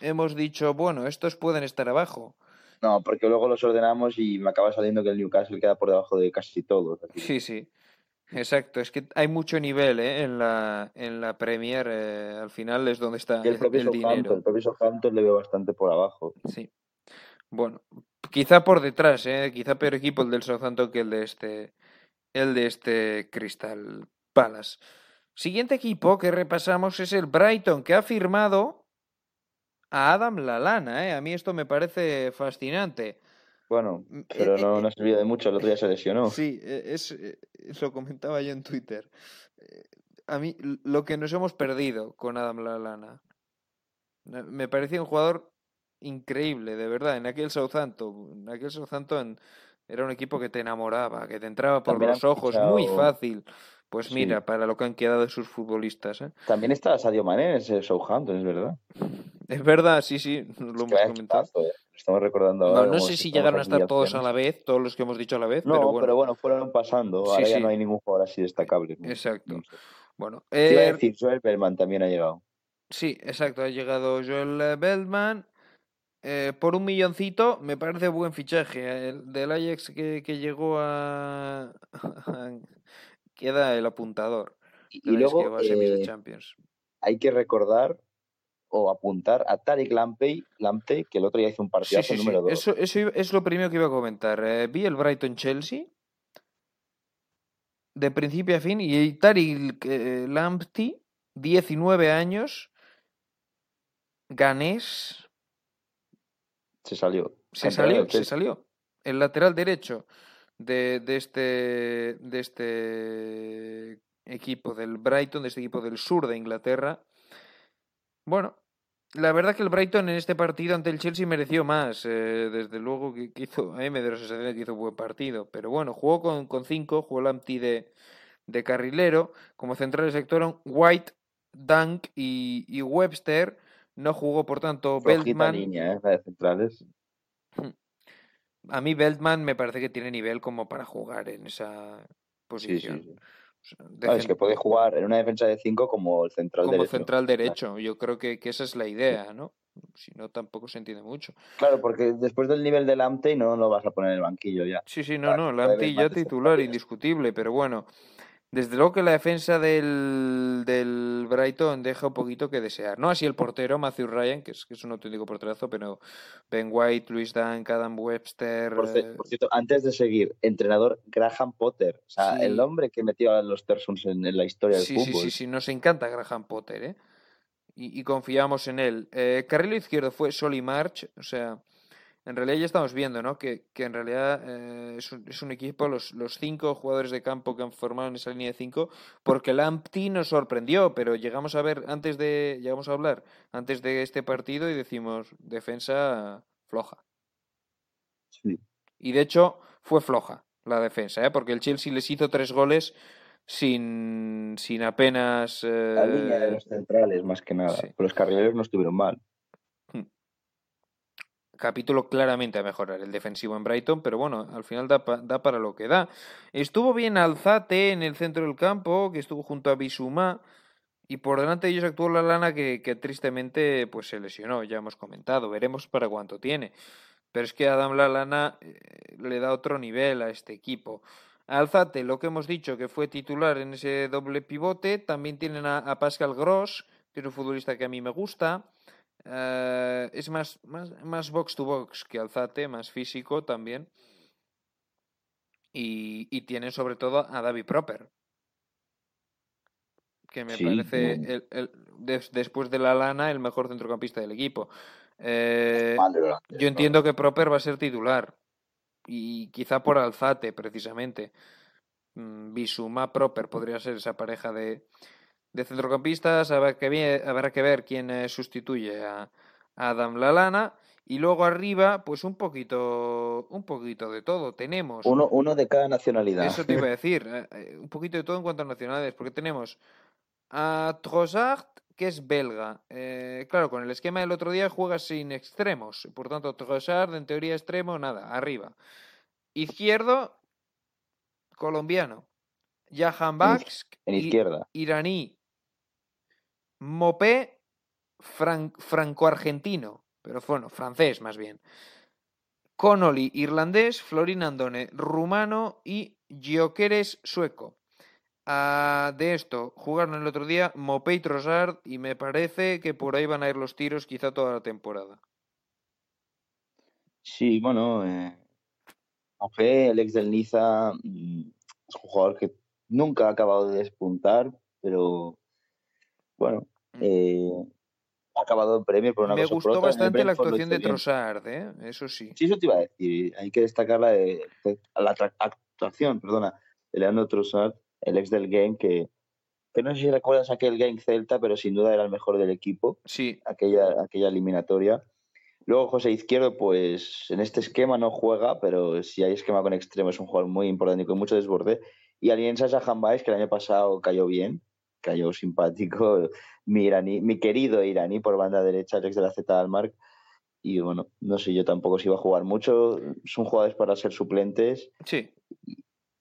Speaker 1: hemos dicho, bueno, estos pueden estar abajo.
Speaker 2: No, porque luego los ordenamos y me acaba saliendo que el Newcastle queda por debajo de casi todos.
Speaker 1: Sí, sí. Exacto, es que hay mucho nivel ¿eh? en, la, en la Premier, eh, al final es donde está
Speaker 2: y el, propio
Speaker 1: el dinero.
Speaker 2: El propio Southampton le veo bastante por abajo.
Speaker 1: Sí. Bueno, quizá por detrás, ¿eh? quizá peor equipo el del Southampton que el de este, el de este Crystal Palace. Siguiente equipo que repasamos es el Brighton, que ha firmado a Adam Lalana. ¿eh? A mí esto me parece fascinante.
Speaker 2: Bueno, pero no, no servía de mucho, el otro día se lesionó.
Speaker 1: Sí, es, lo comentaba yo en Twitter. A mí, lo que nos hemos perdido con Adam Lallana. Me parecía un jugador increíble, de verdad. En aquel Southampton, en aquel Southampton era un equipo que te enamoraba, que te entraba por
Speaker 2: También
Speaker 1: los ojos, muy fácil. Pues
Speaker 2: Sí.
Speaker 1: mira, para lo que han quedado sus futbolistas. ¿eh?
Speaker 2: También está Sadio Mané en ese Southampton, es verdad.
Speaker 1: Es verdad, sí, sí, nos lo
Speaker 2: Es
Speaker 1: hemos comentado.
Speaker 2: equipazo, eh. Estamos recordando
Speaker 1: No,
Speaker 2: ahora.
Speaker 1: no
Speaker 2: como
Speaker 1: sé
Speaker 2: si
Speaker 1: llegaron a estar todos a la vez, todos los que hemos dicho a la vez,
Speaker 2: No,
Speaker 1: pero bueno.
Speaker 2: fueron pasando.
Speaker 1: Sí,
Speaker 2: Ahora ya
Speaker 1: sí.
Speaker 2: no hay ningún jugador así destacable. ¿no?
Speaker 1: Exacto.
Speaker 2: No sé.
Speaker 1: Bueno,
Speaker 2: Te iba a
Speaker 1: eh,
Speaker 2: decir, Joel Bellman también ha llegado.
Speaker 1: Sí, exacto. Ha llegado Joel eh, Beltman. eh, por un milloncito, me parece buen fichaje. El del Ajax que, que llegó a. Queda el apuntador.
Speaker 2: Y, luego
Speaker 1: que va a semis de
Speaker 2: eh,
Speaker 1: Champions.
Speaker 2: hay que recordar o apuntar a Tariq Lamptey, Lamptey que el otro día hizo un
Speaker 1: Sí,
Speaker 2: partidazo
Speaker 1: sí, sí.
Speaker 2: número 2.
Speaker 1: Eso, eso iba- es lo primero que iba a comentar. Eh, vi el Brighton Chelsea. De principio a fin. Y Tariq eh, Lamptey, 19 años. Ganés.
Speaker 2: Se salió.
Speaker 1: Se salió, se salió. El lateral derecho de, de este de este equipo del Brighton, de este equipo del sur de Inglaterra. Bueno, la verdad que el Brighton en este partido ante el Chelsea mereció más. Eh, desde luego que, hizo, a mí me dio la sensación de que hizo un buen partido. Pero bueno, jugó con, con cinco, jugó Lamptey de, de carrilero. Como centrales sectoron White, Dunk y, Webster. No jugó, por tanto, Beltman.
Speaker 2: Línea, ¿eh? de centrales.
Speaker 1: A mí Beltman me parece que tiene nivel como para jugar en esa posición.
Speaker 2: Sí, sí, es que puede jugar en una defensa de 5 como el central
Speaker 1: como
Speaker 2: derecho.
Speaker 1: central derecho. Yo creo que, esa es la idea, ¿no? Si no, tampoco se entiende mucho.
Speaker 2: Claro, porque después del nivel del Amte no lo vas a poner en el banquillo ya.
Speaker 1: Sí, sí, no, no, el Amte ya titular, indiscutible, pero bueno, desde luego que la defensa del, del, Brighton deja un poquito que desear. No así el portero, Matthew Ryan, que es, que es un auténtico porterazo, pero Ben White, Luis Dunk, Adam Webster.
Speaker 2: Por, eh, cierto, antes de seguir, entrenador Graham Potter. O sea, el hombre que metió a los Tersons en, la historia del fútbol.
Speaker 1: Sí, sí, sí, nos encanta Graham Potter, ¿eh? Y, confiamos en él. Eh, carril izquierdo fue Solly March, o sea en realidad ya estamos viendo, ¿no? Que, en realidad eh, es, un, es, un, equipo, los, los, cinco jugadores de campo que han formado en esa línea de cinco, porque el Ampty nos sorprendió, pero llegamos a ver antes de, llegamos a hablar antes de este partido y decimos defensa floja.
Speaker 2: Sí.
Speaker 1: Y de hecho fue floja la defensa, ¿eh? porque el Chelsea les hizo tres goles sin, sin apenas.
Speaker 2: La línea de eh, los centrales, más que nada. Los carrileros no estuvieron mal
Speaker 1: capítulo claramente a mejorar el defensivo en Brighton, pero bueno, al final da, da, para lo que da. Estuvo bien Alzate en el centro del campo, que estuvo junto a Bisuma, y por delante de ellos actuó la lana que, que, tristemente pues se lesionó, ya hemos comentado, veremos para cuánto tiene. Pero es que Adam Lalana eh, le da otro nivel a este equipo. Alzate, lo que hemos dicho, que fue titular en ese doble pivote, también tienen a, a Pascal Gross, que es un futbolista que a mí me gusta. Eh, es más, más, más box to box que Alzate, más físico también. Y, y tiene sobre todo a David Proper. Que me parece, el, el, después de la lana, el mejor centrocampista del equipo. Eh, yo entiendo que Proper va a ser titular. Y quizá por Alzate, precisamente. Mm, Bisuma Proper podría ser esa pareja de, de centrocampistas habrá que, ver, habrá que ver quién eh, sustituye a, Adam Lalana. Y luego arriba, pues un poquito, un poquito de todo. Tenemos.
Speaker 2: Uno, uno de cada nacionalidad.
Speaker 1: Eso te iba a decir. Eh, eh, un poquito de todo en cuanto a nacionalidades. Porque tenemos a Trossard, que es belga. claro, con el esquema del otro día juega sin extremos. Por tanto, Trossard, en teoría extremo, nada, arriba. Izquierdo, colombiano. Jahan Baksk,
Speaker 2: en izquierda.
Speaker 1: iraní. Mopé franco-argentino, pero bueno, francés más bien. Connolly, irlandés, Florin Andone, rumano y Gioqueres, sueco. Ah, de esto, jugaron el otro día Mopé y Trossard y me parece que por ahí van a ir los tiros quizá toda la temporada.
Speaker 2: Sí, bueno, eh, Mopé, el ex del Niza, mm, es un jugador que nunca ha acabado de despuntar, pero bueno, Mm. Eh, ha acabado en premio por una
Speaker 1: Me
Speaker 2: gustó
Speaker 1: bastante la actuación de Trossard, ¿eh? eso sí.
Speaker 2: Sí, eso te iba a decir. Hay que destacar la, la actuación perdona, de Leandro Trossard, el ex del game, que, que no sé si recuerdas aquel game Celta, pero sin duda era el mejor del equipo.
Speaker 1: Sí.
Speaker 2: Aquella, aquella eliminatoria. Luego José Izquierdo, pues en este esquema no juega, pero si hay esquema con extremo es un jugador muy importante y con mucho desborde. Y Alianza Jahan que el año pasado cayó bien, cayó simpático, mi, iraní, mi querido iraní por banda derecha, ex de la Z Almark. Y bueno, no sé yo tampoco si iba a jugar mucho. Son jugadores para ser suplentes.
Speaker 1: Sí.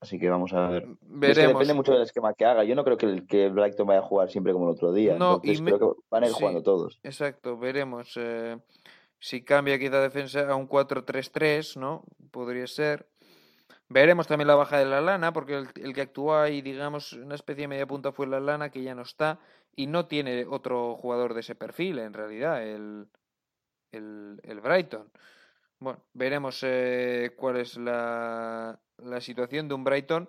Speaker 2: Así que vamos a ver.
Speaker 1: Veremos.
Speaker 2: depende mucho del esquema que haga. Yo no creo que el que Brighton vaya a jugar siempre como el otro día. No, Entonces, creo que van a ir jugando todos.
Speaker 1: Exacto, veremos. Eh, si cambia quizá defensa a un 4-3-3, ¿no? Podría ser. Veremos también la baja de la lana, porque el, que actuó ahí, digamos, una especie de media punta fue la lana, que ya no está, y no tiene otro jugador de ese perfil, en realidad, el, el, Brighton. Bueno, veremos eh, cuál es la, la situación de un Brighton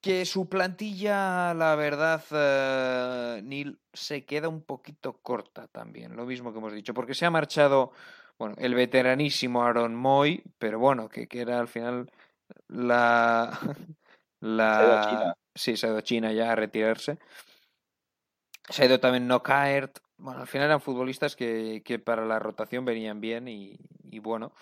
Speaker 1: que su plantilla, la verdad, eh, Neil, se queda un poquito corta también, lo mismo que hemos dicho, porque se ha marchado bueno, el veteranísimo Aaron Moy, pero bueno, que, que era al final la... la...
Speaker 2: China.
Speaker 1: Sí, se ha ido a China ya a retirarse. Se ha ido también Knockaert, Bueno, al final eran futbolistas que, que para la rotación venían bien y, y bueno.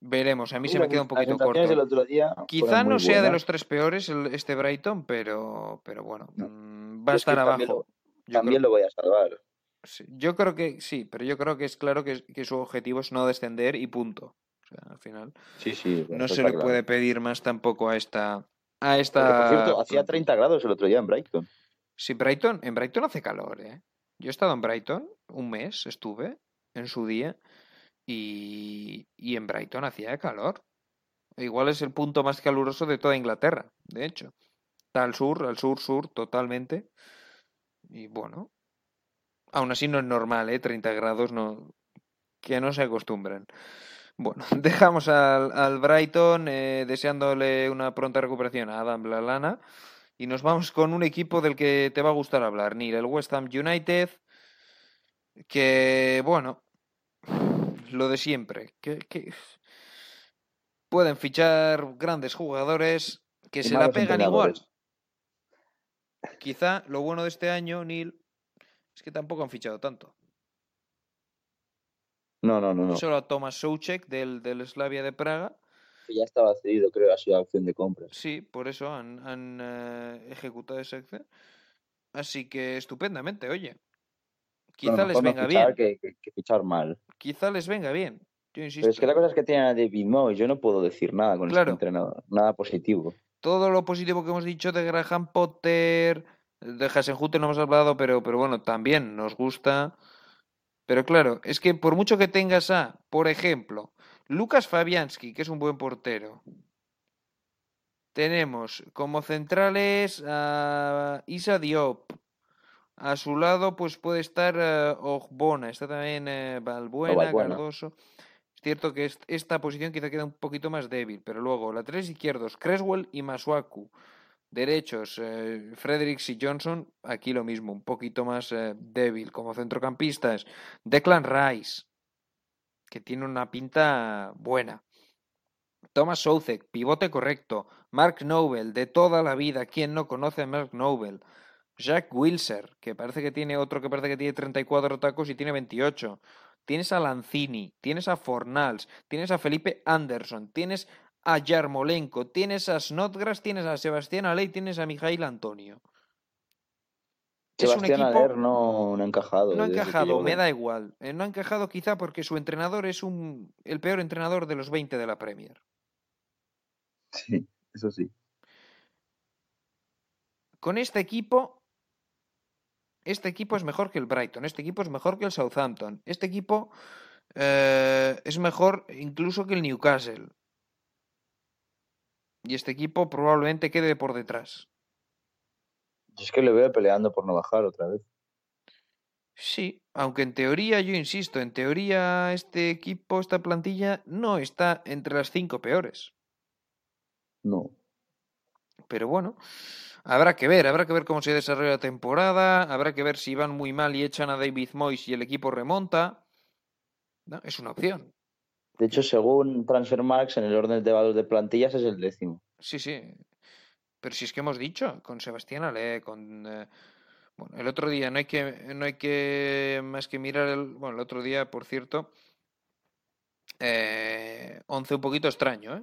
Speaker 1: Veremos, a mí se me queda un poquito corto.
Speaker 2: Del otro día
Speaker 1: Quizá no sea de los tres peores el, este Brighton, pero, pero bueno,
Speaker 2: No.
Speaker 1: mm, va a estar abajo.
Speaker 2: También, lo,
Speaker 1: Yo
Speaker 2: también
Speaker 1: creo-
Speaker 2: lo voy a salvar.
Speaker 1: Yo creo que sí, pero yo creo que es claro que, que su objetivo es no descender y punto. O sea, al final
Speaker 2: Sí, sí.
Speaker 1: no se le
Speaker 2: claro.
Speaker 1: puede pedir más tampoco a esta a esta
Speaker 2: por cierto, hacía 30 grados el otro día en Brighton.
Speaker 1: Sí, Brighton, en Brighton hace calor, ¿eh? Yo he estado en Brighton un mes, estuve en su día y, y en Brighton hacía calor. Igual es el punto más caluroso de toda Inglaterra, de hecho. Está al sur, al sur, sur, totalmente. Y bueno, aún así no es normal, ¿eh? 30 grados, no, que no se acostumbran. Bueno, dejamos al, al Brighton eh, deseándole una pronta recuperación a Adam Lallana y nos vamos con un equipo del que te va a gustar hablar, Neil, el West Ham United, que, bueno, lo de siempre, que, que pueden fichar grandes jugadores que
Speaker 2: Y
Speaker 1: se la pegan igual. Quizá lo bueno de este año, Neil, es que tampoco han fichado tanto.
Speaker 2: No, no, no, no.
Speaker 1: Solo a Tomas Soucek del, del Slavia de Praga.
Speaker 2: Que ya estaba cedido, creo, ha sido opción de compras.
Speaker 1: Sí, por eso han, han, eh, ejecutado esa acción. Así que estupendamente, oye. Quizá
Speaker 2: Bueno,
Speaker 1: les venga bien.
Speaker 2: Que, que- que fichar mal.
Speaker 1: Quizá les venga bien. Yo
Speaker 2: Pero
Speaker 1: insisto.
Speaker 2: es que la cosa es que tienen a David Moyes. Yo no puedo decir nada con
Speaker 1: Claro.
Speaker 2: este entrenador. Nada positivo.
Speaker 1: Todo lo positivo que hemos dicho de Graham Potter, de Hasenhutter no hemos hablado, pero, pero bueno, también nos gusta. Pero claro, es que por mucho que tengas a, por ejemplo, Lucas Fabianski, que es un buen portero, tenemos como centrales a Isa Diop. A su lado, pues puede estar eh, Ogbona, está también eh, Balbuena,
Speaker 2: Balbuena.
Speaker 1: Cardoso. Es cierto que est- esta posición quizá queda un poquito más débil, pero luego laterales izquierdos, Creswell y Masuaku. Derechos, eh, Fredericks y Johnson, aquí lo mismo, un poquito más eh, débil. Como centrocampistas, Declan Rice, que tiene una pinta buena. Thomas Soucek, pivote correcto. Mark Nobel, de toda la vida. ¿Quién no conoce a Mark Nobel? Jack Wilser, que parece que tiene otro que parece que tiene 34 tacos y tiene 28. Tienes a Lanzini, tienes a Fornals, tienes a Felipe Anderson, tienes a Yarmolenko, tienes a Snodgrass, tienes a Sebastián Aley, tienes a Mijail Antonio. Es un equipo-
Speaker 2: no, no ha encajado.
Speaker 1: No ha encajado, me da igual. Eh, no ha encajado quizá porque su entrenador es un, el peor entrenador de los 20 de la Premier.
Speaker 2: Sí, eso sí.
Speaker 1: Con este equipo, este equipo es mejor que el Brighton, este equipo es mejor que el Southampton, este equipo eh, es mejor incluso que el Newcastle. Y este equipo probablemente quede por detrás.
Speaker 2: Yo es que le veo peleando por no bajar otra vez.
Speaker 1: Sí, aunque en teoría, yo insisto, en teoría este equipo, esta plantilla, no está entre las cinco peores.
Speaker 2: No.
Speaker 1: Pero bueno, habrá que ver, habrá que ver cómo se desarrolla la temporada, habrá que ver si van muy mal y echan a David Moyes y el equipo remonta. No, es una opción.
Speaker 2: De hecho, según Transfermarks, en el orden de valor de plantillas es el décimo.
Speaker 1: Sí, sí. Pero si es que hemos dicho, con Sebastián Ale, con... eh, bueno, el otro día no hay que, no hay que más que mirar el... Bueno, el otro día, por cierto, eh, once un poquito extraño, ¿eh?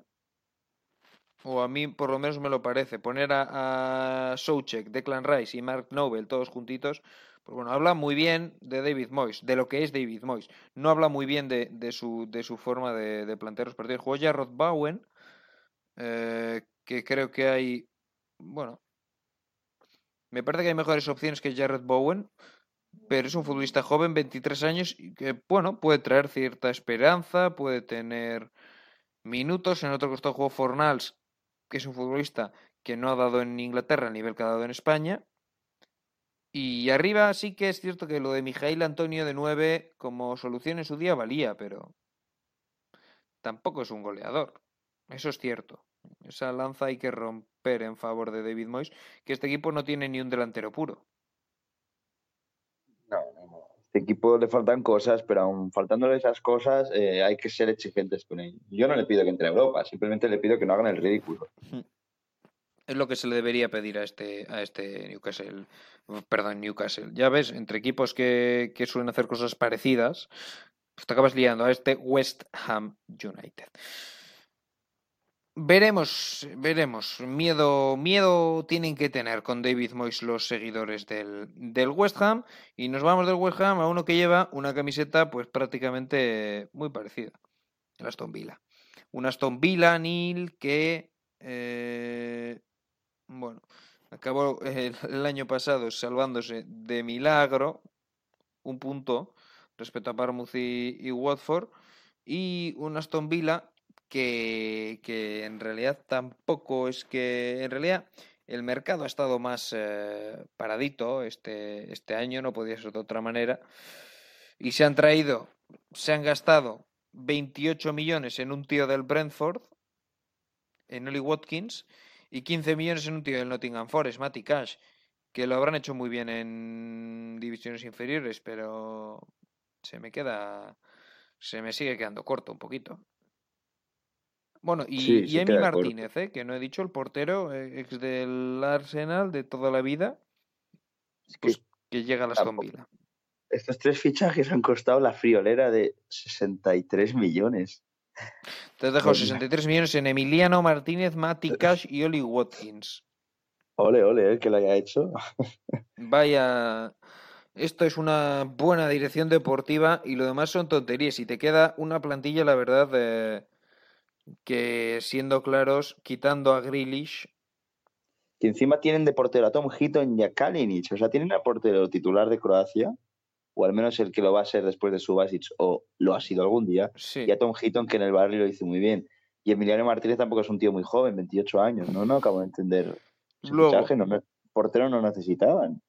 Speaker 1: O a mí por lo menos me lo parece. Poner a, a Soucek, Declan Rice y Mark Nobel todos juntitos, pues bueno, habla muy bien de David Moyes, de lo que es David Moyes. No habla muy bien de, de su, de su forma de, de plantear los partidos. Jugó ya Bowen, eh, que creo que hay, bueno, me parece que hay mejores opciones que Jared Bowen, pero es un futbolista joven, 23 años, y que, bueno, puede traer cierta esperanza, puede tener minutos. En otro costado jugó Fornals, que es un futbolista que no ha dado en Inglaterra el nivel que ha dado en España. Y arriba sí que es cierto que lo de Mijail Antonio de 9 como solución en su día valía, pero tampoco es un goleador. Eso es cierto. Esa lanza hay que romper en favor de David Moyes, que este equipo no tiene ni un delantero puro.
Speaker 2: No, no, no. Este equipo le faltan cosas, pero aún faltándole esas cosas, eh, hay que ser exigentes con él. Yo no le pido que entre a Europa, simplemente le pido que no hagan el ridículo.
Speaker 1: Es lo que se le debería pedir a este, a este Newcastle. Perdón, Newcastle. Ya ves, entre equipos que, que suelen hacer cosas parecidas, pues te acabas liando a este West Ham United. Veremos, veremos. Miedo, miedo tienen que tener con David Moyes los seguidores del, del, West Ham. Y nos vamos del West Ham a uno que lleva una camiseta, pues prácticamente muy parecida. El Aston Villa. Un Aston Villa, Neil, que eh, bueno, acabó el, año pasado salvándose de milagro un punto respecto a y, y Watford. Y un Aston Villa que, que, en realidad tampoco es que, en realidad el mercado ha estado más eh, paradito este, este año, no podía ser de otra manera, y se han traído, se han gastado 28 millones en un tío del Brentford, en Oli Watkins, y 15 millones en un tío del Nottingham Forest, Matty Cash, que lo habrán hecho muy bien en divisiones inferiores, pero se me queda, se me sigue quedando corto un poquito. Bueno, y,
Speaker 2: Sí,
Speaker 1: y
Speaker 2: se
Speaker 1: Emi. Martínez, ¿eh? que no he dicho, el portero eh, ex del Arsenal de toda la vida,
Speaker 2: que
Speaker 1: pues que llega a la Aston Villa.
Speaker 2: estos tres fichajes han costado la friolera de 63 millones.
Speaker 1: Te
Speaker 2: Pues-
Speaker 1: 63 millones en Emiliano Martínez, Matty Cash y Oli Watkins.
Speaker 2: Ole, ole, el que lo haya hecho.
Speaker 1: Vaya, esto es una buena dirección deportiva y lo demás son tonterías. Y te queda una plantilla, la verdad, eh, que siendo claros, quitando a Grealish,
Speaker 2: Que encima tienen de portero a Tom Hitton y a Kalinic. O sea, tienen al portero titular de Croacia, o al menos el que lo va a ser después de Subasic, o lo ha sido algún día.
Speaker 1: sí,
Speaker 2: Y a Tom Hitton, que en el barrio lo hizo muy bien. Y Emiliano Martínez tampoco es un tío muy joven, 28 años. No, no acabo de entender.
Speaker 1: Luego-
Speaker 2: fichaje, no, portero no necesitaban.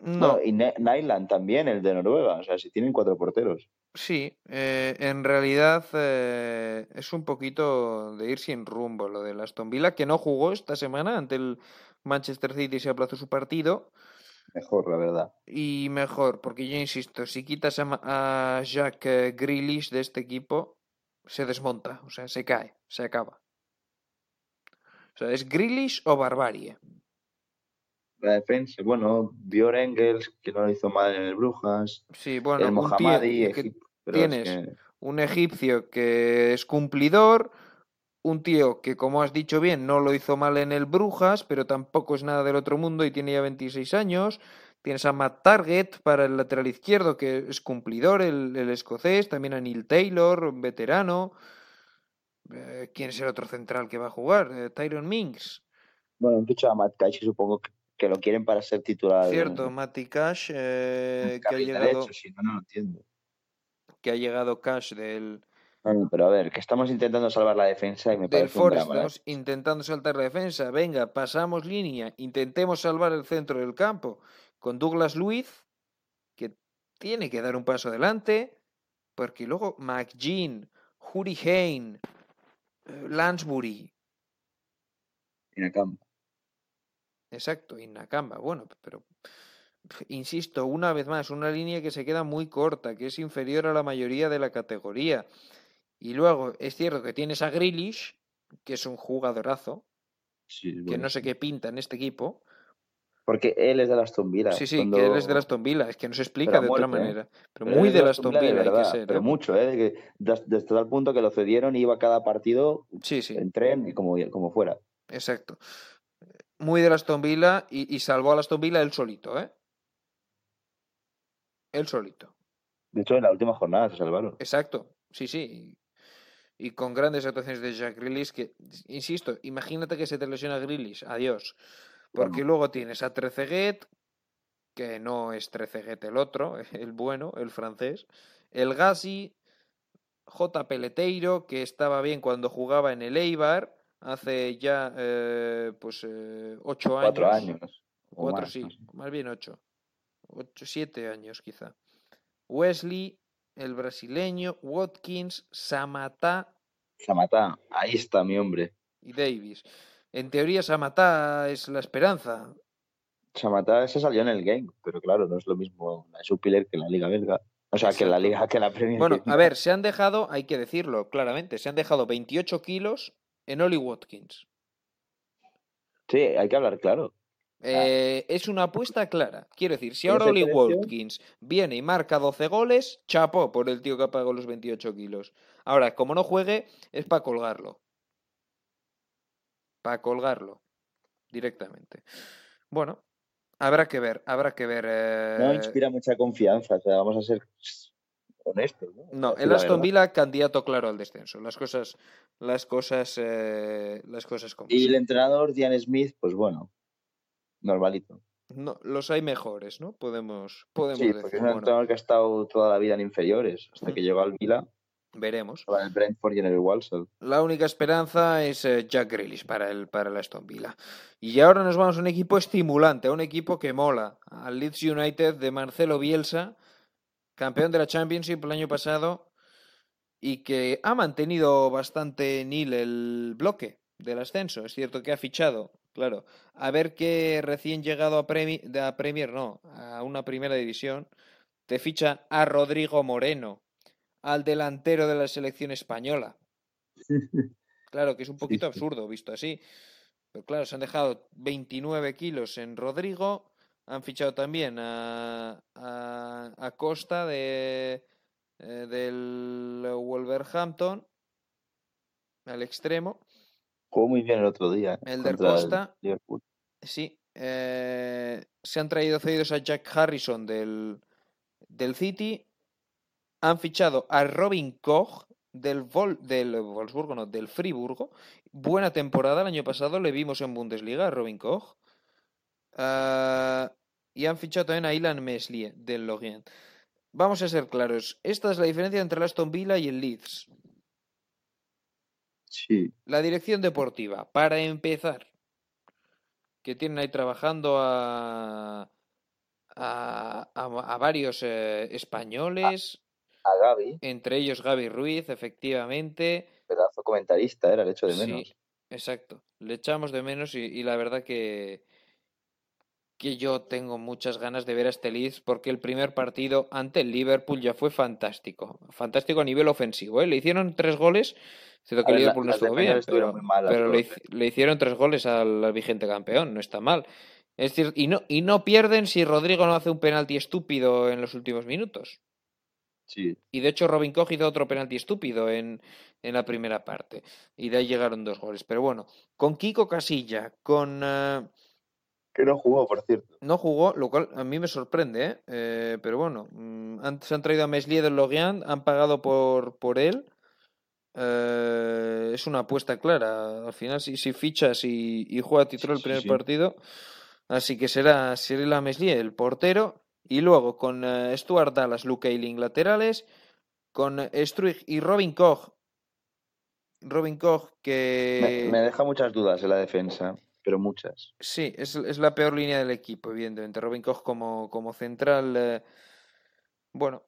Speaker 1: no,
Speaker 2: y Ne- Nyland también, el de Noruega. O sea, si tienen cuatro porteros.
Speaker 1: sí, eh, en realidad eh, es un poquito de ir sin rumbo lo de Aston Villa, que no jugó esta semana ante el Manchester City, se aplazó su partido.
Speaker 2: Mejor, la verdad.
Speaker 1: Y mejor, porque yo insisto, si quitas a, a Jack eh, Grealish de este equipo, se desmonta, o sea, se cae, se acaba. O sea, es Grealish o barbarie.
Speaker 2: La defensa, bueno, Björn Engels, que no lo hizo mal en el Brujas.
Speaker 1: Sí, bueno,
Speaker 2: el Mohammadi, Egip- es
Speaker 1: tienes
Speaker 2: que-
Speaker 1: un egipcio que es cumplidor, un tío que, como has dicho bien, no lo hizo mal en el Brujas, pero tampoco es nada del otro mundo y tiene ya 26 años. Tienes a Matt Target para el lateral izquierdo, que es cumplidor, el, el escocés. También a Neil Taylor, un veterano. Eh, ¿Quién es el otro central que va a jugar? Eh, Tyron Minks.
Speaker 2: Bueno, han fichado a Matt Cash y supongo que, que lo quieren para ser titular.
Speaker 1: Cierto,
Speaker 2: en-
Speaker 1: Matty Cash, eh, que, ha llegado,
Speaker 2: derecho, si no, no lo entiendo.
Speaker 1: que ha llegado Cash del,
Speaker 2: Pero a ver, que estamos intentando salvar la defensa y me
Speaker 1: del
Speaker 2: parece un
Speaker 1: Forest.
Speaker 2: drama. ¿eh?
Speaker 1: Estamos intentando saltar la defensa. Venga, pasamos línea. Intentemos salvar el centro del campo con Douglas Luiz, que tiene que dar un paso adelante, porque luego McGean, Huri Hain, eh, Lansbury,
Speaker 2: Y Nakamba.
Speaker 1: exacto, y Nakamba. Bueno, pero insisto, una vez más, una línea que se queda muy corta, que es inferior a la mayoría de la categoría. Y luego es cierto que tienes a Grealish, que es un jugadorazo,
Speaker 2: Sí,
Speaker 1: que no sé qué pinta en este equipo.
Speaker 2: Porque él es de las Villa.
Speaker 1: Sí, sí,
Speaker 2: cuando-
Speaker 1: que él es de Aston Villa, es que no se explica
Speaker 2: Pero
Speaker 1: de otra
Speaker 2: muerte, ¿eh?
Speaker 1: manera. Pero
Speaker 2: Pero
Speaker 1: muy de
Speaker 2: es
Speaker 1: la
Speaker 2: Aston
Speaker 1: Aston
Speaker 2: Villa de
Speaker 1: Villa hay que ser.
Speaker 2: Pero
Speaker 1: ¿eh?
Speaker 2: mucho, ¿eh? Desde tal punto que lo cedieron y iba cada partido
Speaker 1: Sí, sí,
Speaker 2: en tren y como, como fuera.
Speaker 1: exacto. Muy de la Aston Villa y, y salvó a la Aston Villa él solito, ¿eh? Él solito.
Speaker 2: De hecho, en la última jornada se salvaron.
Speaker 1: Exacto, sí, sí. Y, con grandes actuaciones de Jack Grealish, que, insisto, imagínate que se te lesiona Grealish, adiós. Porque
Speaker 2: Bueno.
Speaker 1: luego tienes a Treceguet, que no es Treceguet el otro, el bueno, el francés. El Gassi, J. Peleteiro, que estaba bien cuando jugaba en el Eibar hace ya eh, pues eh, ocho años.
Speaker 2: Cuatro años.
Speaker 1: Cuatro sí, más bien ocho. Ocho, siete años quizá. Wesley, el brasileño, Watkins, Samatá
Speaker 2: Samata, ahí está mi hombre.
Speaker 1: y Davis. En teoría Samatá es la esperanza.
Speaker 2: Samata se salió en el game, pero claro, no es lo mismo la Jupiler que la Liga Belga. O sea, que la. Liga, que la Premier.
Speaker 1: Bueno, a ver, se han dejado, hay que decirlo claramente, se han dejado 28 kilos en Oli Watkins.
Speaker 2: Sí, hay que hablar claro.
Speaker 1: Eh, es una apuesta clara. Quiero decir, si ahora Oli Watkins viene y marca 12 goles, chapo por el tío que ha pagado los 28 kilos. Ahora, como no juegue, es para colgarlo. Para colgarlo. Directamente. Bueno, habrá que ver, habrá que ver.
Speaker 2: No
Speaker 1: eh,
Speaker 2: inspira mucha confianza, o sea, vamos a ser honestos. No,
Speaker 1: No, el Aston. Villa candidato claro al descenso. Las cosas, las cosas, eh, las cosas como
Speaker 2: Y el entrenador, Diane Smith, pues bueno, normalito.
Speaker 1: No, los hay mejores, ¿no? Podemos, podemos
Speaker 2: Sí,
Speaker 1: decir.
Speaker 2: porque es un
Speaker 1: Bueno,
Speaker 2: entrenador que ha estado toda la vida en inferiores, hasta que llegó al Vila,
Speaker 1: veremos.
Speaker 2: el Brentford y en el Walsall.
Speaker 1: La única esperanza es eh, Jack Grealish para el, para el Aston Villa. Y ahora nos vamos a un equipo estimulante, a un equipo que mola. Al Leeds United de Marcelo Bielsa, campeón de la Championship el año pasado y que ha mantenido bastante nil el bloque del ascenso. Es cierto que ha fichado, claro. A ver que recién llegado a, Premi- a Premier, no, a una primera división, te ficha a Rodrigo Moreno, al delantero de la selección española. Claro, que es un poquito absurdo visto así. Pero claro, se han dejado 29 kilos en Rodrigo. Han fichado también a, a, a Costa de, eh, del Wolverhampton, al extremo.
Speaker 2: Jugó muy bien el otro día.
Speaker 1: El del Costa.
Speaker 2: Liverpool.
Speaker 1: Sí. eh, se han traído cedidos a Jack Harrison del, del City. Han fichado a Robin Koch del, Vol, del Wolfsburgo, no, del Friburgo. Buena temporada. El año pasado le vimos en Bundesliga a Robin Koch. Ah, y han fichado también a Ilan Meslier del Lorient. Vamos a ser claros. Esta es la diferencia entre el Aston Villa y el Leeds.
Speaker 2: Sí,
Speaker 1: La dirección deportiva, para empezar, que tienen ahí trabajando a, a, a- a varios eh, españoles,
Speaker 2: a Gaby,
Speaker 1: entre ellos Gaby Ruiz, efectivamente.
Speaker 2: pedazo comentarista, era el hecho de
Speaker 1: Sí,
Speaker 2: menos.
Speaker 1: exacto. Le echamos de menos y, y la verdad que, que yo tengo muchas ganas de ver a este Leeds porque el primer partido ante el Liverpool ya fue fantástico. Fantástico a nivel ofensivo. ¿eh? Le hicieron tres goles. Cierto que el Liverpool no estuvo bien, pero,
Speaker 2: muy malas
Speaker 1: pero le, hicieron tres goles al, al vigente campeón. No está mal. Es decir, y no, y no pierden si Rodrigo no hace un penalti estúpido en los últimos minutos.
Speaker 2: Sí,
Speaker 1: Y de hecho Robin Koch hizo otro penalti estúpido en, en la primera parte. Y de ahí llegaron dos goles. Pero bueno, con Kiko Casilla, con... eh,
Speaker 2: que no jugó, por cierto.
Speaker 1: no jugó, lo cual a mí me sorprende, ¿eh? Eh, pero bueno, mm, han, se han traído a Meslier del Lorient, han pagado por, por él. Eh, es una apuesta clara. Al final, si, si fichas y, y juega titular el
Speaker 2: Sí,
Speaker 1: primer
Speaker 2: sí.
Speaker 1: partido, así que será Cyril Meslier el portero. Y luego con eh, Stuart Dallas, Luke Ayling laterales, con eh, Struij y Robin Koch. Robin Koch que...
Speaker 2: Me, me deja muchas dudas en la defensa, pero muchas.
Speaker 1: Sí, es, es la peor línea del equipo, evidentemente. Robin Koch como, como central. eh, bueno.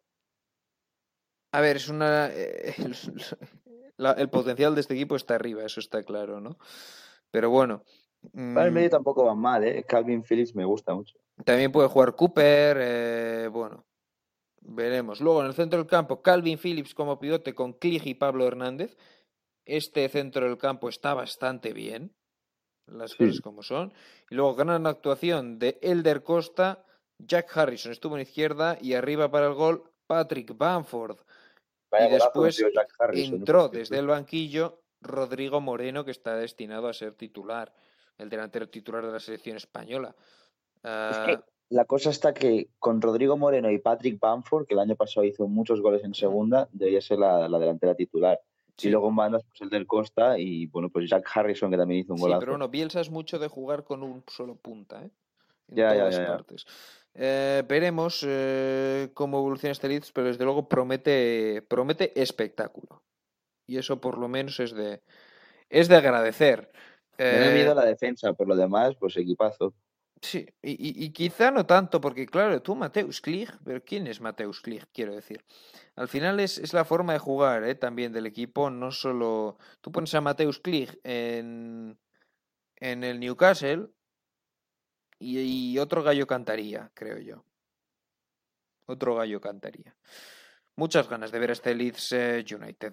Speaker 1: A ver, es una. eh, el, la- el potencial de este equipo está arriba, eso está claro, ¿no? Pero bueno.
Speaker 2: Para el
Speaker 1: mm,
Speaker 2: medio tampoco van mal, ¿eh? Calvin Phillips me gusta mucho.
Speaker 1: también puede jugar Cooper. eh, bueno. Veremos. Luego en el centro del campo, Calvin Phillips como pivote con Clig y Pablo Hernández. Este centro del campo está bastante bien. Las
Speaker 2: Sí.
Speaker 1: cosas como son. Y luego gran actuación de Elder Costa. Jack Harrison estuvo en izquierda y arriba para el gol Patrick Bamford.
Speaker 2: Vaya
Speaker 1: y después
Speaker 2: Harrison, ¿eh?
Speaker 1: entró desde el banquillo Rodrigo Moreno, que está destinado a ser titular, el delantero titular de la selección española.
Speaker 2: Es
Speaker 1: Ah,
Speaker 2: que la cosa está que con Rodrigo Moreno y Patrick Bamford, que el año pasado hizo muchos goles en segunda, debería ser la, la delantera titular.
Speaker 1: Sí,
Speaker 2: Y luego en bandas, pues el del Costa y bueno, pues Jack Harrison, que también hizo un
Speaker 1: sí,
Speaker 2: golazo.
Speaker 1: pero bueno, Bielsa es mucho de jugar con un solo punta, ¿eh? En
Speaker 2: Ya, ya,
Speaker 1: todas
Speaker 2: ya, ya.
Speaker 1: partes. Eh, veremos eh, cómo evoluciona este Leeds, pero desde luego promete, promete espectáculo. Y eso por lo menos es de, es de agradecer.
Speaker 2: Me da
Speaker 1: Eh,
Speaker 2: miedo la defensa, por lo demás, pues equipazo.
Speaker 1: Sí, y, y- quizá no tanto, porque claro, tú Mateus Klig, pero ¿quién es Mateus Klig? Quiero decir. Al final es, es la forma de jugar ¿eh? también del equipo, no solo... Tú pones a Mateus Klig en, en el Newcastle y otro gallo cantaría, creo yo. Otro gallo cantaría. Muchas ganas de ver este Leeds eh, United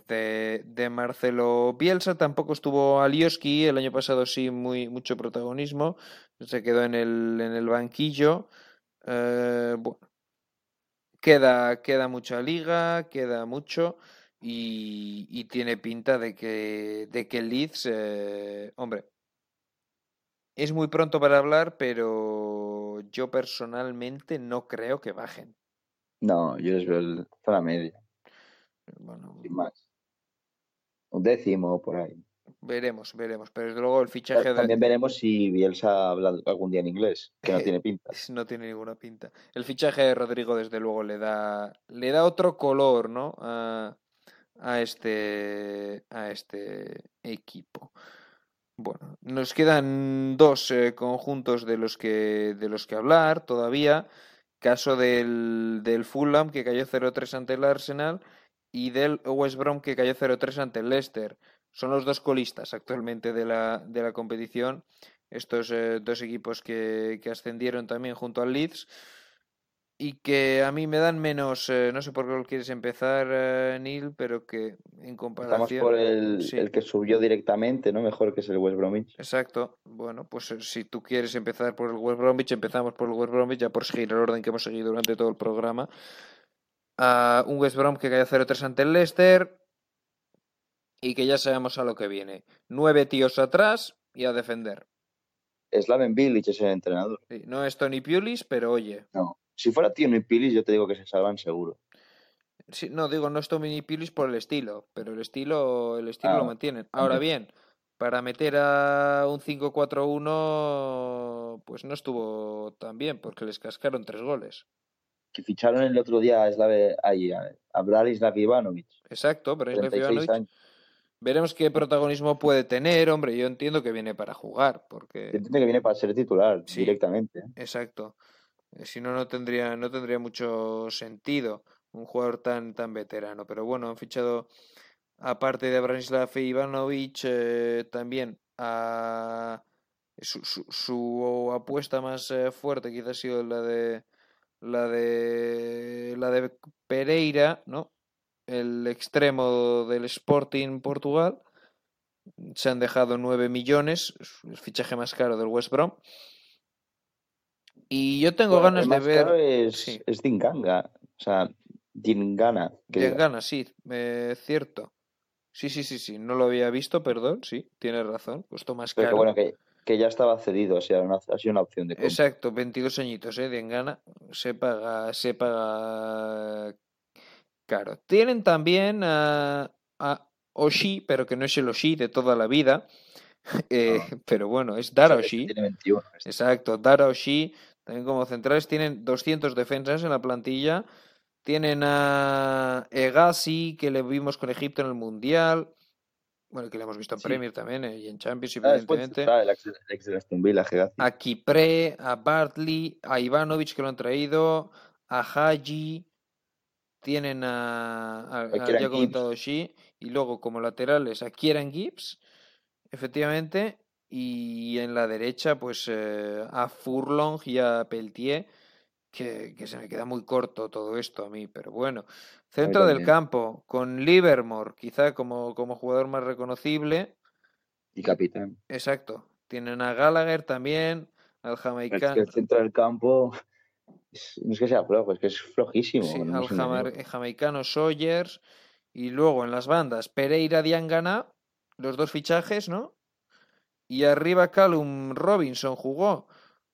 Speaker 1: de, Marcelo Bielsa. Tampoco estuvo Alioski, el año pasado sí, muy, mucho protagonismo. Se quedó en el, en el banquillo. Eh, bueno, queda, queda mucha liga, queda mucho. Y, y tiene pinta de que, de que Leeds, eh, hombre, es muy pronto para hablar, pero yo personalmente no creo que bajen.
Speaker 2: No, yo les veo el zona media.
Speaker 1: Bueno,
Speaker 2: Sin más. Un décimo por ahí.
Speaker 1: veremos, veremos. Pero desde luego el fichaje de...
Speaker 2: También veremos si Bielsa habla algún día en inglés, que no tiene pinta.
Speaker 1: No tiene ninguna pinta. El fichaje de Rodrigo, desde luego, le da, le da otro color, ¿no? A, a este, a este equipo. Bueno, nos quedan dos eh, conjuntos de los que de los que hablar todavía. Caso del, del Fulham que cayó 0-3 ante el Arsenal y del West Brom que cayó 0-3 ante el Leicester. Son los dos colistas actualmente de la, de la competición. Estos eh, dos equipos que, que ascendieron también junto al Leeds y que a mí me dan menos, eh, no sé por qué lo quieres empezar, eh, Neil, pero que en comparación...
Speaker 2: Estamos por el,
Speaker 1: sí.
Speaker 2: el que subió directamente, ¿no? Mejor que es el West Bromwich.
Speaker 1: Exacto. Bueno, pues eh, si tú quieres empezar por el West Bromwich, empezamos por el West Bromwich, ya por seguir el orden que hemos seguido durante todo el programa. Ah, un West Brom que cae 0-3 ante el Leicester y que ya sabemos a lo que viene. Nueve tíos atrás y a defender.
Speaker 2: Slaven Bilic es el entrenador.
Speaker 1: Sí, no es Tony Pulis, pero oye.
Speaker 2: No. Si fuera y Pilis, yo te digo que se salvan seguro.
Speaker 1: Sí, no, digo, no es Tony Pulis por el estilo, pero el estilo, el estilo
Speaker 2: Ah,
Speaker 1: lo mantienen. Ahora bien, para meter a un 5-4-1, pues no estuvo tan bien, porque les cascaron tres goles.
Speaker 2: Que ficharon el otro día a, Slave, ahí, a, Branislav Ivanovic.
Speaker 1: Exacto, pero
Speaker 2: 36
Speaker 1: Ivanovic.
Speaker 2: años.
Speaker 1: Veremos qué protagonismo puede tener, hombre. Yo entiendo que viene para jugar, porque.
Speaker 2: Entiendo que viene para ser titular
Speaker 1: Sí.
Speaker 2: directamente. ¿eh?
Speaker 1: Exacto. Eh, Si no, no tendría, no tendría mucho sentido un jugador tan, tan veterano. Pero bueno, han fichado, aparte de Branislav Ivanovic, eh, también a su, su, su apuesta más eh, fuerte quizás ha sido la de la de la de Pereira, ¿no? El extremo del Sporting Portugal. Se han dejado 9 millones, es el fichaje más caro del West Brom. Y yo tengo
Speaker 2: Bueno,
Speaker 1: ganas de ver.
Speaker 2: caro es,
Speaker 1: sí.
Speaker 2: es Dinganga. O sea, Dingana.
Speaker 1: ganas, sí, eh, cierto. Sí, sí, sí, sí, no lo había visto, perdón, sí, tienes razón, costó más
Speaker 2: Pero que
Speaker 1: caro.
Speaker 2: bueno, que, que ya estaba cedido, o sea, una- ha sido una opción de compra.
Speaker 1: Exacto, 22 añitos, ¿eh? De Engana, se paga, se paga caro. Tienen también a, a Oshi, pero que no es el Oshi de toda la vida, eh, pero bueno, es Dara Oshi.
Speaker 2: Tiene 21. este.
Speaker 1: Exacto, Dara Oshi, también como centrales, tienen 200 defensas en la plantilla. Tienen a Egasi, que le vimos con Egipto en el Mundial. Bueno, que le hemos visto en
Speaker 2: Sí.
Speaker 1: Premier también eh, y en Champions,
Speaker 2: Ah,
Speaker 1: evidentemente.
Speaker 2: está el ex, el ex de Aston Villa, Hegazi.
Speaker 1: A Kipre, a Bartley, a Ivanovic, que lo han traído, a Haji. Tienen a, a- a- ya he comentado. Shi, y luego como laterales a Kieran Gibbs, efectivamente, y en la derecha pues eh, a Furlong y a Peltier, que, que se me queda muy corto todo esto a mí, pero bueno. Centro del campo, con Livermore, quizá como, como jugador más reconocible,
Speaker 2: Y capitán.
Speaker 1: exacto. Tienen a Gallagher también, al
Speaker 2: Es
Speaker 1: jamaicano.
Speaker 2: que el centro del campo es- no es que sea flojo, es que es flojísimo.
Speaker 1: Sí,
Speaker 2: no
Speaker 1: al eh, jamaicano Sawyers y luego en las bandas Pereira Diangana, los dos fichajes, ¿no? Y arriba Callum Robinson jugó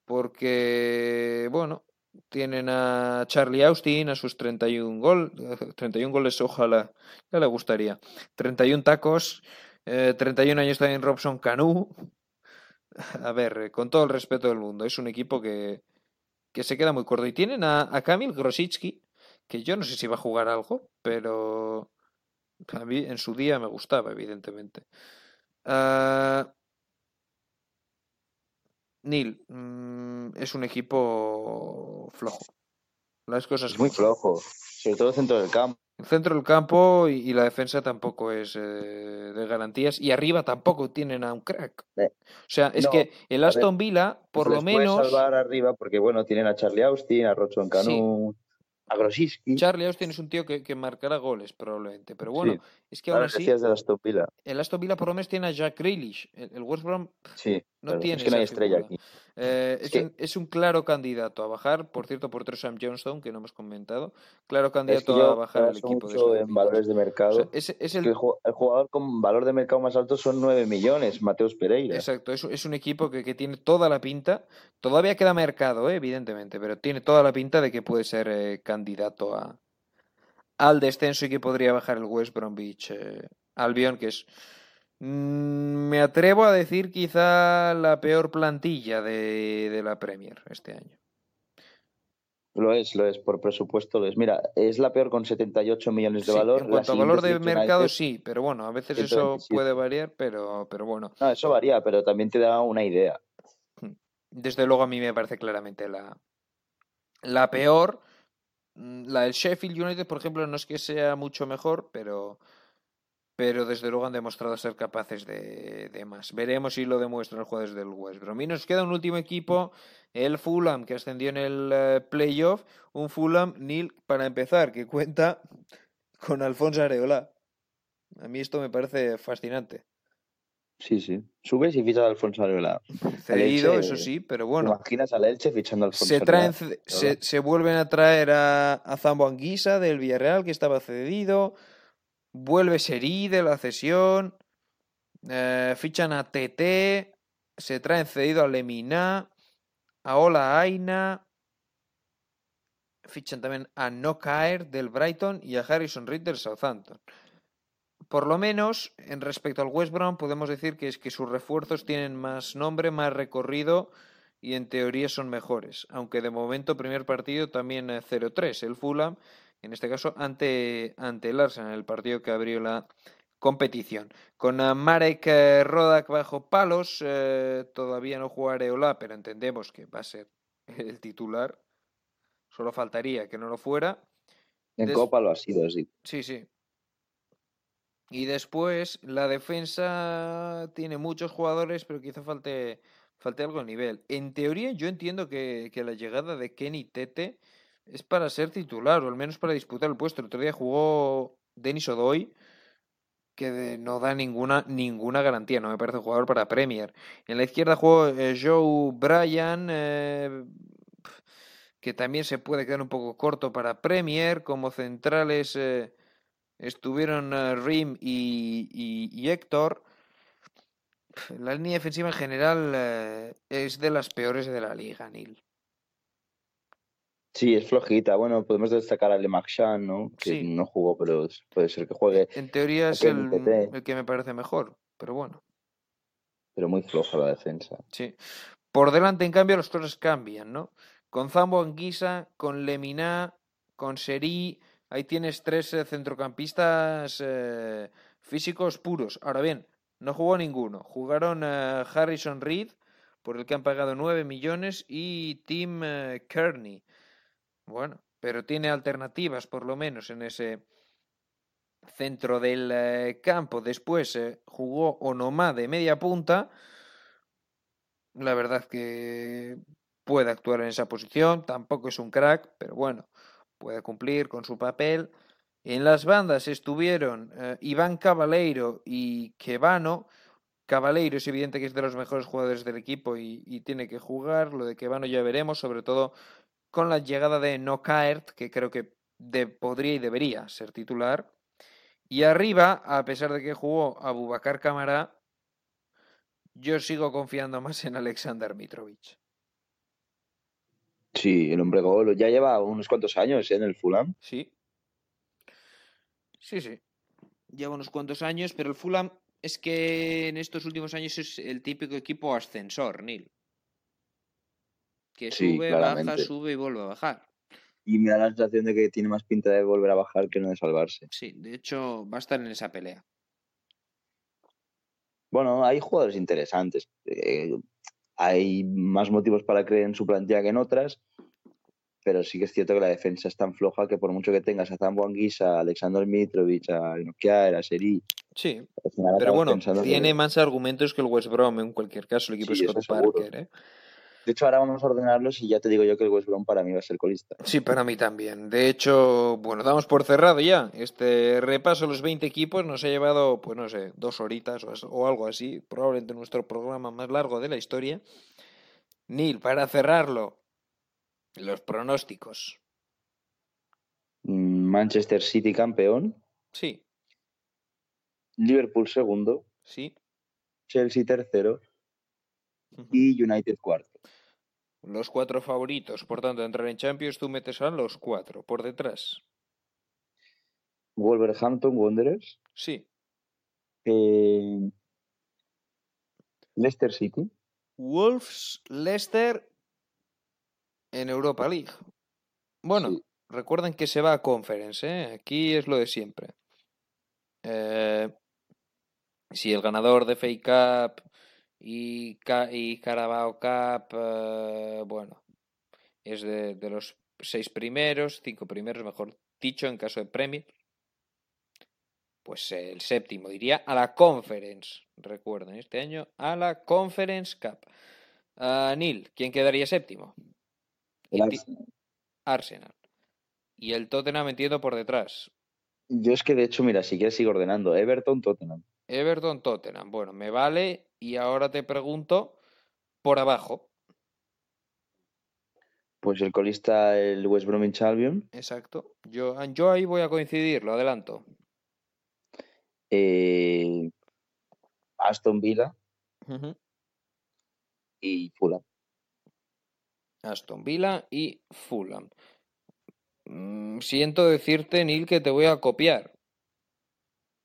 Speaker 1: porque, bueno, tienen a Charlie Austin a sus 31 gol, 31 goles, ojalá, ya le gustaría. 31 tacos, eh, 31 años también Robson Canu. A ver, con todo el respeto del mundo, es un equipo que, que se queda muy corto. Y tienen a, a Kamil Grosicki, que yo no sé si va a jugar algo, pero a mí en su día me gustaba, evidentemente. Ah, Neil, mm, es un equipo flojo. Las cosas
Speaker 2: Es muy flojo, sobre todo el centro del campo.
Speaker 1: El centro del campo y, y la defensa tampoco es eh, de garantías. Y arriba tampoco tienen a un crack.
Speaker 2: Eh,
Speaker 1: O sea, es
Speaker 2: no,
Speaker 1: que el
Speaker 2: ver,
Speaker 1: Aston Villa, por lo menos.
Speaker 2: salvar arriba porque, bueno, tienen a Charlie Austin, a Rochon
Speaker 1: Sí,
Speaker 2: Canu. a Grosicki.
Speaker 1: Charlie Austin es un tío que, que marcará goles probablemente, pero bueno,
Speaker 2: Sí.
Speaker 1: es que
Speaker 2: Ahora Stopila.
Speaker 1: el Aston Villa por lo menos tiene a Jack Grealish, el, el West Brom
Speaker 2: Sí,
Speaker 1: no
Speaker 2: claro,
Speaker 1: tiene
Speaker 2: es que no hay estrella
Speaker 1: figura.
Speaker 2: aquí.
Speaker 1: Eh,
Speaker 2: Es
Speaker 1: es,
Speaker 2: que-
Speaker 1: un, es un claro candidato a bajar, por cierto, por Sam Johnstone, que no hemos comentado, claro
Speaker 2: Es
Speaker 1: candidato
Speaker 2: que
Speaker 1: a bajar el
Speaker 2: baso
Speaker 1: equipo de
Speaker 2: mucho en valores de
Speaker 1: O
Speaker 2: mercado.
Speaker 1: sea, es, el,
Speaker 2: que jugador con valor de mercado más alto son 9 millones, Mateus Pereira.
Speaker 1: Exacto, es, un equipo que, que tiene toda la pinta, todavía queda mercado, eh, evidentemente, pero tiene toda la pinta de que puede ser eh, candidato a, al descenso y que podría bajar el West Bromwich eh, Albion, que es, me atrevo a decir, quizá la peor plantilla de, de la Premier este año.
Speaker 2: Lo es, lo es, por presupuesto lo es. Mira, es la peor con 78 millones de
Speaker 1: Sí,
Speaker 2: valor.
Speaker 1: en cuanto a valor de mercado,
Speaker 2: United.
Speaker 1: sí, pero bueno, a veces eso
Speaker 2: 127.
Speaker 1: puede variar, pero, pero bueno,
Speaker 2: No, eso varía, pero también te da una idea.
Speaker 1: desde luego a mí me parece claramente la, la peor. Mm, La del Sheffield United, por ejemplo, no es que sea mucho mejor, pero, pero desde luego han demostrado ser capaces de, de más. Veremos si lo demuestran los jugadores del West Brom. Y nos queda un último equipo, el Fulham, que ascendió en el eh, playoff. Un Fulham, Neil, para empezar, que cuenta con Alfonso Areola. A mí esto me parece fascinante.
Speaker 2: Sí, sí. Subes y fichas a Alfonso Areola.
Speaker 1: Cedido,
Speaker 2: Elche,
Speaker 1: eso sí, pero
Speaker 2: ¿Te
Speaker 1: bueno.
Speaker 2: imaginas al Elche fichando a Alfonso
Speaker 1: Se,
Speaker 2: Areola?
Speaker 1: traen, se, se vuelven a traer a, a Zambo Anguisa del Villarreal, que estaba cedido. Vuelve Seri de la cesión. eh, fichan a TT. Se traen cedido a Lemina. A Ola Aina. Fichan también a No Caer del Brighton y a Harrison Reed del Southampton. Por lo menos, en respecto al West Brom, podemos decir que es que sus refuerzos tienen más nombre, más recorrido y en teoría son mejores. Aunque de momento, primer partido también eh, 0-3, el Fulham, en este caso ante, ante el Arsenal, el partido que abrió la competición. Con Marek eh, Rodak bajo palos, eh, todavía no juega Areola, pero entendemos que va a ser el titular. Solo faltaría que no lo fuera.
Speaker 2: En
Speaker 1: Des-
Speaker 2: Copa lo ha sido, sí.
Speaker 1: Sí, sí. Y después la defensa tiene muchos jugadores, pero quizá falte, falte algo de nivel. En teoría yo entiendo que, que la llegada de Kenny Tete es para ser titular, o al menos para disputar el puesto. El otro día jugó Denis Odoy, que no da ninguna, ninguna garantía, no me parece un jugador para Premier. En la izquierda jugó eh, Joe Bryan, eh, que también se puede quedar un poco corto para Premier, como centrales eh, estuvieron Rim y, y- Héctor. La línea defensiva en general es de las peores de la liga, Neil.
Speaker 2: Sí, es flojita. Bueno, podemos destacar a Le Marchand, ¿no? Que
Speaker 1: Sí.
Speaker 2: no jugó, pero puede ser que juegue,
Speaker 1: En teoría es el, que me parece mejor, pero bueno,
Speaker 2: pero muy floja la defensa.
Speaker 1: sí. Por delante, en cambio, las cosas cambian, ¿no? Con Zambo Anguisa, con Lemina, con Seri, ahí tienes tres eh, centrocampistas eh, físicos puros. Ahora bien, no jugó ninguno. Jugaron eh, Harrison Reed, por el que han pagado 9 millones, y Tim eh, Kearney. Bueno, pero tiene alternativas, por lo menos, en ese centro del eh, campo. Después eh, jugó Onomá de media punta. La verdad que puede actuar en esa posición. Tampoco es un crack, pero bueno, puede cumplir con su papel. En las bandas estuvieron eh, Iván Cabaleiro y Quevano. Cabaleiro es evidente que es de los mejores jugadores del equipo y, y tiene que jugar. Lo de Quevano ya veremos, sobre todo con la llegada de Nokaert, que creo que de- podría y debería ser titular. Y arriba, a pesar de que jugó Abubakar Camara, yo sigo confiando más en Alexander Mitrovic.
Speaker 2: Sí, el hombre gol. Ya lleva unos cuantos años ¿eh? en el Fulham.
Speaker 1: Sí. Sí, sí. Lleva unos cuantos años, pero el Fulham es que en estos últimos años es el típico equipo ascensor, Neil. Que
Speaker 2: Sí,
Speaker 1: sube, baja, sube y vuelve a bajar.
Speaker 2: Y me da la sensación de que tiene más pinta de volver a bajar que no de salvarse.
Speaker 1: Sí, de hecho va a estar en esa pelea.
Speaker 2: Bueno, hay jugadores interesantes. Eh, hay más motivos para creer en su plantilla que en otras, pero sí que es cierto que la defensa es tan floja que por mucho que tengas a Zambo Anguisa, a Alexander Mitrovic, a Inokiar, a Seri,
Speaker 1: Sí, pero bueno,
Speaker 2: que-
Speaker 1: tiene más argumentos que el West Brom en cualquier caso, el equipo
Speaker 2: Sí,
Speaker 1: Scott. Parker, ¿eh?
Speaker 2: De hecho, ahora vamos a ordenarlos y ya te digo yo que el West Brom para mí va a ser colista.
Speaker 1: Sí, para mí también. De hecho, bueno, damos por cerrado ya. Este repaso de los 20 equipos nos ha llevado, pues no sé, dos horitas o, o algo así. Probablemente nuestro programa más largo de la historia. Neil, para cerrarlo, los pronósticos.
Speaker 2: Mm, Manchester City campeón.
Speaker 1: Sí.
Speaker 2: Liverpool segundo.
Speaker 1: Sí.
Speaker 2: Chelsea tercero. Y United cuarto.
Speaker 1: Los cuatro favoritos, por tanto, entrar en Champions, tú metes a los cuatro. Por detrás.
Speaker 2: Wolverhampton Wanderers.
Speaker 1: Sí.
Speaker 2: Eh, Leicester City.
Speaker 1: Wolves, Leicester en Europa League. Bueno,
Speaker 2: Sí.
Speaker 1: recuerden que se va a Conference, ¿eh? aquí es lo de siempre. Eh, si el ganador de FA Cup y, Ca- y Carabao Cup, eh, bueno, es de, de los seis primeros, cinco primeros, mejor dicho, en caso de Premier, pues el séptimo diría a la Conference. Recuerden, este año a la Conference Cup. Ah, Neil, ¿quién quedaría séptimo?
Speaker 2: El Arsenal.
Speaker 1: Arsenal. Y el Tottenham entiendo por detrás.
Speaker 2: Yo es que de hecho, mira, si quieres sigo ordenando. Everton, Tottenham.
Speaker 1: Everton, Tottenham. Bueno, me vale. Y ahora te pregunto por abajo.
Speaker 2: Pues el colista, el West Bromwich Albion.
Speaker 1: Exacto. Yo, yo ahí voy a coincidir, lo adelanto.
Speaker 2: eh, Aston Villa y Fulham.
Speaker 1: Aston Villa y Fulham. Mm, siento decirte, Neil, que te voy a copiar.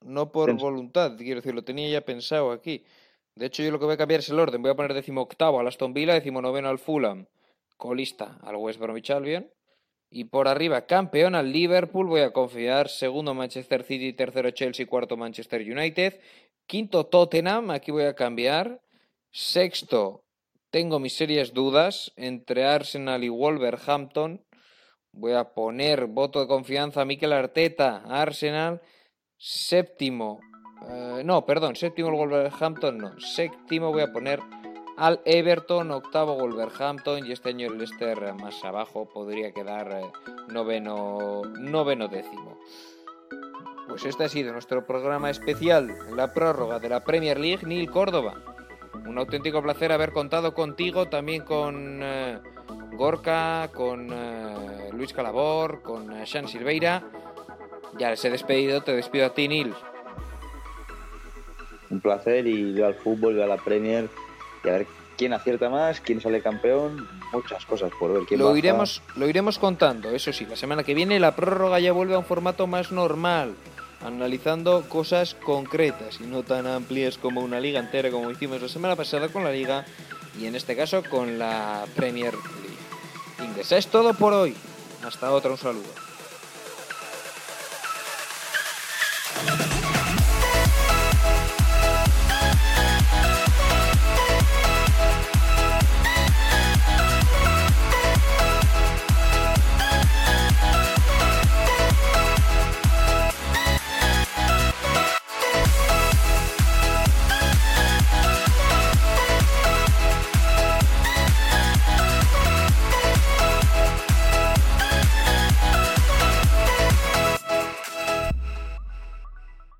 Speaker 1: No por
Speaker 2: Pens-
Speaker 1: voluntad, quiero decir, lo tenía ya pensado aquí. De hecho, yo lo que voy a cambiar es el orden. Voy a poner decimoctavo al Aston Villa, decimonoveno al Fulham, colista al West Bromwich Albion. Y por arriba, campeón al Liverpool, voy a confiar. Segundo Manchester City, tercero Chelsea, cuarto Manchester United. Quinto Tottenham, aquí voy a cambiar. Sexto, tengo mis serias dudas entre Arsenal y Wolverhampton. Voy a poner voto de confianza a Mikel Arteta, Arsenal. Séptimo, eh, no, perdón, séptimo el Wolverhampton, no. Séptimo voy a poner al Everton, octavo Wolverhampton y este año el Leicester más abajo podría quedar eh, noveno, noveno décimo. Pues este ha sido nuestro programa especial la prórroga de la Premier League, Neil Córdoba. Un auténtico placer haber contado contigo, también con eh, Gorka, con Luis Calabor, con Sean Silveira. Ya les he despedido, te despido a ti, Neil.
Speaker 2: Un placer y veo al fútbol, veo a la Premier y a ver quién acierta más, quién sale campeón, muchas cosas por ver. ¿Quién
Speaker 1: Lo
Speaker 2: baja.
Speaker 1: iremos, lo iremos contando, eso sí, la semana que viene la prórroga ya vuelve a un formato más normal, analizando cosas concretas y no tan amplias como una liga entera como hicimos la semana pasada con la liga y en este caso con la Premier League. Inglesa es todo por hoy. Hasta otra, un saludo.